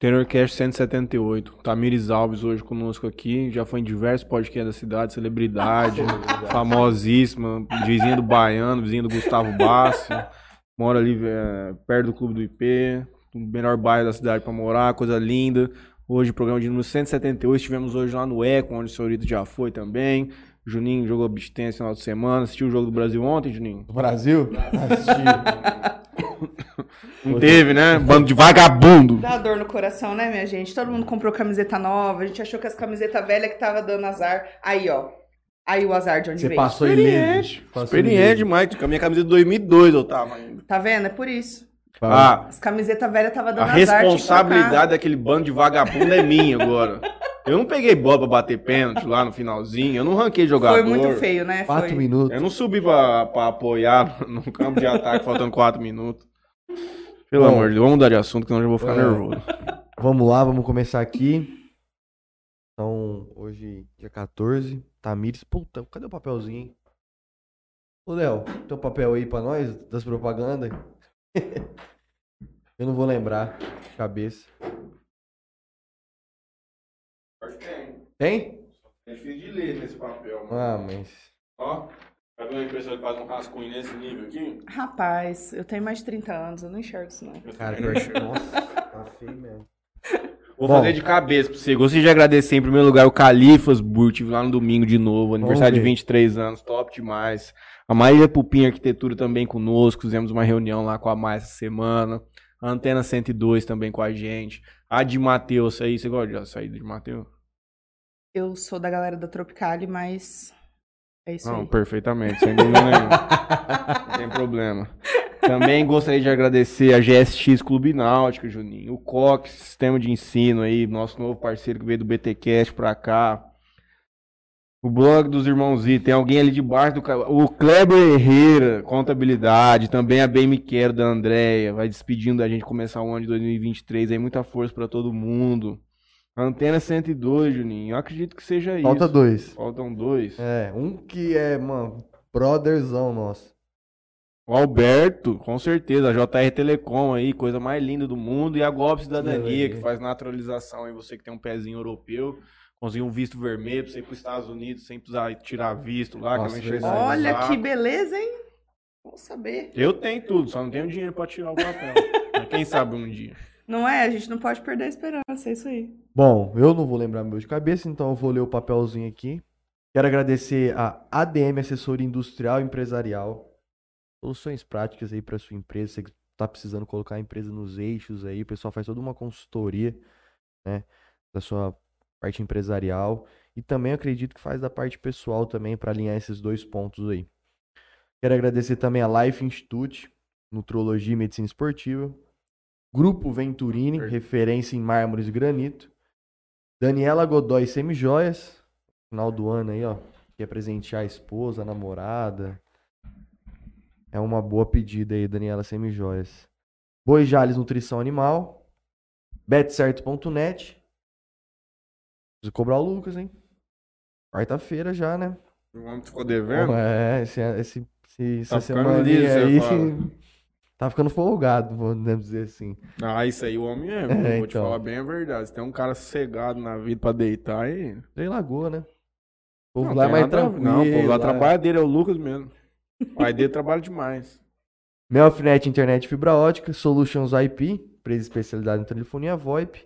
Tenorcast 178. Tamires Alves hoje conosco aqui. Já foi em diversos podcasts da cidade, celebridade, famosíssima, vizinha do Baiano, vizinha do Gustavo Bassi. Mora ali é, perto do Clube do IP, o melhor bairro da cidade para morar, coisa linda. Hoje, programa de número 178. Estivemos hoje lá no Eco, onde o senhorito já foi também. Juninho jogou abstência no final de semana. Assistiu o jogo do Brasil ontem, Juninho? Do Brasil? Assisti. Não teve, né? Bando de vagabundo. Dá dor no coração, né, minha gente? Todo mundo comprou camiseta nova, a gente achou que as camisetas velhas que tava dando azar. Aí, ó. Aí o azar de onde Você veio. passou Experiente. Passou Experiente demais. Com a minha camisa de 2002 eu tava ainda. Tá vendo? É por isso. Ah, As camisetas velhas tava a dando azar. tinha que responsabilidade daquele bando de vagabundo é minha agora. Eu não peguei bola pra bater pênalti lá no finalzinho. Eu não ranquei jogador. Foi muito feio, né? Quatro Foi. minutos. Eu não subi pra, pra apoiar no campo de ataque faltando 4 minutos. Pelo Bom. amor de Deus, vamos mudar de assunto, que senão eu já vou ficar É. nervoso. Vamos lá, vamos começar aqui. Então, hoje, dia 14. Tamires. Puta, cadê o papelzinho, hein? Ô, Léo, tem um papel aí pra nós das propagandas? Eu não vou lembrar de cabeça. Tem? É difícil de ler nesse papel, Ah, mas. Ó, tá vendo a impressora que faz um rascunho nesse nível aqui? Rapaz, eu tenho mais de 30 anos, eu não enxergo isso, não. Cara, pior que- Nossa, tá feio mesmo. Vou Bom. fazer de cabeça pra você. Gostaria de agradecer em primeiro lugar o Califas Burt, tive lá no domingo de novo, aniversário de ver. 23 anos, top demais. A Maíra Pupim Arquitetura também conosco, fizemos uma reunião lá com a Maia essa semana. A Antena 102 também com a gente. A de Matheus, aí, você gosta de saída de Matheus? Eu sou da galera da Tropicali, mas é isso Não, aí. perfeitamente, sem dúvida nenhuma. Não tem problema. Também gostaria de agradecer a GSX Clube Náutica, Juninho. O Cox, Sistema de Ensino aí, nosso novo parceiro que veio do BTcast pra cá. O blog dos irmãos I, tem alguém ali debaixo do... O Kleber Herrera, Contabilidade. Também a Bem Me Quero, da Andréia. Vai despedindo da gente começar o ano de 2023 aí. Muita força pra todo mundo. Antena 102, Juninho. Eu acredito que seja isso. Falta dois. Faltam dois. É, um que é, mano, brotherzão nosso. O Alberto, com certeza, a JR Telecom aí, coisa mais linda do mundo, e a Golpe Cidadania, que faz naturalização aí, você que tem um pezinho europeu, conseguir um visto vermelho pra você ir pros Estados Unidos sem precisar tirar visto lá, Nossa, que. Olha que beleza, hein? Vamos saber. Eu tenho tudo, só não tenho dinheiro pra tirar o papel. Mas quem sabe um dia. Não é? A gente não pode perder a esperança, é isso aí. Bom, eu não vou lembrar meu de cabeça, então eu vou ler o papelzinho aqui. Quero agradecer a ADM Assessoria Industrial e Empresarial. Soluções práticas aí para sua empresa. Você que tá precisando colocar a empresa nos eixos aí, o pessoal faz toda uma consultoria, né, da sua parte empresarial e também acredito que faz da parte pessoal também para alinhar esses dois pontos aí. Quero agradecer também a Life Institute, Nutrologia e Medicina Esportiva, Grupo Venturini, referência em mármores e granito, Daniela Godoy Semijoias, final do ano aí, ó, quer presentear a esposa, a namorada. É uma boa pedida aí, Daniela Semijoias. Boi Jales Nutrição Animal, betcerto.net. Preciso cobrar o Lucas, hein? Quarta-feira já, né? O homem ficou devendo? É, esse, esse, esse, essa Tá ficando semana liso, aí tá ficando folgado, podemos dizer assim. Ah, isso aí o homem é, É, vou te então. falar bem a verdade. Se tem um cara cegado na vida pra deitar aí... Trem Lagoa, né? O povo Não, lá é tem mais nada tranquilo. Não, o povo lá lá- trabalha dele, é o Lucas mesmo. O pai dele trabalha demais. Melfinet Internet Fibra Ótica, Solutions IP, empresa especializada em telefonia VoIP,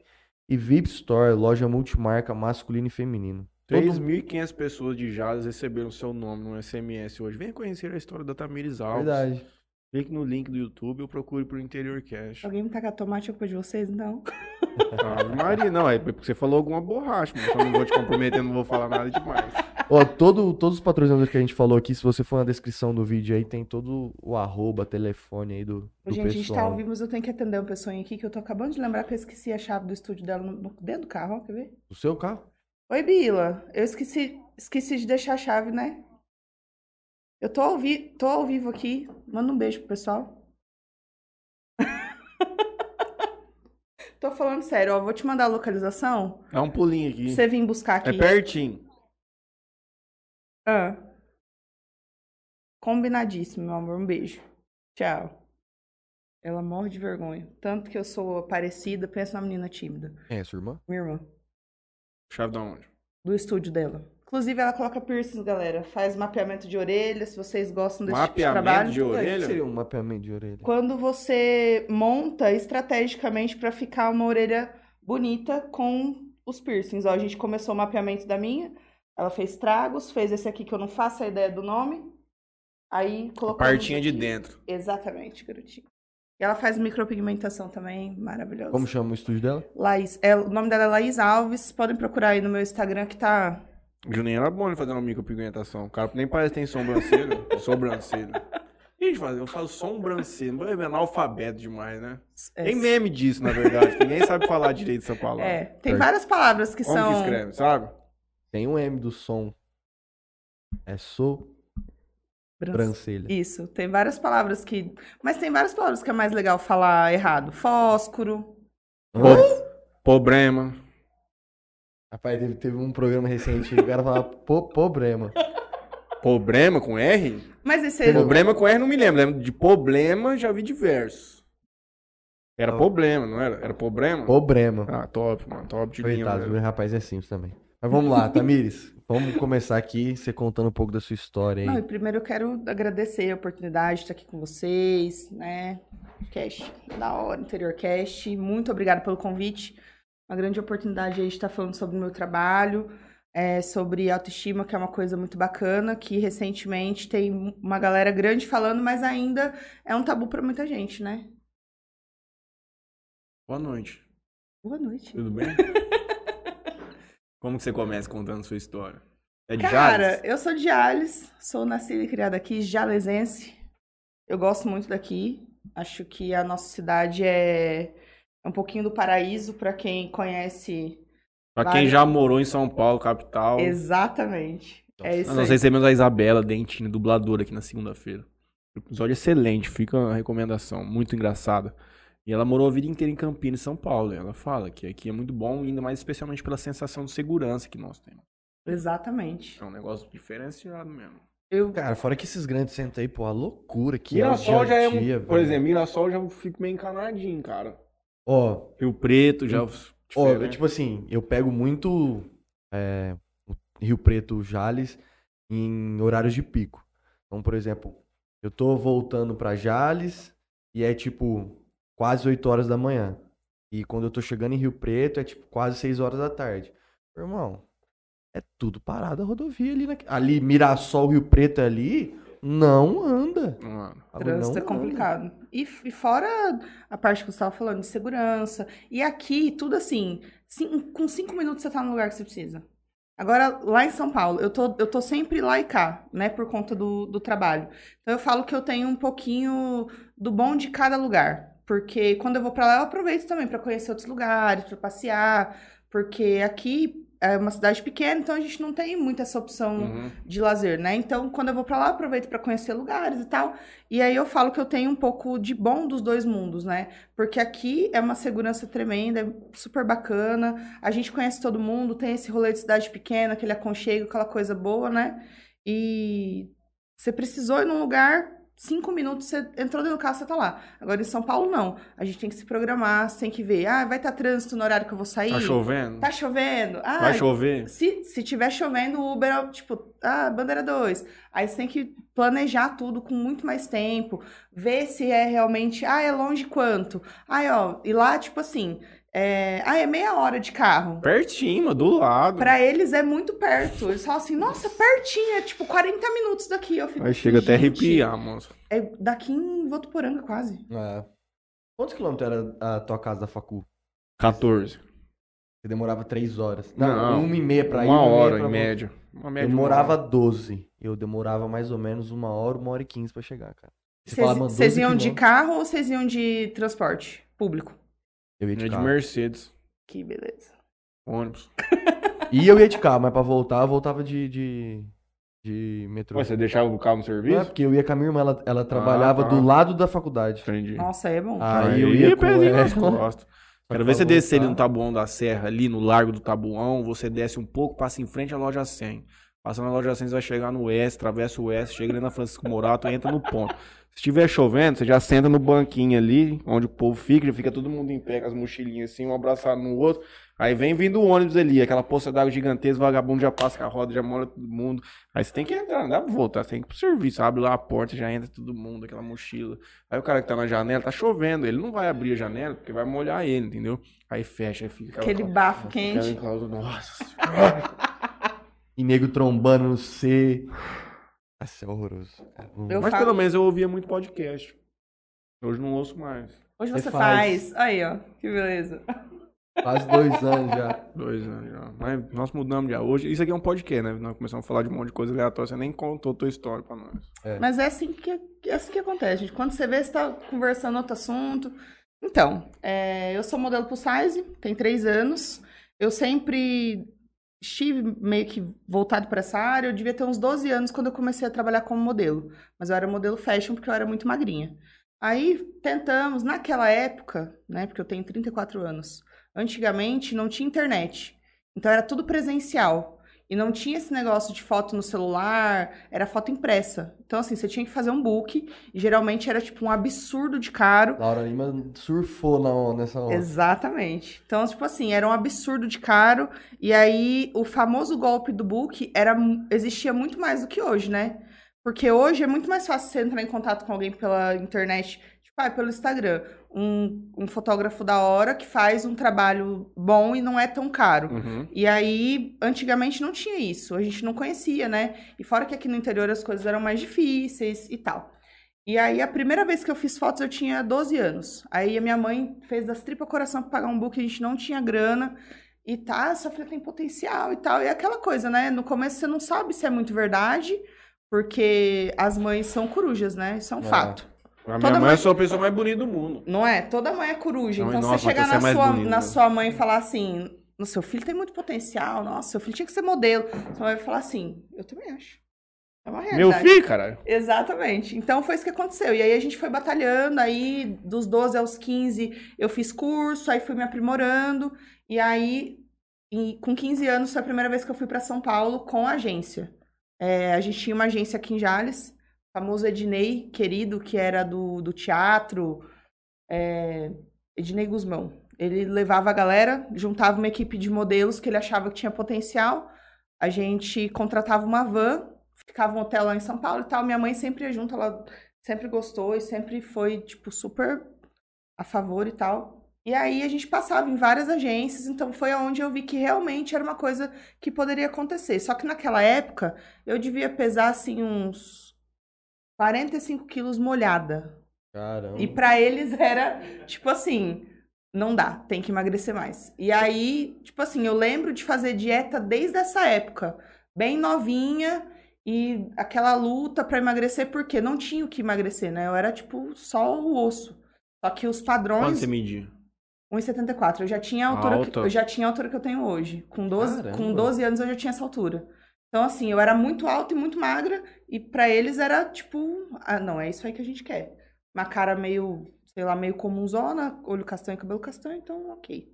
e VIP Store, loja multimarca masculino e feminino. Todo- 3.500 pessoas de Jales receberam seu nome no SMS hoje. Venha conhecer a história da Tamires Alves. Verdade. Clique no link do YouTube ou procure por Interior Cash. Alguém me tacar tomate é culpa de vocês, então? Ave Maria, não, é porque você falou alguma borracha, mas eu não vou te comprometer, não vou falar nada demais. Ó, todo, todos os patrocinadores que a gente falou aqui, se você for na descrição do vídeo aí, tem todo o arroba, telefone aí do, do Gente, a gente tá pessoal. ao vivo, mas eu tenho que atender uma pessoa aqui que eu tô acabando de lembrar que eu esqueci a chave do estúdio dela no- no- dentro do carro, ó, quer ver? O seu carro? Oi, Bila. Eu esqueci, esqueci de deixar a chave, né? Eu tô ao, vi tô ao vivo aqui. Manda um beijo pro pessoal. tô falando sério, ó. Vou te mandar a localização Dá um pulinho pra aqui. você vir buscar aqui. É pertinho. Ah. Combinadíssimo, meu amor. Um beijo. Tchau. Ela morre de vergonha. Tanto que eu sou parecida, pensa na menina tímida. É, sua irmã? Minha irmã. Chave da onde? Do estúdio dela. Inclusive, ela coloca piercings, galera. Faz mapeamento de orelha, se vocês gostam desse tipo de Mapeamento trabalho. de O que orelha? seria um mapeamento de orelha? Quando você monta estrategicamente pra ficar uma orelha bonita com os piercings. Ó, a gente começou o mapeamento da minha. Ela fez tragos, fez esse aqui que eu não faço a ideia do nome. Aí colocou. partinha de dentro. Exatamente, garotinho. E ela faz micropigmentação também, maravilhosa. Como chama o estúdio dela? Laís, é, o nome dela é Laís Alves. Podem procurar aí no meu Instagram que tá. Juninho era bom ele fazendo micropigmentação. O cara nem parece que tem sobrancelha. sobrancelha. Gente, faz- eu falo sobrancelha. Não é analfabeto demais, né? é, Tem meme disso, na verdade. Ninguém sabe falar direito essa palavra. É, tem várias palavras que Como são. que escreve, sabe? Tem um M do som. É sobrancelha. Isso, tem várias palavras que. Mas tem várias palavras que é mais legal falar errado. Fósforo. Po- Problema. Rapaz, teve, teve um programa recente, o cara falava po- problema. Problema com R? Mas esse Problema com R não me lembro. Lembro de problema, já vi diversos. Era Oh. problema, não era? Era problema? Problema. Ah, top, mano. Top de linha. Coitado, o rapaz é simples também. Mas vamos lá, Tamires. vamos começar aqui, você contando um pouco da sua história Não, aí. primeiro eu quero agradecer a oportunidade de estar aqui com vocês, né? Cast, da hora, Interior Cast. Muito obrigada pelo convite. Uma grande oportunidade aí de estar falando sobre o meu trabalho, é, sobre autoestima, que é uma coisa muito bacana, que recentemente tem uma galera grande falando, mas ainda é um tabu para muita gente, né? Boa noite. Boa noite. Tudo bem? Como que você começa contando sua história? É de Cara, Jales? eu sou de Jales, sou nascida e criada aqui, jalesense. Eu gosto muito daqui. Acho que a nossa cidade é é um pouquinho do paraíso para quem conhece. Pra quem já morou em São Paulo, capital. Exatamente. É isso Ah, Nós aí. recebemos a Isabela Dentini, dubladora, aqui na segunda-feira. Episódio excelente, fica a recomendação, muito engraçada. E ela morou a vida inteira em Campinas, São Paulo. E ela fala que aqui é muito bom, ainda mais especialmente pela sensação de segurança que nós temos. Exatamente. É um negócio diferenciado mesmo. Eu Cara, fora que esses grandes centros aí, pô, a loucura que é o Mirassol já dia é um. dia, Por exemplo, Mirassol já fico meio encanadinho, cara. Ó, Rio Preto já. Ó, diferente. tipo assim, eu pego muito é, Rio Preto, Jales, em horários de pico. Então, por exemplo, eu tô voltando pra Jales e é tipo quase 8 horas da manhã. E quando eu tô chegando em Rio Preto é tipo quase 6 horas da tarde. Irmão, é tudo parado a rodovia ali. Na... Ali, Mirassol, Rio Preto ali, não anda. Trânsito é complicado. E, e fora a parte que você estava falando de segurança. E aqui, tudo assim, cin- com cinco minutos você tá no lugar que você precisa. Agora, lá em São Paulo, eu tô, eu tô sempre lá e cá, né, por conta do, do trabalho. Então, eu falo que eu tenho um pouquinho do bom de cada lugar. Porque quando eu vou pra lá, eu aproveito também pra conhecer outros lugares, pra passear. Porque aqui é uma cidade pequena, então a gente não tem muito essa opção uhum. de lazer, né? Então, quando eu vou pra lá, aproveito pra conhecer lugares e tal. E aí eu falo que eu tenho um pouco de bom dos dois mundos, né? Porque aqui é uma segurança tremenda, é super bacana. A gente conhece todo mundo, tem esse rolê de cidade pequena, aquele aconchego, aquela coisa boa, né? E você precisou ir num lugar, cinco minutos, você entrou dentro do carro, você tá lá. Agora em São Paulo, não. A gente tem que se programar, você tem que ver. Ah, vai estar trânsito no horário que eu vou sair? Tá chovendo? Tá chovendo? Ah, Vai chover? se, se tiver chovendo, o Uber é tipo, ah, bandeira 2. Aí você tem que planejar tudo com muito mais tempo, ver se é realmente, ah, é longe quanto. Aí, ó, e lá, tipo assim, é, ah, é meia hora de carro. Pertinho, mano, do lado. Pra eles é muito perto. Eles falam assim, nossa, pertinho, é tipo 40 minutos daqui. Eu fico, Aí chega até a "Gente, arrepiar, moço. É daqui em Votuporanga, quase. É. Quantos quilômetros era a tua casa da facu? 14. Você demorava 3 horas. Não, Não, uma e meia pra ir. Uma e meia hora, pra em voltar. média. Uma média Eu de uma demorava hora. 12. Eu demorava mais ou menos uma hora, uma hora e quinze pra chegar, cara. Você Vocês fala, mano, vocês 12 iam de quilômetros. carro ou vocês iam de transporte público? Eu ia É de de carro. Mercedes. Que beleza. Ônibus. E eu ia de carro, mas pra voltar, eu voltava de, de, de metrô. Ué, você deixava o carro no Não é serviço? porque eu ia com a minha irmã, ela, ela trabalhava tá. do lado da faculdade. Entendi. Nossa, aí é bom. Ah, Aí eu ia com ela. nas costas. Só Quero que ver você descer ali no Tabuão da Serra, ali no Largo do Tabuão. Você desce um pouco, passa em frente à loja 100. Passando na loja você vai chegar no S, atravessa o S, chega ali na Francisco Morato, entra no ponto. Se estiver chovendo, você já senta no banquinho ali, onde o povo fica, já fica todo mundo em pé com as mochilinhas assim, um abraçado no outro. Aí vem vindo o ônibus ali, aquela poça d'água gigantesca, vagabundo já passa com a roda, já molha todo mundo. Aí você tem que entrar, não dá pra voltar, você tem que ir pro serviço. Abre lá a porta, já entra todo mundo, aquela mochila. Aí o cara que tá na janela, tá chovendo, ele não vai abrir a janela, porque vai molhar ele, entendeu? Aí fecha, aí fica aquela- Aquele bafo aquela quente. cláusula, Nossa senhora. E nego trombando no C. Nossa, é horroroso. cara. Não- Eu Mas falo- pelo menos eu ouvia muito podcast. Hoje não ouço mais. Hoje Você você faz. faz. Aí, ó. Que beleza. Faz dois anos já. Dois anos já. Mas nós mudamos já. Hoje, isso aqui é um podcast, né? Nós começamos a falar de um monte de coisa aleatória. Você nem contou a tua história pra nós. Mas é assim que, é assim que acontece, gente. Quando você vê, você tá conversando outro assunto. Então, é, eu sou modelo plus size, tem três anos. Eu sempre estive meio que voltado para essa área. Eu devia ter uns 12 anos quando eu comecei a trabalhar como modelo. Mas eu era modelo fashion porque eu era muito magrinha. Aí tentamos, naquela época, né? Porque eu tenho 34 anos. Antigamente não tinha internet. Então era tudo presencial. E não tinha esse negócio de foto no celular, era foto impressa. Então, assim, você tinha que fazer um book, e geralmente era tipo um absurdo de caro. Laura Lima surfou na onda, nessa onda. Exatamente. Então, tipo assim, era um absurdo de caro. E aí, o famoso golpe do book era, existia muito mais do que hoje, né? Porque hoje é muito mais fácil você entrar em contato com alguém pela internet, tipo, ah, pelo Instagram. Um, um fotógrafo da hora que faz um trabalho bom e não é tão caro. Uhum. E aí, antigamente não tinha isso, a gente não conhecia, né? E fora que aqui no interior as coisas eram mais difíceis e tal. E aí, a primeira vez que eu fiz fotos, eu tinha 12 anos. Aí a minha mãe fez das tripas coração pra pagar um book, a gente não tinha grana. E tá, essa filha tem potencial e tal. E é aquela coisa, né? No começo você não sabe se é muito verdade, porque as mães são corujas, né? Isso é um É. fato. A minha mãe mãe- é só a pessoa mais bonita do mundo. Não é? Toda mãe é coruja. Não, então, nossa, você chegar na, é mais sua, bonita. na sua mãe e falar assim: "No seu filho tem muito potencial, nossa, seu filho tinha que ser modelo. Sua mãe vai falar assim: eu também acho. É uma Meu realidade. filho, caralho. Exatamente. Então foi isso que aconteceu. E aí a gente foi batalhando, aí dos 12 aos 15 eu fiz curso, aí fui me aprimorando. E aí, em- com 15 anos, foi a primeira vez que eu fui para São Paulo com agência. É, a gente tinha uma agência aqui em Jales, famoso Ednei, querido, que era do, do teatro, é, Ednei Guzmão. Ele levava a galera, juntava uma equipe de modelos que ele achava que tinha potencial. A gente contratava uma van, ficava um hotel lá em São Paulo e tal. Minha mãe sempre ia junto, ela sempre gostou e sempre foi, tipo, super a favor e tal. E aí a gente passava em várias agências, então foi aonde eu vi que realmente era uma coisa que poderia acontecer. Só que naquela época eu devia pesar assim uns 45 quilos molhada. Caramba. E pra eles era tipo assim, não dá, tem que emagrecer mais. E aí, tipo assim, eu lembro de fazer dieta desde essa época, bem novinha e aquela luta pra emagrecer porque não tinha o que emagrecer, né? Eu era tipo só o osso. Só que os Quanto padrões você media? 1,74. Eu já tinha a altura que, eu já tinha a altura que eu tenho hoje. Com 12, Caramba. com 12 anos eu já tinha essa altura. Então, assim, eu era muito alta e muito magra, e pra eles era tipo, ah, não, é isso aí que a gente quer. Uma cara meio, sei lá, meio comunzona, olho castanho, cabelo castanho, então ok.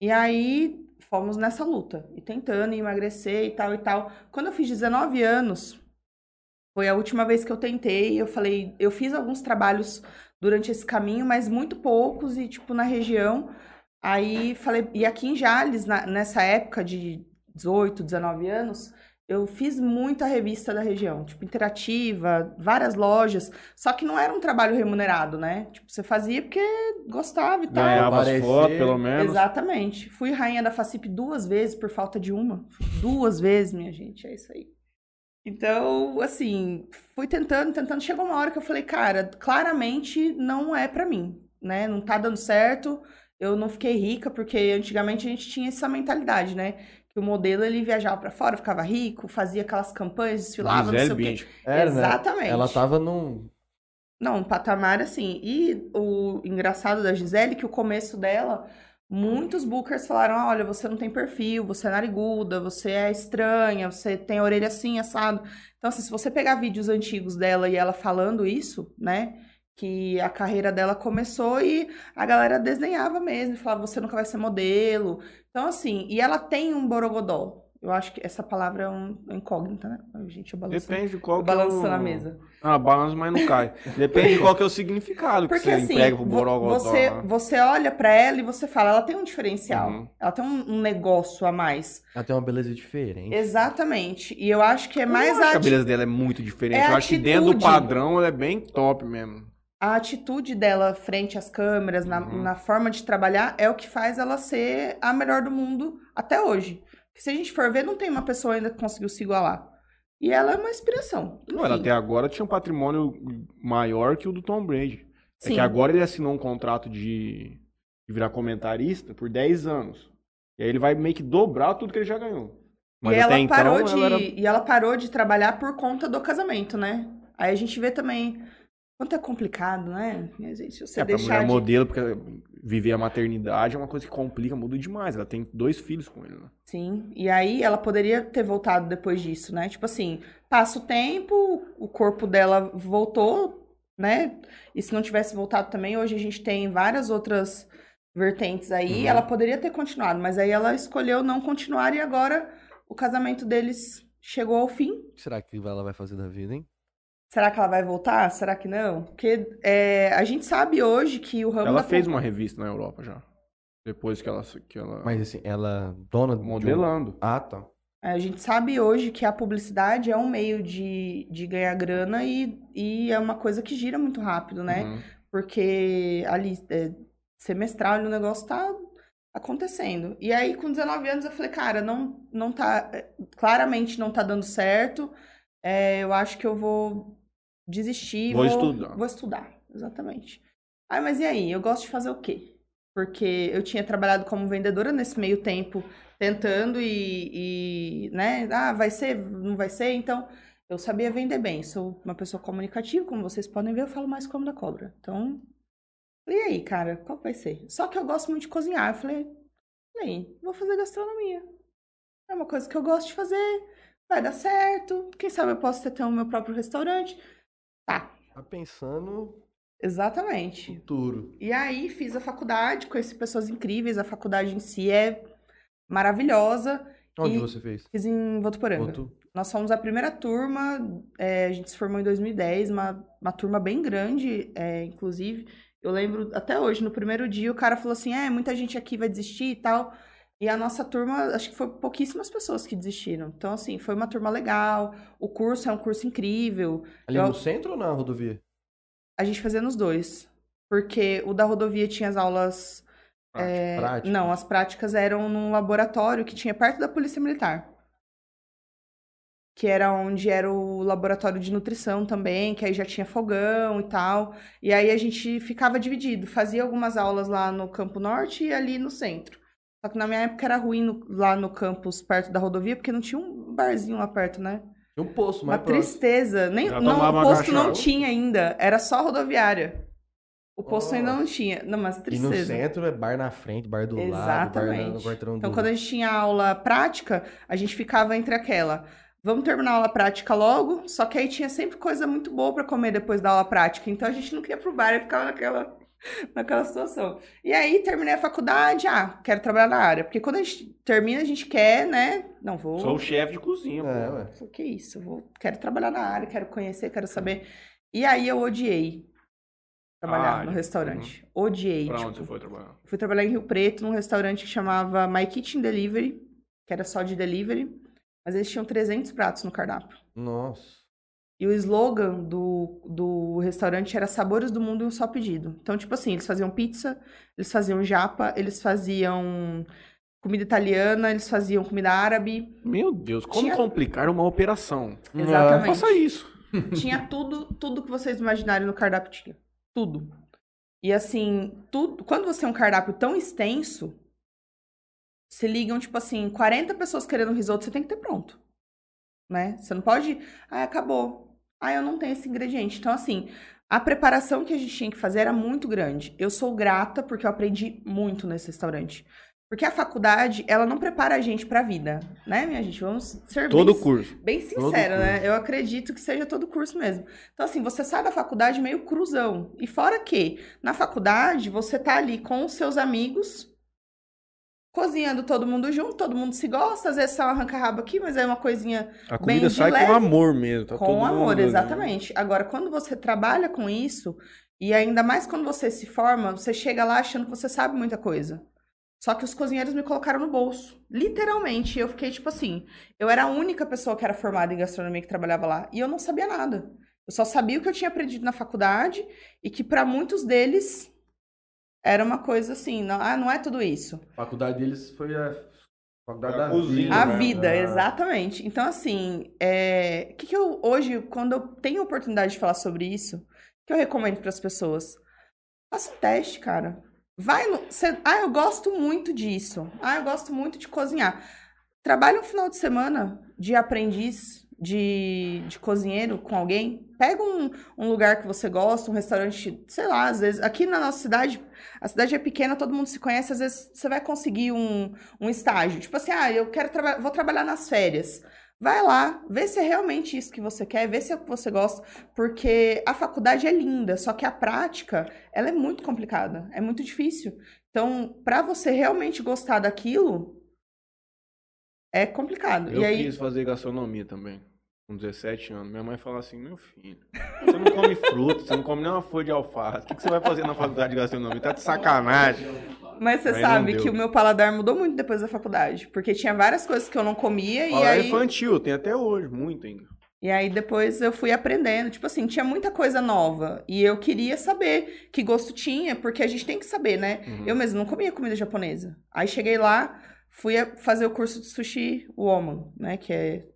E aí fomos nessa luta, e tentando emagrecer e tal e tal. Quando eu fiz 19 anos, foi a última vez que eu tentei. Eu falei, eu fiz alguns trabalhos durante esse caminho, mas muito poucos e tipo na região. Aí falei, e aqui em Jales, na- nessa época de 18, 19 anos, eu fiz muita revista da região, tipo interativa, várias lojas, só que não era um trabalho remunerado, né? Tipo, você fazia porque gostava e tal. Ganhava as fotos, pelo menos. Exatamente. Fui rainha da FACIP duas vezes por falta de uma. Duas vezes, minha gente, é isso aí. Então, assim, fui tentando, tentando. Chegou uma hora que eu falei, cara, claramente não é pra mim, né? Não tá dando certo. Eu não fiquei rica, porque antigamente a gente tinha essa mentalidade, né? O modelo ele viajava pra fora, ficava rico, fazia aquelas campanhas, desfilava, Gisele não sei o quê. Era, né? Exatamente. Ela tava num. Não, um patamar assim. E o engraçado da Gisele é que o começo dela, muitos bookers falaram: "Ah, olha, você não tem perfil, você é nariguda, você é estranha, você tem a orelha assim, assado. Então, assim, se você pegar vídeos antigos dela e ela falando isso, né? Que a carreira dela começou e a galera desdenhava mesmo, e falava: você nunca vai ser modelo. Então, assim, e ela tem um borogodó. Eu acho que essa palavra é um é incógnita, né? Gente, eu balançando, Depende de qual eu que é o... na mesa. Ah, balança, mas não cai. Depende de qual que é o significado Porque que você assim, emprega pro borogodó. você, né? você olha pra ela e você fala, ela tem um diferencial. Uhum. Ela tem um, negócio a mais. Ela tem uma beleza diferente. Exatamente. E eu acho que é Eu mais não acho que a, a beleza dela é muito diferente. É eu acho que dentro do atitude. padrão ela é bem top mesmo. A atitude dela frente às câmeras, na, Uhum. na forma de trabalhar, é o que faz ela ser a melhor do mundo até hoje. Porque se a gente for ver, não tem uma pessoa ainda que conseguiu se igualar. E ela é uma inspiração. Não, ela até agora tinha um patrimônio maior que o do Tom Brady. É sim. que agora ele assinou um contrato de, de virar comentarista por 10 anos. E aí ele vai meio que dobrar tudo que ele já ganhou. E Mas ela, até então parou de, ela era e ela parou de trabalhar por conta do casamento, né? Aí a gente vê também quanto é complicado, né? E, gente, se você É, pra deixar mulher de... modelo, porque viver a maternidade é uma coisa que complica, muda demais. Ela tem dois filhos com ele, né? Sim, e aí ela poderia ter voltado depois disso, né? Tipo assim, passa o tempo, o corpo dela voltou, né? E se não tivesse voltado também, hoje a gente tem várias outras vertentes aí. Uhum. Ela poderia ter continuado, mas aí ela escolheu não continuar e agora o casamento deles chegou ao fim. O que será que ela vai fazer da vida, hein? Será que ela vai voltar? Será que não? Porque é, a gente sabe hoje que o ramo Ela da fez uma revista na Europa já. Depois que ela. Que ela Mas assim, ela dona de um- modelando. Ah, tá. A gente sabe hoje que a publicidade é um meio de, de ganhar grana e, e é uma coisa que gira muito rápido, né? Uhum. Porque ali, é, semestral, o negócio tá acontecendo. E aí, com 19 anos, eu falei, cara, não, não tá. é, Claramente não tá dando certo. É, eu acho que eu vou desistir. Vou estudar. Vou estudar, exatamente. Ah, mas e aí? Eu gosto de fazer o quê? Porque eu tinha trabalhado como vendedora nesse meio tempo, tentando e, e, né? Ah, vai ser, não vai ser? Então, eu sabia vender bem. Sou uma pessoa comunicativa, como vocês podem ver, eu falo mais como da cobra. Então, e aí, cara, qual vai ser? Só que eu gosto muito de cozinhar. Eu falei, e aí, vou fazer gastronomia. É uma coisa que eu gosto de fazer, vai dar certo. Quem sabe eu posso ter o meu próprio restaurante. Tá, Tá pensando exatamente. futuro. E aí fiz a faculdade, conheci pessoas incríveis, a faculdade em si é maravilhosa. Onde E- você fez? Fiz em Votuporanga. Outro? Nós fomos a primeira turma, é, a gente se formou em 2010, uma, uma turma bem grande, é, inclusive. Eu lembro até hoje, no primeiro dia, o cara falou assim: é, muita gente aqui vai desistir e tal. E a nossa turma, acho que foi pouquíssimas pessoas que desistiram. Então, assim, foi uma turma legal. O curso é um curso incrível. Ali Eu- no centro ou na rodovia? A gente fazia nos dois. Porque o da rodovia tinha as aulas. é, Práticas? Não, as práticas eram num laboratório que tinha perto da Polícia Militar. Que era onde era o laboratório de nutrição também, que aí já tinha fogão e tal. E aí a gente ficava dividido. Fazia algumas aulas lá no Campo Norte e ali no centro. Só que na minha época era ruim no- lá no campus, perto da rodovia, porque não tinha um barzinho lá perto, né? Tinha um poço Uma mais próximo. tristeza. Nem, Já não, o uma posto não tinha ainda. Era só rodoviária. O posto ainda não tinha. Não, mas E no tristeza. centro é bar na frente, bar do lado, bar Exatamente. no Então, do... quando a gente tinha aula prática, a gente ficava entre aquela. Vamos terminar a aula prática logo, só que aí tinha sempre coisa muito boa pra comer depois da aula prática. Então a gente não queria pro bar e ficava naquela, naquela situação. E aí terminei a faculdade, ah, quero trabalhar na área. Porque quando a gente termina, a gente quer, né? Não vou. Sou o chefe de cozinha, É, pô. ué. Falei, que isso, eu vou, quero trabalhar na área, quero conhecer, quero saber. E aí eu odiei trabalhar Ah, no uhum. restaurante. Odiei. Pra tipo, onde você foi trabalhar? Fui trabalhar em Rio Preto, num restaurante que chamava My Kitchen Delivery, que era só de delivery, mas eles tinham 300 pratos no cardápio. Nossa. E o slogan do, do restaurante era Sabores do Mundo em um só pedido. Então, tipo assim, eles faziam pizza, eles faziam japa, eles faziam comida italiana, eles faziam comida árabe. Meu Deus, como Tinha- complicar uma operação? Exatamente. Faça isso. Tinha tudo, tudo que vocês imaginarem no cardápio tinha. Tudo. E assim, tudo, quando você é um cardápio tão extenso, se ligam, tipo assim, 40 pessoas querendo risoto, você tem que ter pronto. Né? Você não pode. Ah, acabou. Ah, eu não tenho esse ingrediente. Então, assim, a preparação que a gente tinha que fazer era muito grande. Eu sou grata porque eu aprendi muito nesse restaurante. Porque a faculdade, ela não prepara a gente pra vida, né, minha gente? Vamos ser Todo bem curso. Bem Todo sincera, né? curso. Eu acredito que seja todo curso mesmo. Então, assim, você sai da faculdade meio cruzão. E fora que, na faculdade, você tá ali com os seus amigos, cozinhando todo mundo junto, todo mundo se gosta, às vezes só arranca rabo aqui, mas é uma coisinha A Bem comida de sai leve, com amor mesmo. Tá com amor, mundo, né? exatamente. Agora, quando você trabalha com isso, e ainda mais quando você se forma, você chega lá achando que você sabe muita coisa. Só que os cozinheiros me colocaram no bolso. Literalmente. Eu fiquei tipo assim. Eu era a única pessoa que era formada em gastronomia que trabalhava lá. E eu não sabia nada. Eu só sabia o que eu tinha aprendido na faculdade e que para muitos deles era uma coisa assim, não, ah, não é tudo isso. A faculdade deles foi a faculdade A da cozinha, vida. A né? vida, Ah. exatamente. Então, assim, é... o que, que eu hoje, quando eu tenho oportunidade de falar sobre isso, que eu recomendo para as pessoas? Faça um teste, cara. Vai no. cê- Ah, eu gosto muito disso. Ah, eu gosto muito de cozinhar. Trabalha um final de semana de aprendiz, de, de cozinheiro com alguém. Pega um, um lugar que você gosta, um restaurante, sei lá, às vezes. Aqui na nossa cidade, a cidade é pequena, todo mundo se conhece, às vezes você vai conseguir um, um estágio. Tipo assim, ah, eu quero trabalhar, vou trabalhar nas férias. Vai lá, vê se é realmente isso que você quer, vê se é o que você gosta, porque a faculdade é linda, só que a prática, ela é muito complicada, é muito difícil. Então, para você realmente gostar daquilo, é complicado. Eu e aí, quis fazer gastronomia também. Com 17 anos. Minha mãe fala assim, meu filho, você não come fruta, você não come nem uma folha de alface. O que, que você vai fazer na faculdade de gastronomia? Tá de sacanagem. mas você sabe que o meu paladar mudou muito depois da faculdade, porque tinha várias coisas que eu não comia e Paladar aí infantil, tem até hoje, muito ainda. E aí depois eu fui aprendendo, tipo assim, tinha muita coisa nova e eu queria saber que gosto tinha, porque a gente tem que saber, né? Uhum. Eu mesmo não comia comida japonesa. Aí cheguei lá, fui fazer o curso de sushi woman, né, que é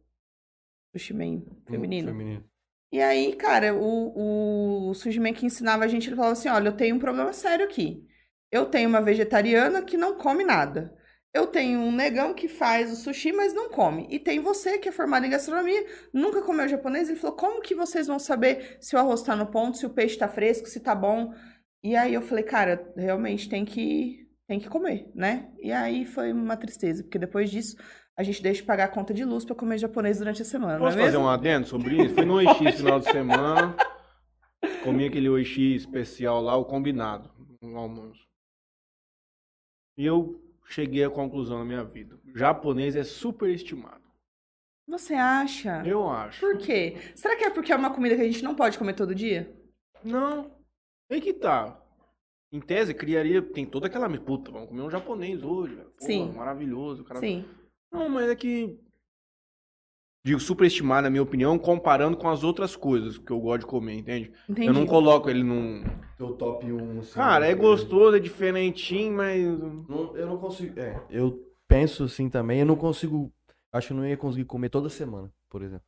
sushi man feminino. Feminino. E aí, cara, o, o sushi man que ensinava a gente, ele falava assim, olha, eu tenho um problema sério aqui. Eu tenho uma vegetariana que não come nada. Eu tenho um negão que faz o sushi, mas não come. E tem você que é formado em gastronomia, nunca comeu japonês. Ele falou: como que vocês vão saber se o arroz tá no ponto, se o peixe tá fresco, se tá bom? E aí eu falei, cara, realmente tem que, tem que comer, né? E aí foi uma tristeza, porque depois disso a gente deixa de pagar a conta de luz pra comer japonês durante a semana. Posso não é fazer mesmo? um adendo sobre isso? Fui no esse final de semana. Comi aquele OX especial lá, o combinado, no almoço. E eu cheguei à conclusão na minha vida. O japonês é superestimado. Você acha? Eu acho. Por quê? Será que é porque é uma comida que a gente não pode comer todo dia? Não. Aí que tá. Em tese, criaria. Tem toda aquela. Puta, vamos comer um japonês hoje, velho. Pô, Sim. Maravilhoso. o Cara... Sim. Não, mas é que. Digo, superestimar, na minha opinião, comparando com as outras coisas que eu gosto de comer, entende? Entendi. Eu não coloco ele num. Teu top 1, assim. Cara, é né? gostoso, é diferentinho, mas. Não- eu não consigo. É, eu penso assim também, eu não consigo. Acho que eu não ia conseguir comer toda semana, por exemplo.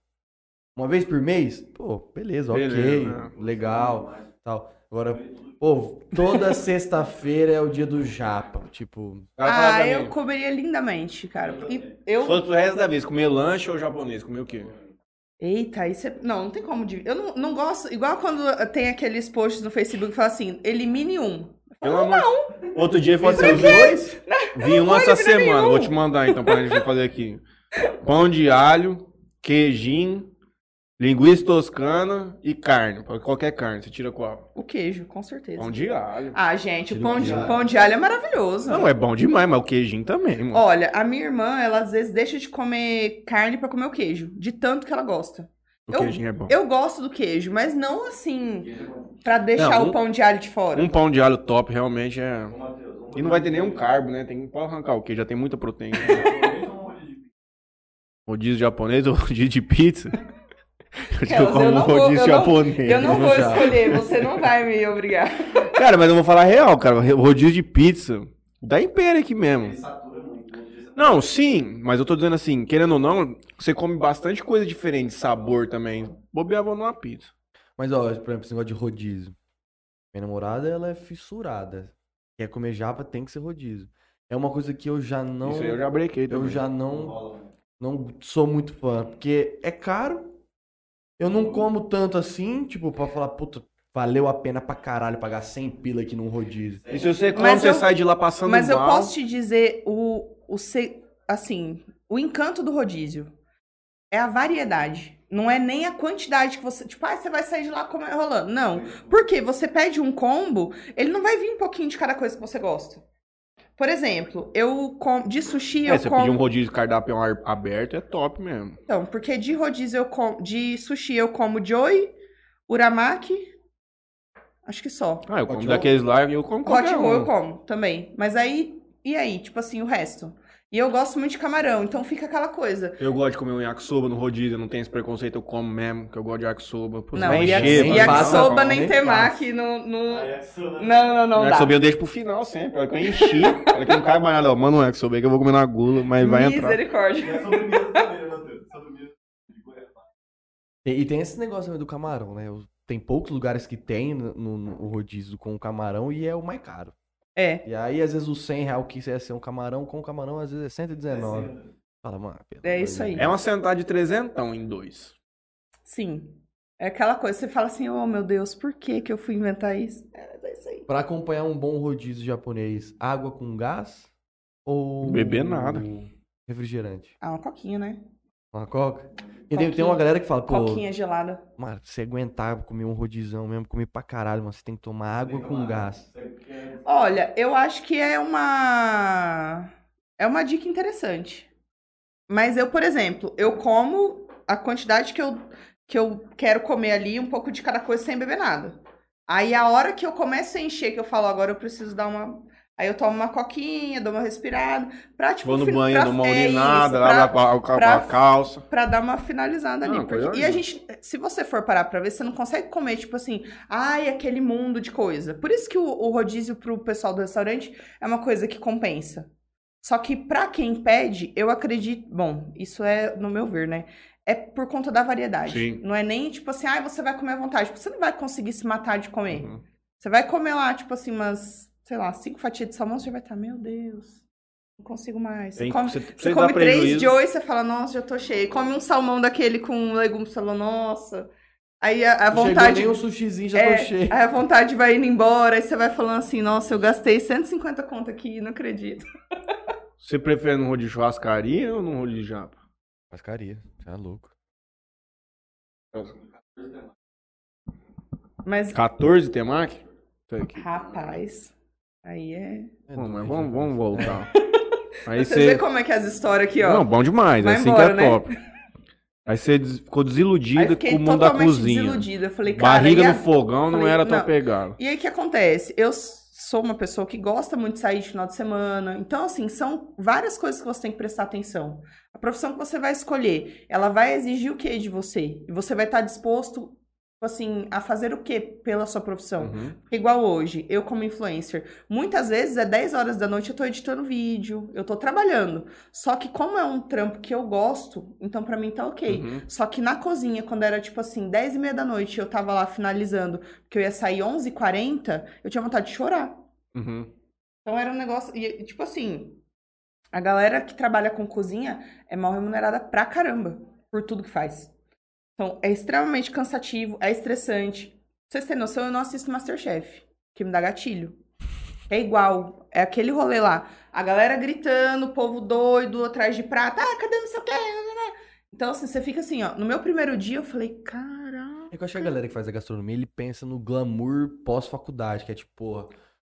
Uma vez por mês? Pô, beleza, ok, Beleza, né? legal, tal. Agora, pô, toda sexta-feira é o dia do japa, tipo, O Ah, eu comeria lindamente, cara. E Se eu. fosse pro resto da vez, comer lanche ou japonês? Comer o quê? Eita, aí você. Não, não tem como. dividir. Eu não, não gosto. Igual quando tem aqueles posts no Facebook que fala assim: elimine um. Pelo amor... Outro dia fiz os dois. Vi um essa semana. nenhum. Vou te mandar então pra gente fazer aqui. Pão de alho, queijinho, linguiça toscana e carne. Qualquer carne. Você tira qual? O queijo, com certeza. Pão de alho. Ah, gente, o pão de, queijo. pão de alho é maravilhoso. Não, é bom demais, mas o queijinho também, mano. Olha, a minha irmã, ela às vezes deixa de comer carne pra comer o queijo, de tanto que ela gosta. o eu- queijinho é bom. Eu gosto do queijo, mas não assim pra deixar Não, um- o pão de alho de fora. Um pão de alho top realmente é. E não vai ter nenhum carbo, né? Tem pode arrancar o quê? Já tem muita proteína. Rodízio japonês ou rodízio de pizza? Eu digo, Elas, eu como não vou- rodízio eu não- japonês. Eu não vou Já. escolher, você não vai me obrigar. Cara, mas eu vou falar real, cara. Rodízio de pizza dá império aqui mesmo. Não, sim, mas eu tô dizendo assim, querendo ou não, você come bastante coisa diferente, sabor também. Bobeava numa pizza. Mas, ó, por exemplo, esse negócio de rodízio. Minha namorada, ela é fissurada. Quer comer japa, tem que ser rodízio. É uma coisa que eu já não. Isso aí eu já brequei eu também. já não, não sou muito fã. Porque é caro. Eu não como tanto assim, tipo, pra falar, puta, valeu a pena pra caralho pagar 100 pila aqui num rodízio. E se você come, Mas você eu- sai de lá passando Mas eu mal. posso te dizer o, o se- assim, o encanto do rodízio é a variedade. Não é nem a quantidade que você. Tipo, ah, você vai sair de lá comendo rolando. Não. Porque você pede um combo, ele não vai vir um pouquinho de cada coisa que você gosta. Por exemplo, eu com... de sushi É, eu você como. pedir um rodízio de cardápio ar- aberto, é top mesmo. Então, porque de rodízio eu como. De sushi eu como joy, uramaki. Acho que só. Ah, eu como Hot daqueles lá e eu como Hot qualquer roll eu um. como também. Mas aí, e aí? Tipo assim, o resto. E eu gosto muito de camarão, então fica aquela coisa. Eu gosto de comer um yakisoba no rodízio, eu não tenho esse preconceito, eu como mesmo, que eu gosto de yakisoba. Não, passa yakisoba fome, nem nem temaki no, no... É né? Não, não, não O dá. yakisoba eu deixo pro final sempre, olha que eu enchi, olha que não cai mais nada, ó, manda um yakisoba aí que eu vou comer na gula, mas vai entrar. Misericórdia. E é né, Goiabá. E, tem esse negócio também do camarão, né? Tem poucos lugares que tem no, no- no rodízio com camarão e é o mais caro. É, E aí, às vezes, o 100 real que ia ser um camarão, com camarão, às vezes é 119. Fala, mano, É isso aí. É uma sentada de trezentão em dois. sim. É aquela coisa, você fala assim, oh meu Deus, por que que eu fui inventar isso? É, é isso aí. Pra acompanhar um bom rodízio japonês, água com gás ou Beber nada. refrigerante? Ah, uma coquinha, né? Uma coca? E tem, tem uma galera que fala, pô, Coquinha gelada. mano, se você aguentar comer um rodizão mesmo, comer pra caralho, mano, você tem que tomar água com gás. Olha, eu acho que é uma é uma dica interessante. Mas eu, por exemplo, eu como a quantidade que eu que eu quero comer ali, um pouco de cada coisa sem beber nada. Aí a hora que eu começo a encher, que eu falo agora eu preciso dar uma Aí eu tomo uma coquinha, dou uma respirada, pra tipo Vou no banho, pra- dou uma é urinada, pra- a, calça. Pra dar uma finalizada ali. Não, porque- coisa E a gente, se você for parar pra ver, você não consegue comer, tipo assim, ai, aquele mundo de coisa. Por isso que o, o rodízio pro pessoal do restaurante é uma coisa que compensa. Só que pra quem pede, eu acredito. Bom, isso é no meu ver, né? É por conta da variedade. Sim. Não é nem tipo assim, ai, você vai comer à vontade. Tipo, você não vai conseguir se matar de comer. Uhum. Você vai comer lá, tipo assim, umas, sei lá, cinco fatias de salmão, você já vai estar, meu Deus, não consigo mais. Tem, come, você, você você come três prejuízo. de oi, você fala, nossa, já tô cheio. Come um salmão daquele com legumes, você fala, nossa. Aí a, a vontade. Chegou nem um sushizinho, já é, tô cheio. aí a vontade vai indo embora, aí você vai falando assim, nossa, eu gastei 150 conto aqui, não acredito. Você prefere num rodízio de churrascaria ou num rodízio de japa? Mascaria, você é louco. Mas, 14 temaki? Aqui. rapaz, aí é. É Bom, mas vamos, né? vamos voltar. Aí Vocês veem como é que é as histórias aqui, ó. Não, bom demais, Vai é assim embora, que é né? top. Aí você ficou desiludida com o mundo da cozinha. desiludida. Eu falei, cara, Barriga no fogão não Falei, era tua não. pegada. E aí, o que acontece? Eu sou uma pessoa que gosta muito de sair de final de semana. Então, assim, são várias coisas que você tem que prestar atenção. A profissão que você vai escolher, ela vai exigir o que de você? E você vai estar disposto, assim, a fazer o que pela sua profissão? Uhum. Porque igual hoje, eu como influencer, muitas vezes é 10 horas da noite eu tô editando vídeo, eu tô trabalhando. Só que como é um trampo que eu gosto, então pra mim tá ok. Uhum. Só que na cozinha, quando era tipo assim, 10 e meia da noite, eu tava lá finalizando, que eu ia sair 11h40, eu tinha vontade de chorar. Uhum. Então era um negócio. E, e, tipo assim, a galera que trabalha com cozinha é mal remunerada pra caramba por tudo que faz. Então é extremamente cansativo, é estressante. Pra vocês terem noção, eu não assisto Masterchef, que me dá gatilho. É igual, é aquele rolê lá. A galera gritando, o povo doido atrás de prata. Ah, cadê não sei o quê? Então, assim, você fica assim, ó. No meu primeiro dia, eu falei, caralho. É que eu acho que a galera que faz a gastronomia, ele pensa no glamour pós-faculdade, que é tipo, porra,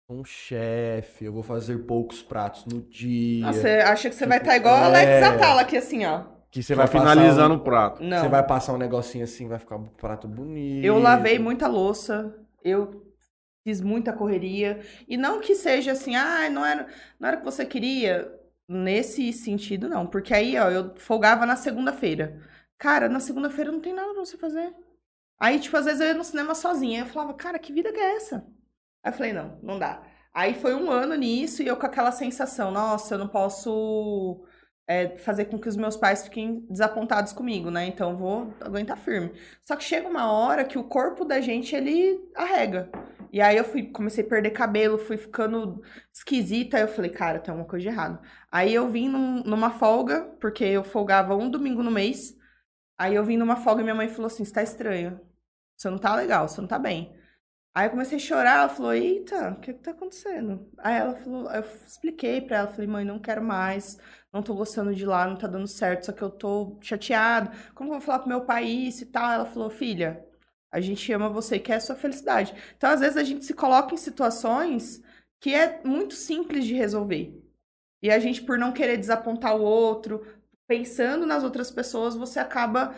um chefe, eu vou fazer poucos pratos no dia. Nossa, Você acha que você vai Tipo, estar igual a Alex é. Atala aqui, assim, ó. Que você Vai finalizando um- o prato. Não. Você vai passar um negocinho assim, vai ficar um prato bonito. Eu lavei muita louça, eu fiz muita correria. E não que seja assim, ah, não era, não era o que você queria. Nesse sentido, não. Porque aí, ó, eu folgava na segunda-feira. Cara, na segunda-feira não tem nada pra você fazer. Aí, tipo, às vezes eu ia no cinema sozinha. Eu falava, cara, que vida que é essa? Aí eu falei, não, não dá. Aí foi um ano nisso e eu com aquela sensação, nossa, eu não posso é, fazer com que os meus pais fiquem desapontados comigo, né? Então vou aguentar firme. Só que chega uma hora que o corpo da gente, ele arrega. E aí eu fui, comecei a perder cabelo, fui ficando esquisita. Eu falei, cara, tem alguma coisa de errado. Aí eu vim num- numa folga, porque eu folgava um domingo no mês. Aí eu vim numa folga e minha mãe falou assim: você tá estranho. Você não tá legal, você não tá bem. Aí eu comecei a chorar, ela falou, eita, o que que tá acontecendo? Aí ela falou, eu expliquei pra ela, falei, mãe, não quero mais, não tô gostando de lá, não tá dando certo, só que eu tô chateado, como que eu vou falar pro meu pai isso e tal? Ela falou, filha, a gente ama você e quer a sua felicidade. Então, às vezes, a gente se coloca em situações que é muito simples de resolver. E a gente, por não querer desapontar o outro, pensando nas outras pessoas, você acaba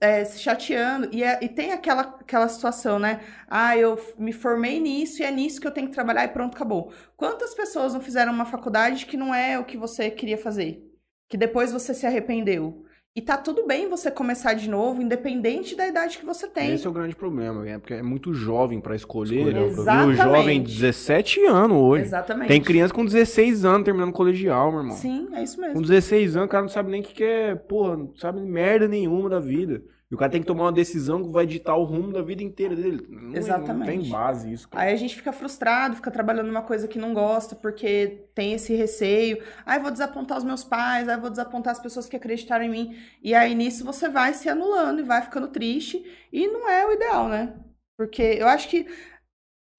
é, se chateando. E, é- e tem aquela, aquela situação, né? Ah, eu me formei nisso e é nisso que eu tenho que trabalhar e pronto, acabou. Quantas pessoas não fizeram uma faculdade que não é o que você queria fazer? Que depois você se arrependeu? E tá tudo bem você começar de novo, independente da idade que você tem. Esse é o grande problema, é porque é muito jovem pra escolher. Escolher né? o jovem, Exatamente. 17 anos hoje. Exatamente. Tem criança com 16 anos terminando colegial, meu irmão. Sim, é isso Com mesmo. 16 anos, o cara não sabe nem o que, que é, porra, não sabe merda nenhuma da vida. E o cara tem que tomar uma decisão que vai ditar o rumo da vida inteira dele. Não, Não Exatamente. tem base isso. cara. Aí a gente fica frustrado, fica trabalhando numa coisa que não gosta, porque tem esse receio. Ai, vou desapontar os meus pais, ai, vou desapontar as pessoas que acreditaram em mim. E aí nisso você vai se anulando e vai ficando triste. E não é o ideal, né? Porque eu acho que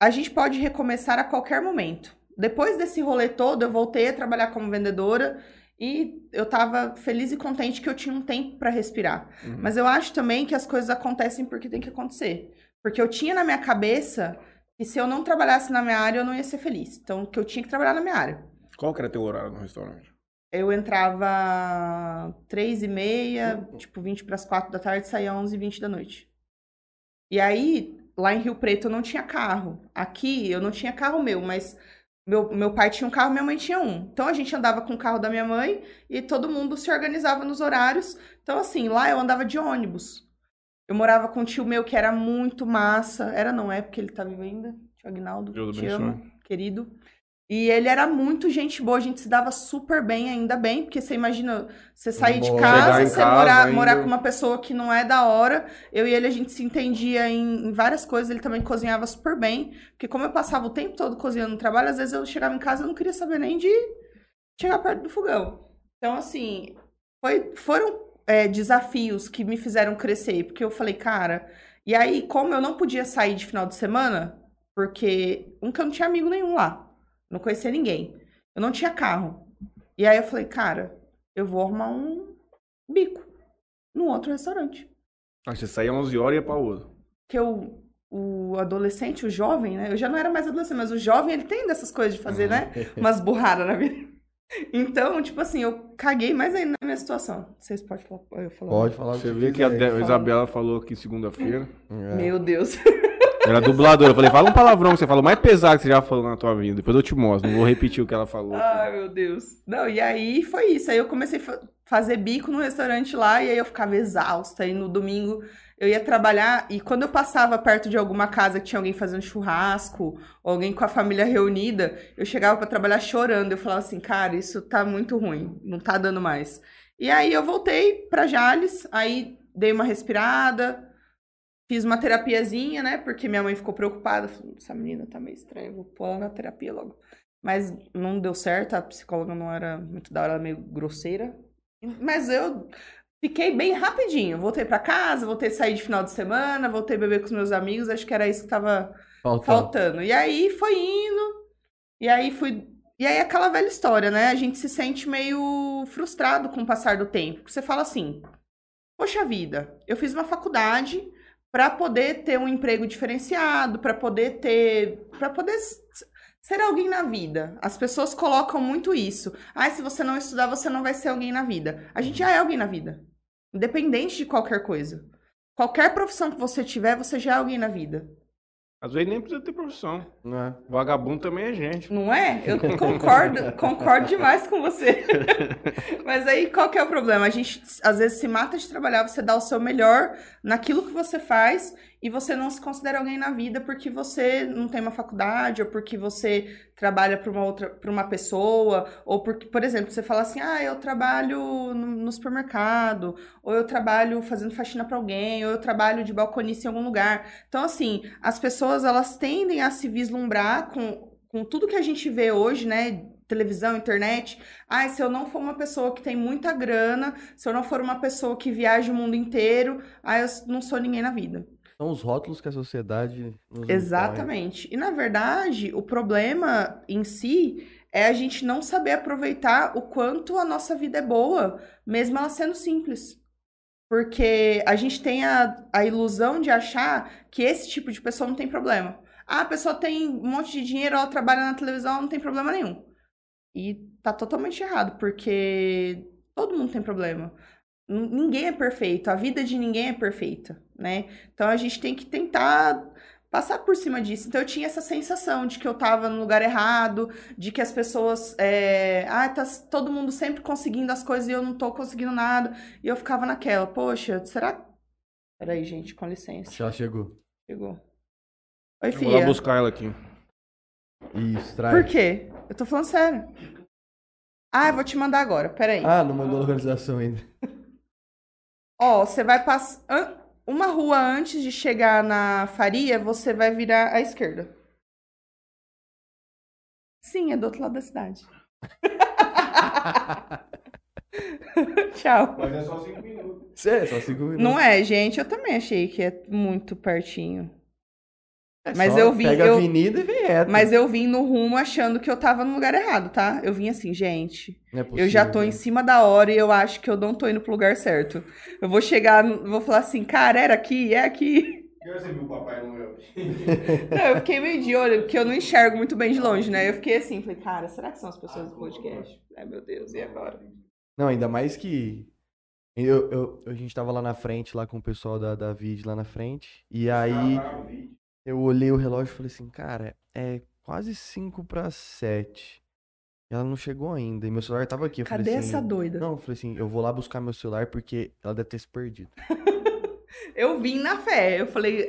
a gente pode recomeçar a qualquer momento. Depois desse rolê todo, eu voltei a trabalhar como vendedora e eu tava feliz e contente que eu tinha um tempo para respirar. Uhum. Mas eu acho também que as coisas acontecem porque tem que acontecer. Porque eu tinha na minha cabeça que se eu não trabalhasse na minha área, eu não ia ser feliz. Então, que eu tinha que trabalhar na minha área. Qual que era teu horário no restaurante? Eu entrava três e meia, tipo 20 para as quatro da tarde, saía 11 e 20 da noite. E aí, lá em Rio Preto, eu não tinha carro. Aqui, eu não tinha carro meu, mas meu, meu pai tinha um carro, minha mãe tinha um. Então, a gente andava com o carro da minha mãe e todo mundo se organizava nos horários. Então, assim, lá eu andava de ônibus. Eu morava com um tio meu que era muito massa. Era, não é, porque ele tá vivo ainda. Tio Agnaldo, te amo, querido. E ele era muito gente boa, a gente se dava super bem, ainda bem, porque você imagina, você sair de casa, você casa morar, ainda- morar com uma pessoa que não é da hora. Eu e ele, a gente se entendia em, em várias coisas, ele também cozinhava super bem, porque como eu passava o tempo todo cozinhando no trabalho, às vezes eu chegava em casa e não queria saber nem de chegar perto do fogão. Então, assim, foi, foram é, desafios que me fizeram crescer, porque eu falei, cara. E aí, como eu não podia sair de final de semana, porque um que eu não tinha amigo nenhum lá, não conhecia ninguém, eu não tinha carro. E aí eu falei, cara, eu vou arrumar um bico num outro restaurante. Ah, você saía 11 horas e ia pra outro. Que eu, o adolescente, o jovem, né? Eu já não era mais adolescente, mas o jovem, ele tem dessas coisas de fazer, né? Umas burradas na vida. Então, tipo assim, eu caguei mais ainda na minha situação. Vocês podem falar? Eu falo. Pode falar Você vê que a Isabela falou aqui segunda-feira. É. Meu Deus. Era dubladora. Eu falei, fala um palavrão que você falou mais pesado que você já falou na tua vida. Depois eu te mostro. Não vou repetir o que ela falou. Ai, meu Deus. Não, e aí foi isso. Aí eu comecei a fa- fazer bico no restaurante lá e aí eu ficava exausta. E no domingo eu ia trabalhar e quando eu passava perto de alguma casa que tinha alguém fazendo churrasco, alguém com a família reunida, eu chegava pra trabalhar chorando. Eu falava assim, cara, isso tá muito ruim, não tá dando mais. E aí eu voltei pra Jales, aí dei uma respirada, fiz uma terapiazinha, né? Porque minha mãe ficou preocupada, falou, essa menina tá meio estranha, vou pôr ela na terapia logo. Mas não deu certo, a psicóloga não era muito da hora, ela meio grosseira. Mas eu fiquei bem rapidinho. Voltei pra casa, voltei a sair de final de semana, voltei a beber com os meus amigos, acho que era isso que tava Faltou. faltando. E aí foi indo, e aí fui. E aí aquela velha história, né? A gente se sente meio frustrado com o passar do tempo. Você fala assim: Poxa vida, eu fiz uma faculdade para poder ter um emprego diferenciado, para poder ter. para poder ser alguém na vida. As pessoas colocam muito isso. Ah, se você não estudar, você não vai ser alguém na vida. A gente já é alguém na vida. Independente de qualquer coisa. Qualquer profissão que você tiver, você já é alguém na vida. Às vezes nem precisa ter profissão. Não é? Vagabundo também é gente. Não é? Eu concordo, concordo demais com você. Mas aí qual que é o problema? A gente às vezes se mata de trabalhar, você dá o seu melhor naquilo que você faz e você não se considera alguém na vida porque você não tem uma faculdade ou porque você trabalha para uma outra para uma pessoa ou porque, por exemplo, você fala assim: "Ah, eu trabalho no, no supermercado", ou eu trabalho fazendo faxina para alguém, ou eu trabalho de balconista em algum lugar. Então assim, as pessoas elas tendem a se vislumbrar com com tudo que a gente vê hoje, né? Televisão, internet. Ah, se eu não for uma pessoa que tem muita grana, se eu não for uma pessoa que viaja o mundo inteiro, ah, eu não sou ninguém na vida. São os rótulos que a sociedade nos impõe. Exatamente. E na verdade, o problema em si é a gente não saber aproveitar o quanto a nossa vida é boa, mesmo ela sendo simples. Porque a gente tem a, a ilusão de achar que esse tipo de pessoa não tem problema. Ah, a pessoa tem um monte de dinheiro, ela trabalha na televisão, não tem problema nenhum. E tá totalmente errado, porque todo mundo tem problema. Ninguém é perfeito, a vida de ninguém é perfeita, né? Então a gente tem que tentar passar por cima disso. Então eu tinha essa sensação de que eu tava no lugar errado, de que as pessoas. É... Ah, tá todo mundo sempre conseguindo as coisas e eu não tô conseguindo nada. E eu ficava naquela, poxa, será. Peraí, gente, com licença. Já chegou. Chegou. Oi, Eu vou lá filha. buscar ela aqui. Isso, traz. Por quê? Eu tô falando sério. Ah, eu vou te mandar agora, peraí. Ah, não mandou localização ainda. Ó, você vai passar. Uma rua antes de chegar na Faria, você vai virar à esquerda. Sim, é do outro lado da cidade. Tchau. Mas é só cinco minutos. Cê, só cinco minutos. Não é, gente? Eu também achei que é muito pertinho. É mas só eu vim- Pega eu- a avenida e vem reto. Mas eu vim no rumo achando que eu tava no lugar errado, tá? Eu vim assim, gente. É Eu já possível, tô em né? cima da hora e eu acho que eu não tô indo pro lugar certo. Eu vou chegar, vou falar assim, cara, era aqui, é aqui. Você viu o Papai Noel? Não, eu fiquei meio de olho, porque eu não enxergo muito bem de longe, né? Eu fiquei assim, falei, cara, será que são as pessoas do podcast? Ai, meu Deus, e agora? Não, ainda mais que. Eu, eu, a gente tava lá na frente, lá com o pessoal da, da Vid lá na frente. E aí eu olhei o relógio e falei assim, cara, é quase 5 para 7. Ela não chegou ainda. E meu celular tava aqui. Eu Cadê falei assim, essa doida? Não, eu falei assim, eu vou lá buscar meu celular porque ela deve ter se perdido. Eu vim na fé, eu falei,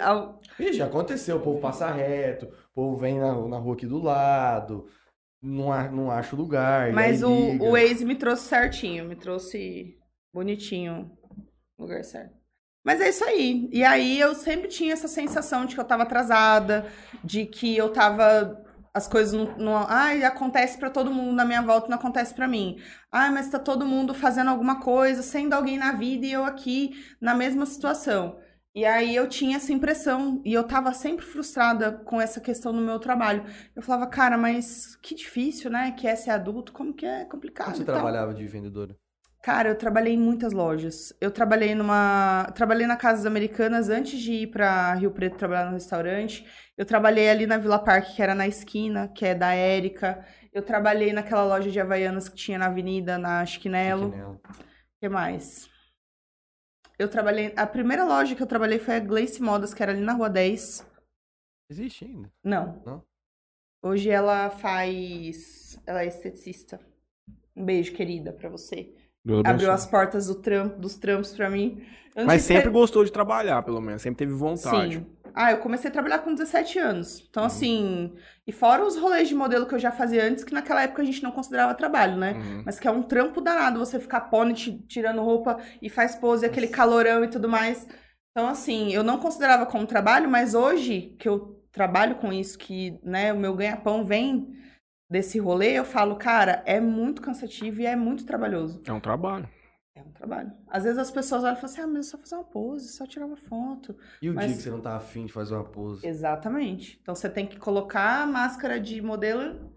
já aconteceu, o povo passa reto, o povo vem na, na rua aqui do lado, não, não acha o lugar. mas o, liga. o Waze me trouxe certinho, me trouxe bonitinho no lugar certo. Mas é isso aí. E aí eu sempre tinha essa sensação de que eu tava atrasada, de que eu tava. As coisas não. não ai, acontece pra todo mundo na minha volta, não acontece pra mim. Ai, mas tá todo mundo fazendo alguma coisa, sendo alguém na vida e eu aqui na mesma situação. E aí eu tinha essa impressão e eu tava sempre frustrada com essa questão no meu trabalho. Eu falava, cara, mas que difícil, né? Que é ser adulto, como que é complicado. Onde você trabalhava de vendedora? Cara, eu trabalhei em muitas lojas. Eu trabalhei numa. Trabalhei na Casas Americanas antes de ir pra Rio Preto trabalhar no restaurante. Eu trabalhei ali na Vila Parque, que era na esquina, que é da Érica. Eu trabalhei naquela loja de Havaianas que tinha na avenida, na Chiquinelo. O que mais? Eu trabalhei. A primeira loja que eu trabalhei foi a Glace Modas, que era ali na Rua 10. Existe ainda. Não. Não? Hoje ela faz. Ela é esteticista. Um beijo, querida, pra você. Abriu as portas do trampo, dos trampos pra mim. Mas sempre gostou de trabalhar, pelo menos. Sempre teve vontade. Sim. Ah, eu comecei a trabalhar com 17 anos. Então, assim. E fora os rolês de modelo que eu já fazia antes, que naquela época a gente não considerava trabalho, né? Uhum. Mas que é um trampo danado você ficar pone, ti- tirando roupa e faz pose, aquele calorão e tudo mais. Então, assim, eu não considerava como trabalho, mas hoje que eu trabalho com isso, que né, o meu ganha-pão vem desse rolê, eu falo, cara, é muito cansativo e é muito trabalhoso. É um trabalho. É um trabalho. Às vezes as pessoas olham e falam assim, ah, mas é só fazer uma pose, só tirar uma foto. E o Mas- dia que você não tá afim de fazer uma pose? Exatamente. Então você tem que colocar a máscara de modelo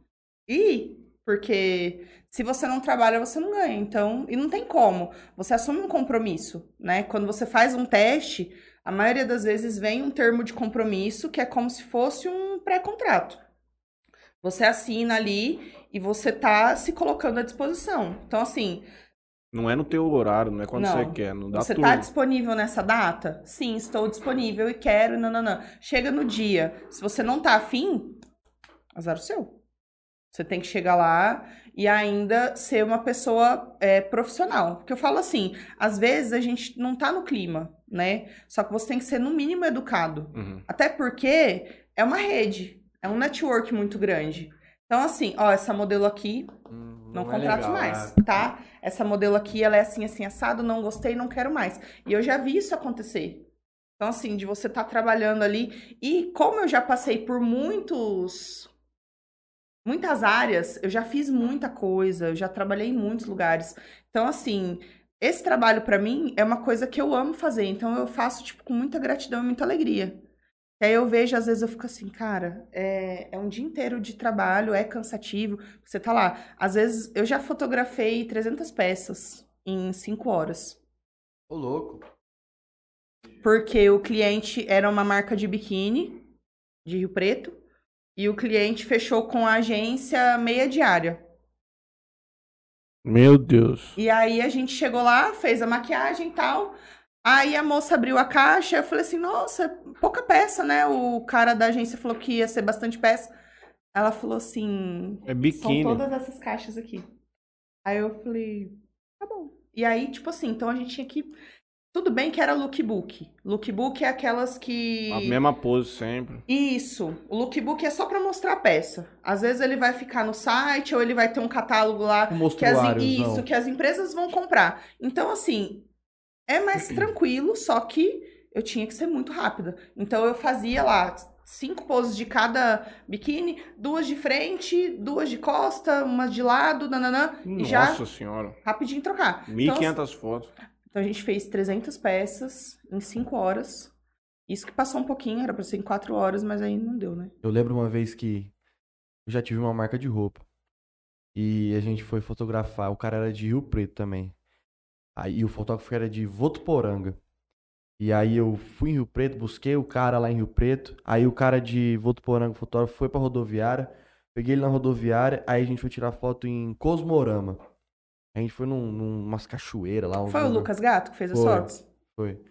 e ir. Porque se você não trabalha, você não ganha. Então, e não tem como. Você assume um compromisso, né? Quando você faz um teste, a maioria das vezes vem um termo de compromisso que é como se fosse um pré-contrato. Você assina ali e você tá se colocando à disposição. Então, assim, Não é no teu horário, não é quando Não. você quer. Não dá você tudo. tá disponível nessa data? Sim, estou disponível e quero, não, não, não. Chega no dia. Se você não tá afim, azar o seu. Você tem que chegar lá e ainda ser uma pessoa é, profissional. Porque eu falo assim, às vezes a gente não tá no clima, né? Só que você tem que ser, no mínimo, educado. Uhum. Até porque é uma rede, é um network muito grande. Então, assim, ó, essa modelo aqui, Hum, não é contrato legal, mais, é. tá? Essa modelo aqui, ela é assim, assim, assado, não gostei, não quero mais. E eu já vi isso acontecer. Então, assim, de você estar trabalhando ali. E como eu já passei por muitos. Muitas áreas, eu já fiz muita coisa, eu já trabalhei em muitos lugares. Então, assim, esse trabalho pra mim é uma coisa que eu amo fazer. Então, eu faço, tipo, com muita gratidão e muita alegria. E aí eu vejo, às vezes eu fico assim, cara, é, é um dia inteiro de trabalho, é cansativo. Você tá lá. Às vezes eu já fotografei 300 peças em 5 horas. Ô, louco. Porque o cliente era uma marca de biquíni, de Rio Preto. E o cliente fechou com a agência meia diária. Meu Deus. E aí a gente chegou lá, fez a maquiagem e tal. Aí a moça abriu a caixa, eu falei assim, nossa, pouca peça, né? O cara da agência falou que ia ser bastante peça. Ela falou assim, É biquíni. são todas essas caixas aqui. Aí eu falei, tá bom. E aí, tipo assim, então a gente tinha que. Tudo bem que era lookbook. Lookbook é aquelas que. A mesma pose sempre. Isso. O lookbook é só pra mostrar a peça. Às vezes ele vai ficar no site ou ele vai ter um catálogo lá Um que as, isso, que as empresas vão comprar. Então, assim, é mais tranquilo, só que eu tinha que ser muito rápida. Então, eu fazia lá cinco poses de cada biquíni, duas de frente, duas de costa, uma de lado, nananã, e Nossa já senhora. rapidinho trocar. Então, 1.500 fotos. então, a gente fez 300 peças em cinco horas. Isso que passou um pouquinho, era pra ser em quatro horas, mas aí não deu, né? Eu lembro uma vez que eu já tive uma marca de roupa. E a gente foi fotografar. O cara era de Rio Preto também. Aí o fotógrafo era de Votuporanga. E aí eu fui em Rio Preto, busquei o cara lá em Rio Preto. Aí o cara de Votuporanga, fotógrafo, foi pra rodoviária. Peguei ele na rodoviária. Aí a gente foi tirar foto em Cosmorama. A gente foi num, num, umas cachoeiras lá. Foi o Lucas Gato que fez as fotos? Foi.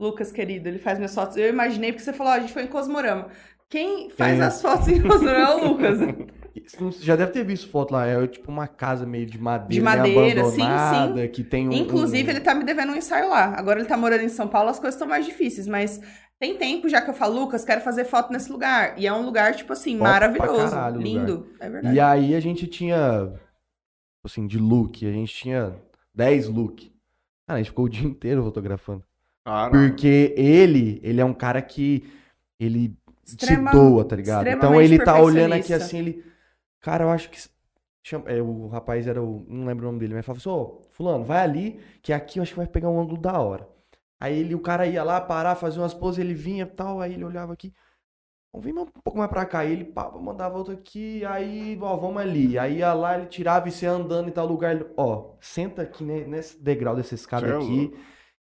Lucas, querido, ele faz minhas fotos. Eu imaginei porque você falou, ó, a gente foi em Cosmorama. Quem faz Quem? as fotos em Cosmorama é o Lucas. Você já deve ter visto foto lá. É tipo uma casa meio de madeira, De madeira, sim, abandonada, que tem um. Inclusive, um- ele tá me devendo um ensaio lá. Agora ele tá morando em São Paulo, as coisas estão mais difíceis, mas tem tempo já que eu falo, Lucas, quero fazer foto nesse lugar. E é um lugar, tipo assim, Top maravilhoso. caralho lindo. É verdade. E aí a gente tinha, assim, de look, a gente tinha 10 look. Cara, a gente ficou o dia inteiro fotografando. Cara, Porque ele, ele é um cara que ele Extrema- se doa, tá ligado? Então ele tá olhando aqui assim, ele... Cara, eu acho que... chama- é, o rapaz era o... Não lembro o nome dele, mas falava assim, ô, fulano, vai ali, que aqui eu acho que vai pegar um ângulo da hora. Aí ele, o cara ia lá parar, fazer umas poses, ele vinha e tal, aí ele olhava aqui. Vamos vir um pouco mais pra cá. Aí ele pá, mandava outro aqui, aí, ó, vamos ali. Aí ia lá, ele tirava e você andando em tal lugar. Ele, ó, senta aqui ne- nesse degrau dessa escada Cê é aqui.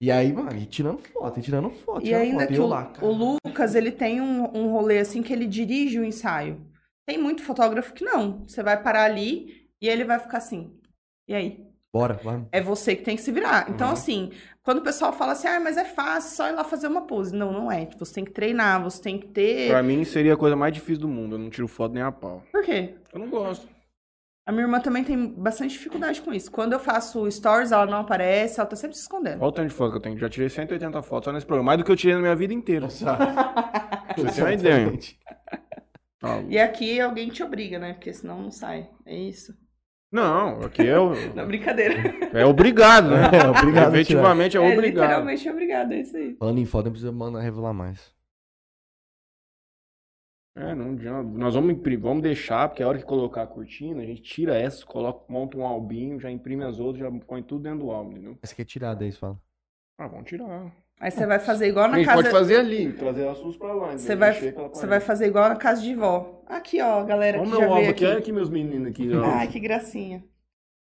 E aí, mano, e tirando foto, e tirando foto, E tirando ainda foto. que eu o, lá, o. Lucas, ele tem um, um rolê assim que ele dirige o ensaio. Tem muito fotógrafo que não. Você vai parar ali e ele vai ficar assim. E aí? Bora, vamos. É você que tem que se virar. Então, Uhum. assim, quando o pessoal fala assim, ah, mas é fácil, só ir lá fazer uma pose. Não, não é. Você tem que treinar, você tem que ter. pra mim seria a coisa mais difícil do mundo. Eu não tiro foto nem a pau. Por quê? Eu não gosto. A minha irmã também tem bastante dificuldade com isso. Quando eu faço stories, ela não aparece, ela tá sempre se escondendo. Olha o tanto de foto que eu tenho. Já tirei 180 fotos só nesse programa. Mais do que eu tirei na minha vida inteira. Você ter uma ideia. Tá. E aqui alguém te obriga, né? Porque senão não sai. É isso. Não, aqui é, o- Não, brincadeira. é obrigado, né? É, obrigado. Efetivamente é, É, obrigado. literalmente obrigado, é isso aí. Falando em foto, não precisa mandar revelar mais. É, não adianta. Nós vamos imprimir, vamos deixar, porque a hora que colocar a cortina, a gente tira essa, coloca, monta um albinho, já imprime as outras, já põe tudo dentro do álbum, entendeu? Essa aqui é tirada aí, você fala. Ah, vamos tirar. Aí você vai fazer igual A na gente casa. pode fazer ali, trazer as suas pra lá. Você vai, você vai fazer igual na casa de vó. Aqui, ó, a galera Olha que o meu álbum aqui. olha aqui meus meninos aqui. ó. Ai, que gracinha. Deixa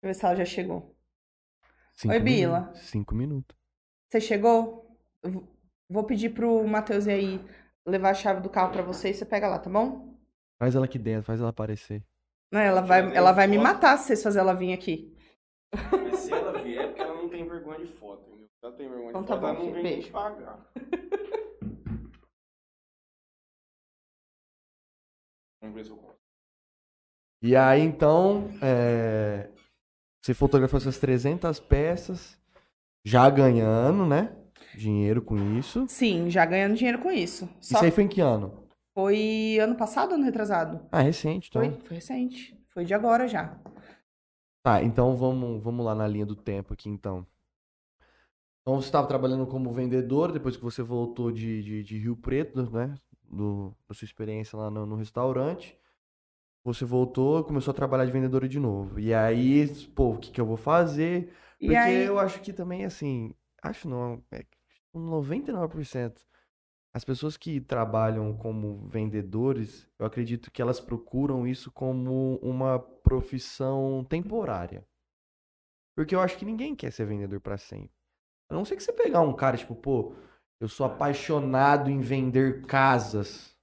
eu ver se ela já chegou. Cinco Oi, Bila. minutos. Cinco minutos. Você chegou? Eu Vou pedir pro Matheus ir aí levar a chave do carro pra você e você pega lá, tá bom? Faz ela aqui dentro, faz ela aparecer. Não, ela vai, ela vai me matar se vocês fazerem ela vir aqui. Mas se ela vier, é porque ela não tem vergonha de foto, ela tem vergonha Então de tá bom, não filho. vem Beijo. pagar. Vamos ver se eu consigo. E aí, então, é, você fotografou essas 300 peças, já ganhando, né? Dinheiro com isso. Sim, já ganhando dinheiro com isso. Só Isso aí foi em que ano? foi ano passado ou ano retrasado? Ah, recente, então. Foi, foi recente. Foi de agora já. Tá, então vamos, vamos lá na linha do tempo aqui, então. Então você estava trabalhando como vendedor, depois que você voltou de, de, de Rio Preto, né? Do, da sua experiência lá no, no restaurante. Você voltou, começou a trabalhar de vendedora de novo. E aí, pô, o que, que eu vou fazer? E Porque aí, eu acho que também, assim, acho não, é que 99%. As pessoas que trabalham como vendedores, eu acredito que elas procuram isso como uma profissão temporária. Porque eu acho que ninguém quer ser vendedor para sempre. A não ser que você pegar um cara, tipo, pô, eu sou apaixonado em vender casas.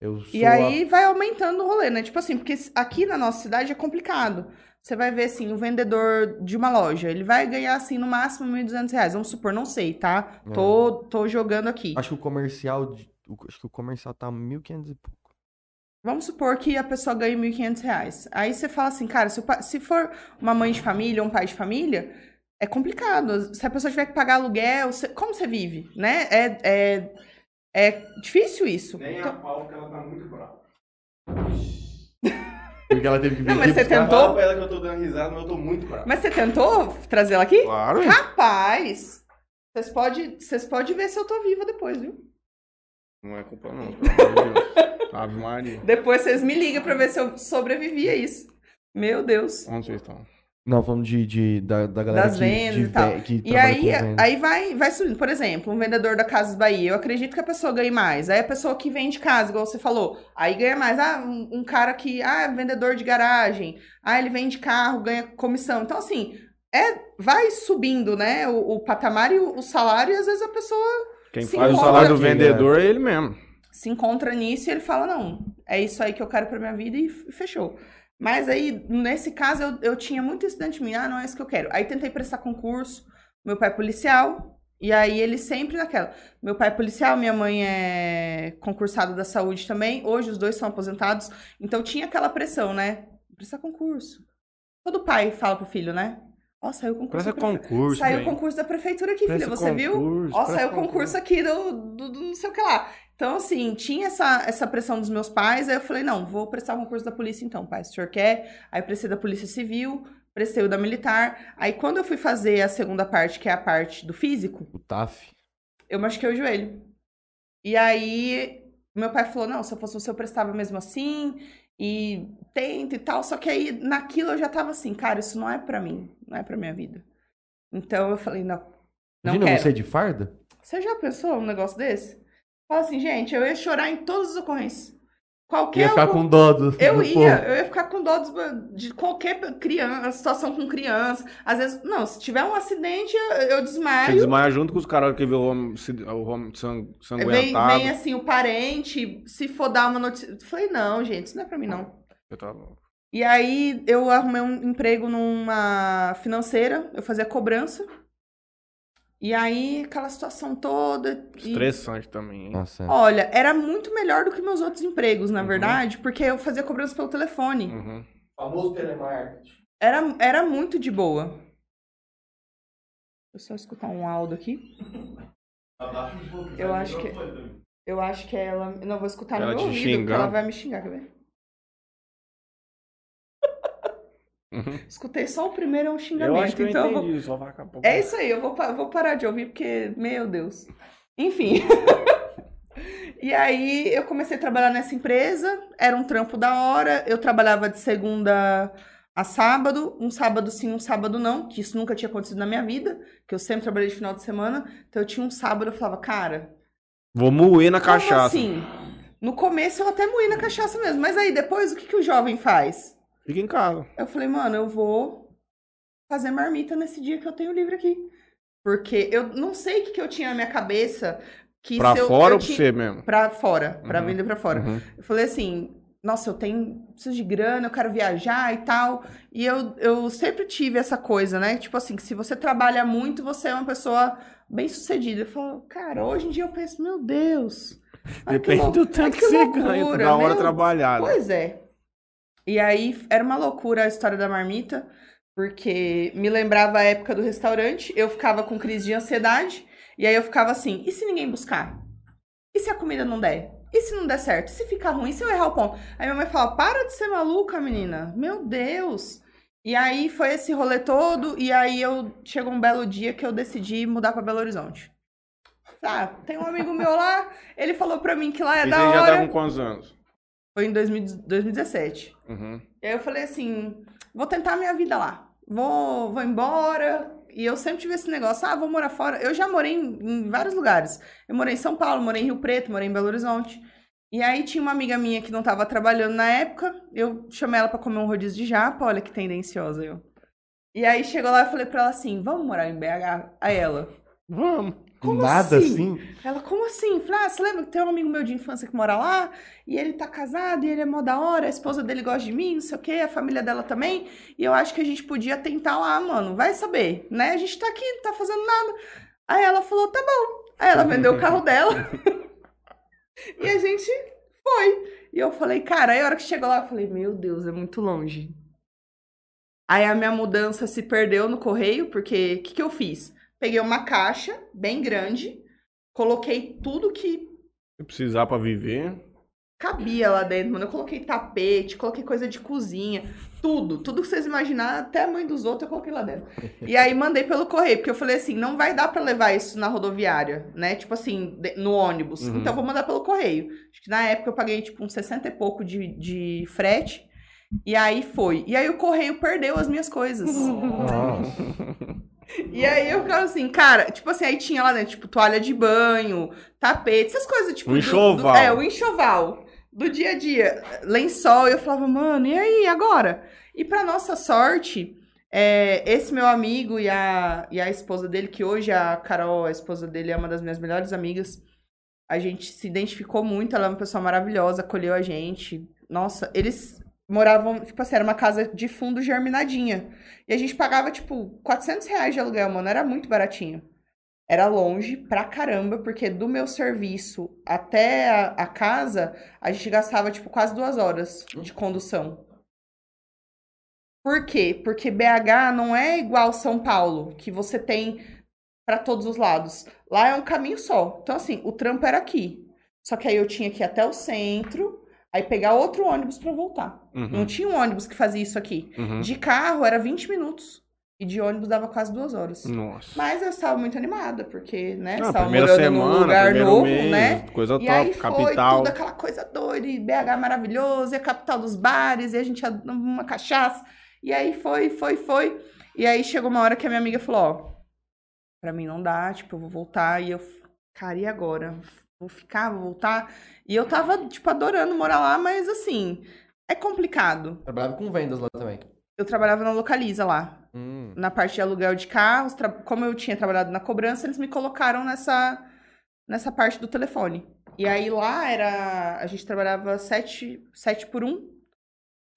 Eu sou E aí vai aumentando o rolê, né? Tipo assim, porque aqui na nossa cidade é complicado. Você vai ver, assim, o vendedor de uma loja, ele vai ganhar, assim, no máximo 1.200 reais. Vamos supor, não sei, tá? É. Tô, tô jogando aqui. a... Acho que o comercial. Acho que o comercial tá 1.500 e pouco. Vamos supor que a pessoa ganha 1.500 reais. Aí você fala assim, cara, se, se for uma mãe de família ou um pai de família, é complicado. Se a pessoa tiver que pagar aluguel, você- como você vive, né? É, é, é difícil isso. Nem Então- a pau, porque ela tá muito brava. Porque ela teve que vir Não, mas você tentou? Fala pra ela que eu tô dando risada, mas eu tô muito bravo. Mas você tentou trazer ela aqui? Claro. Rapaz! Vocês podem vocês pode ver se eu tô viva depois, viu? Não é culpa não, pelo amor de Deus. Ave Maria. Depois vocês me ligam pra ver se eu sobrevivi a isso. Meu Deus. Onde vocês estão? Não, falando de, de- da, da galera Das que, vendas de e tal. que E aí, aí vai, vai subindo. Por exemplo, um vendedor da Casas Bahia, eu acredito que a pessoa ganhe mais. Aí a pessoa que vende casa, igual você falou, aí ganha mais. Ah, um, um cara que, ah, é vendedor de garagem, ah, ele vende carro, ganha comissão. Então, assim, é, vai subindo, né, o, o patamar e o, o salário, e às vezes a pessoa Quem Se faz o encontra salário do aqui, vendedor é ele mesmo. se encontra nisso e ele fala, não, é isso aí que eu quero pra minha vida e fechou. Mas aí, nesse caso, eu, eu tinha muito estudante mim, ah, não é isso que eu quero. Aí tentei prestar concurso, meu pai é policial, e aí ele sempre naquela. Meu pai é policial, minha mãe é concursada da saúde também, hoje os dois são aposentados, então tinha aquela pressão, né? Prestar concurso. Todo pai fala pro filho, né? Ó, saiu o concurso. Prefe- concurso, Saiu o concurso da prefeitura aqui, filha, você viu? concurso, Ó, presta saiu o concurso aqui do, do, do não sei o que lá. Então, assim, tinha essa, essa pressão dos meus pais, aí eu falei, não, vou prestar o concurso da polícia então, pai, se o senhor quer. Aí prestei da polícia civil, prestei o da militar. Aí quando eu fui fazer a segunda parte, que é a parte do físico, O TAF. eu machuquei o joelho. E aí, meu pai falou, não, se eu fosse você, eu prestava mesmo assim, e tenta e tal. Só que aí, naquilo, eu já tava assim, cara, isso não é pra mim, não é pra minha vida. Então, eu falei, não, não Imagina quero. você de farda? Você já pensou um negócio desse? Fala assim, gente, eu ia chorar em todas as ocorrências. Ia Qualquer ficar ocor- com dó do, Eu do ia, povo. eu ia ficar com dó dos- de qualquer criança, situação com criança. Às vezes, não, se tiver um acidente, eu, eu Você desmaio. desmaia junto com os caras que vê o homem, o homem sang- Vem, sanguentado. vem assim o parente, se for dar uma notícia. Eu Falei, não, gente, isso não é pra mim, não. Tá louco. E aí eu arrumei um emprego numa financeira, eu fazia cobrança. E aí, aquela situação toda. e- Estressante também, hein? Nossa, é. Olha, era muito melhor do que meus outros empregos, na Uhum. verdade, porque eu fazia cobrança pelo telefone. Uhum. famoso telemarketing. Era, era muito de boa. Deixa eu só escutar um áudio aqui. Abaixa um pouco. Eu acho que-. Eu acho que ela. Não vou escutar Ela no meu ouvido, porque ela vai me xingar, quer ver? Uhum. Escutei só o primeiro é um xingamento. Eu acho que eu então vou- entendi, vai acabar. É isso aí, eu vou, vou parar de ouvir, porque, meu Deus. Enfim. e aí eu comecei a trabalhar nessa empresa, era um trampo da hora, eu trabalhava de segunda a sábado, um sábado sim, um sábado não, que isso nunca tinha acontecido na minha vida, que eu sempre trabalhei de final de semana, então eu tinha um sábado, eu falava, cara, Vou moer na cachaça. assim? No começo eu até moí na cachaça mesmo, mas aí depois o que, que o jovem faz? Fica em casa. Eu falei, mano, eu vou fazer marmita nesse dia que eu tenho livre aqui. Porque eu não sei o que, que eu tinha na minha cabeça. Que Pra eu, fora eu ou pra tinha- você mesmo? Pra fora, pra Uhum. vender pra fora. Uhum. Eu falei assim, nossa, eu tenho, preciso de grana, eu quero viajar e tal. E eu, eu sempre tive essa coisa, né? Tipo assim, que se você trabalha muito, você é uma pessoa bem sucedida. Eu falo, cara, hoje em dia eu penso, meu Deus. Depende do tanto que, que você ganha, da hora meu trabalhada. Pois é. E aí era uma loucura a história da marmita, porque me lembrava a época do restaurante, eu ficava com crise de ansiedade, e aí eu ficava assim, e se ninguém buscar? E se a comida não der? E se não der certo? E se ficar ruim? E se eu errar o ponto? Aí minha mãe fala, para de ser maluca, menina. Meu Deus. E aí foi esse rolê todo, e aí eu chegou um belo dia que eu decidi mudar pra Belo Horizonte. Ah, tem um amigo meu lá, ele falou pra mim que lá é e da você já hora. tá com quantos anos? Foi em 2000 2017. Uhum. E aí eu falei assim, vou tentar a minha vida lá. Vou, vou embora. E eu sempre tive esse negócio, ah, vou morar fora. Eu já morei em, em vários lugares. Eu morei em São Paulo, morei em Rio Preto, morei em Belo Horizonte. E aí tinha uma amiga minha que não tava trabalhando na época. Eu chamei ela pra comer um rodízio de japa, olha que tendenciosa eu. E aí chegou lá e falei pra ela assim, vamos morar em BH? Aí ela, Vamos. Como Nada assim? assim? Ela, como assim? Falei, ah, você lembra que tem um amigo meu de infância que mora lá? E ele tá casado e ele é mó da hora, a esposa dele gosta de mim, não sei o quê, a família dela também. E eu acho que a gente podia tentar lá, mano, vai saber, né? A gente tá aqui, não tá fazendo nada. Aí ela falou, tá bom. Aí ela vendeu o carro dela. e a gente foi. E eu falei, cara, aí a hora que chegou lá, eu falei, meu Deus, é muito longe. Aí a minha mudança se perdeu no correio, porque o que, que eu fiz? Peguei uma caixa bem grande, coloquei tudo que Se precisar pra viver. cabia lá dentro, mano. Eu coloquei tapete, coloquei coisa de cozinha, tudo. Tudo que vocês imaginarem, até a mãe dos outros, eu coloquei lá dentro. E aí mandei pelo correio, porque eu falei assim, não vai dar pra levar isso na rodoviária, né? Tipo assim, de- no ônibus. Uhum. Então eu vou mandar pelo correio. Acho que na época eu paguei tipo uns 60 e pouco de, de frete. E aí foi. E aí o correio perdeu as minhas coisas. Nossa. E aí eu ficava assim, cara, tipo assim, aí tinha lá dentro, tipo, toalha de banho, tapete, essas coisas, tipo. O do- enxoval. do- é, o enxoval do dia a dia. Lençol, eu falava, mano, e aí, agora? E pra nossa sorte, é, esse meu amigo e a, e a esposa dele, que hoje a Carol, a esposa dele, é uma das minhas melhores amigas, a gente se identificou muito, ela é uma pessoa maravilhosa, acolheu a gente. Nossa, eles moravam, tipo assim, era uma casa de fundo germinadinha. E a gente pagava, tipo, 400 reais de aluguel, mano. Era muito baratinho. Era longe pra caramba, porque do meu serviço até a, a casa, a gente gastava, tipo, quase duas horas de condução. Por quê? Porque BH não é igual São Paulo, que você tem pra todos os lados. Lá é um caminho só. Então, assim, o trampo era aqui. Só que aí eu tinha que ir até o centro, aí pegar outro ônibus pra voltar. Não Uhum, tinha um ônibus que fazia isso aqui. uhum. De carro era 20 minutos. E de ônibus dava quase duas horas. Nossa. Mas eu estava muito animada, porque, né? Não, estava primeira morando semana, num lugar primeiro novo, mês, né? Coisa E top, aí foi capital. tudo aquela coisa doida, e BH maravilhoso, e a capital dos bares, e a gente ia uma cachaça. E aí foi, foi, foi. E aí chegou uma hora que a minha amiga falou, ó, pra mim não dá, tipo, eu vou voltar. E eu, cara, e agora? Vou ficar, vou voltar? E eu tava, tipo, adorando morar lá, mas assim, é complicado. Trabalhava com vendas lá também. Eu trabalhava na Localiza lá Hum. na parte de aluguel de carros, tra- como eu tinha trabalhado na cobrança, eles me colocaram nessa, nessa parte do telefone. E aí lá era. A gente trabalhava sete, sete por um.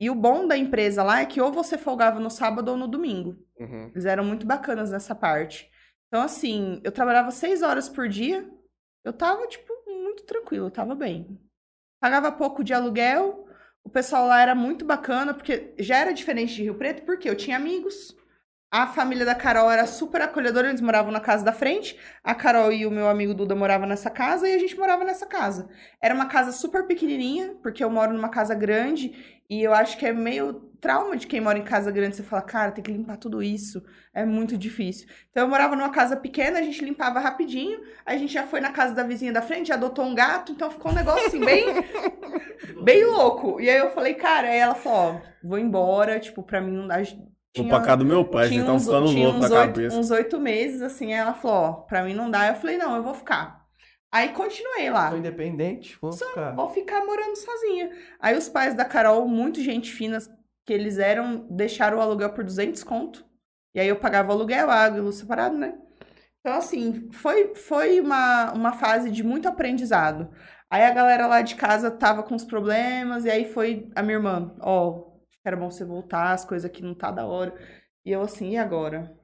E o bom da empresa lá é que ou você folgava no sábado ou no domingo. Uhum. Eles eram muito bacanas nessa parte. Então, assim, eu trabalhava seis horas por dia. Eu tava, tipo, muito tranquilo, eu tava bem. Pagava pouco de aluguel. O pessoal lá era muito bacana, porque já era diferente de Rio Preto, porque eu tinha amigos. A família da Carol era super acolhedora, eles moravam na casa da frente. A Carol e o meu amigo Duda moravam nessa casa e a gente morava nessa casa. Era uma casa super pequenininha, porque eu moro numa casa grande e eu acho que é meio trauma de quem mora em casa grande. Você fala, cara, tem que limpar tudo isso. É muito difícil. Então eu morava numa casa pequena, a gente limpava rapidinho. A gente já foi na casa da vizinha da frente, já adotou um gato, então ficou um negócio assim, bem, bem louco. E aí eu falei, cara, aí ela falou, ó, vou embora, tipo, pra mim não dá. Vou pra casa do meu pai, tinha uns, ficando tinha loucos uns da oito, cabeça. uns oito meses, assim, aí ela falou, ó, pra mim não dá. Eu falei, não, eu vou ficar. Aí continuei lá. Sou independente, vou ficar. Vou ficar morando sozinha. Aí os pais da Carol, muito gente fina, que eles eram, deixaram o aluguel por 200 conto. E aí eu pagava aluguel, água luz separado, né? Então, assim, foi, foi uma, uma fase de muito aprendizado. Aí a galera lá de casa tava com os problemas, e aí foi a minha irmã, ó, que era bom você voltar, as coisas aqui não tá da hora. E eu assim, e agora?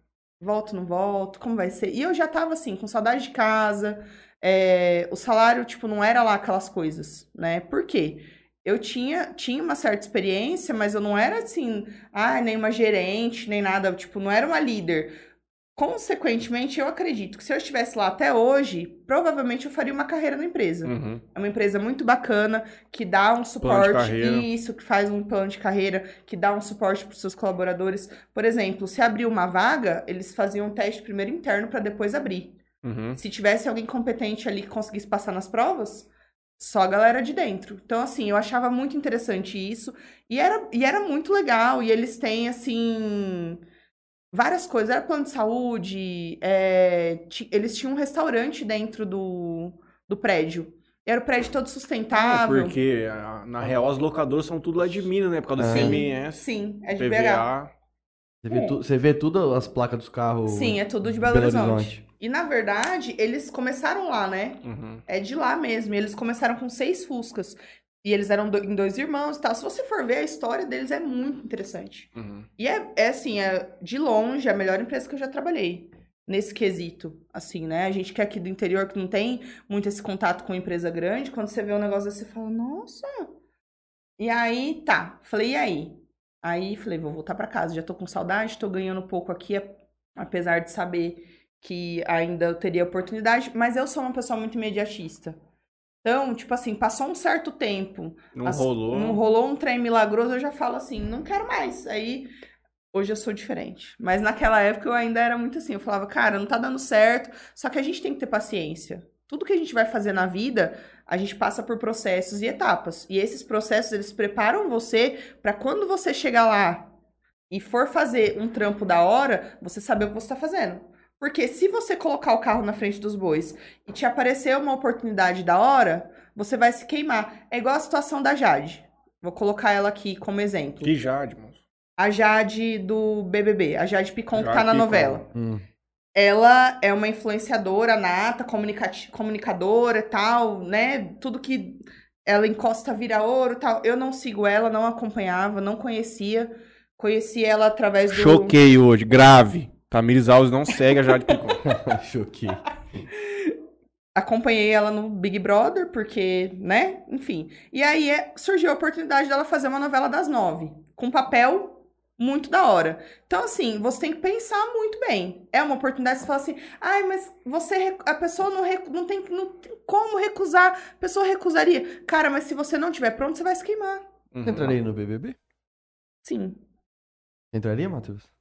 Volto, não volto? Como vai ser? E eu já tava assim, com saudade de casa, é, o salário, tipo, não era lá aquelas coisas, né? Por quê? Eu tinha, tinha uma certa experiência, mas eu não era assim, ah, nem uma gerente, nem nada, tipo, não era uma líder. Consequentemente, eu acredito que se eu estivesse lá até hoje, provavelmente eu faria uma carreira na empresa. Uhum. É uma empresa muito bacana, que dá um suporte, isso, que faz um plano de carreira, que dá um suporte para os seus colaboradores. Por exemplo, se abrir uma vaga, eles faziam um teste primeiro interno para depois abrir. Uhum. Se tivesse alguém competente ali que conseguisse passar nas provas, só a galera de dentro. Então, assim, eu achava muito interessante isso. E era, e era muito legal. E eles têm, assim, várias coisas. Era plano de saúde, é, eles tinham um restaurante dentro do, do prédio. Era o prédio todo É, sustentável. porque, ah, na real, as locadoras são tudo lá de Minas, né? Por causa do É. CMS, Sim, é de BH. Você vê, tu- você vê tudo as placas dos carros. Sim, é tudo de Belo, Horizonte. E na verdade, eles começaram lá, né? Uhum. É de lá mesmo. E eles começaram com seis Fuscas. E eles eram do- em dois irmãos e tal. Se você for ver, a história deles é muito interessante. Uhum. E é, é assim, é de longe a melhor empresa que eu já trabalhei. Nesse quesito, assim, né? A gente que é aqui do interior, que não tem muito esse contato com empresa grande, quando você vê um negócio desse, você fala, nossa. E aí, tá. Falei, e aí? Aí, falei, vou voltar pra casa. Já tô com saudade, tô ganhando pouco aqui, apesar de saber que ainda eu teria oportunidade. Mas eu sou uma pessoa muito imediatista. Então, tipo assim, passou um certo tempo, Não as- rolou. Não rolou um trem milagroso, eu já falo assim, não quero mais. Aí hoje eu sou diferente. Mas naquela época eu ainda era muito assim, eu falava, cara, não tá dando certo. Só que a gente tem que ter paciência. Tudo que a gente vai fazer na vida, a gente passa por processos e etapas. E esses processos, eles preparam você para quando você chegar lá e for fazer um trampo da hora, você saber o que você tá fazendo. Porque se você colocar o carro na frente dos bois e te aparecer uma oportunidade da hora, você vai se queimar. É igual a situação da Jade. Vou colocar ela aqui como exemplo. Que Jade, moço. A Jade do BBB, a Jade Picon que Jade tá na Picon. novela. Hum. Ela é uma influenciadora nata, comunicati- comunicadora e tal, né? Tudo que ela encosta vira ouro e tal. Eu não sigo ela, não acompanhava, não conhecia. Conheci ela através do. Choquei hoje, grave. Tamires Alves não segue a Jade Picon. Choquei. acompanhei ela no Big Brother, porque, né? Enfim. E aí é- surgiu a oportunidade dela fazer uma novela das nove, com papel muito da hora. Então, assim, você tem que pensar muito bem. É uma oportunidade, você fala assim, ai, mas você, a pessoa não, não, tem, não tem como recusar, a pessoa recusaria. Cara, mas se você não tiver pronto, você vai se queimar. Uhum. Entraria no BBB? Sim. Entraria, Matheus?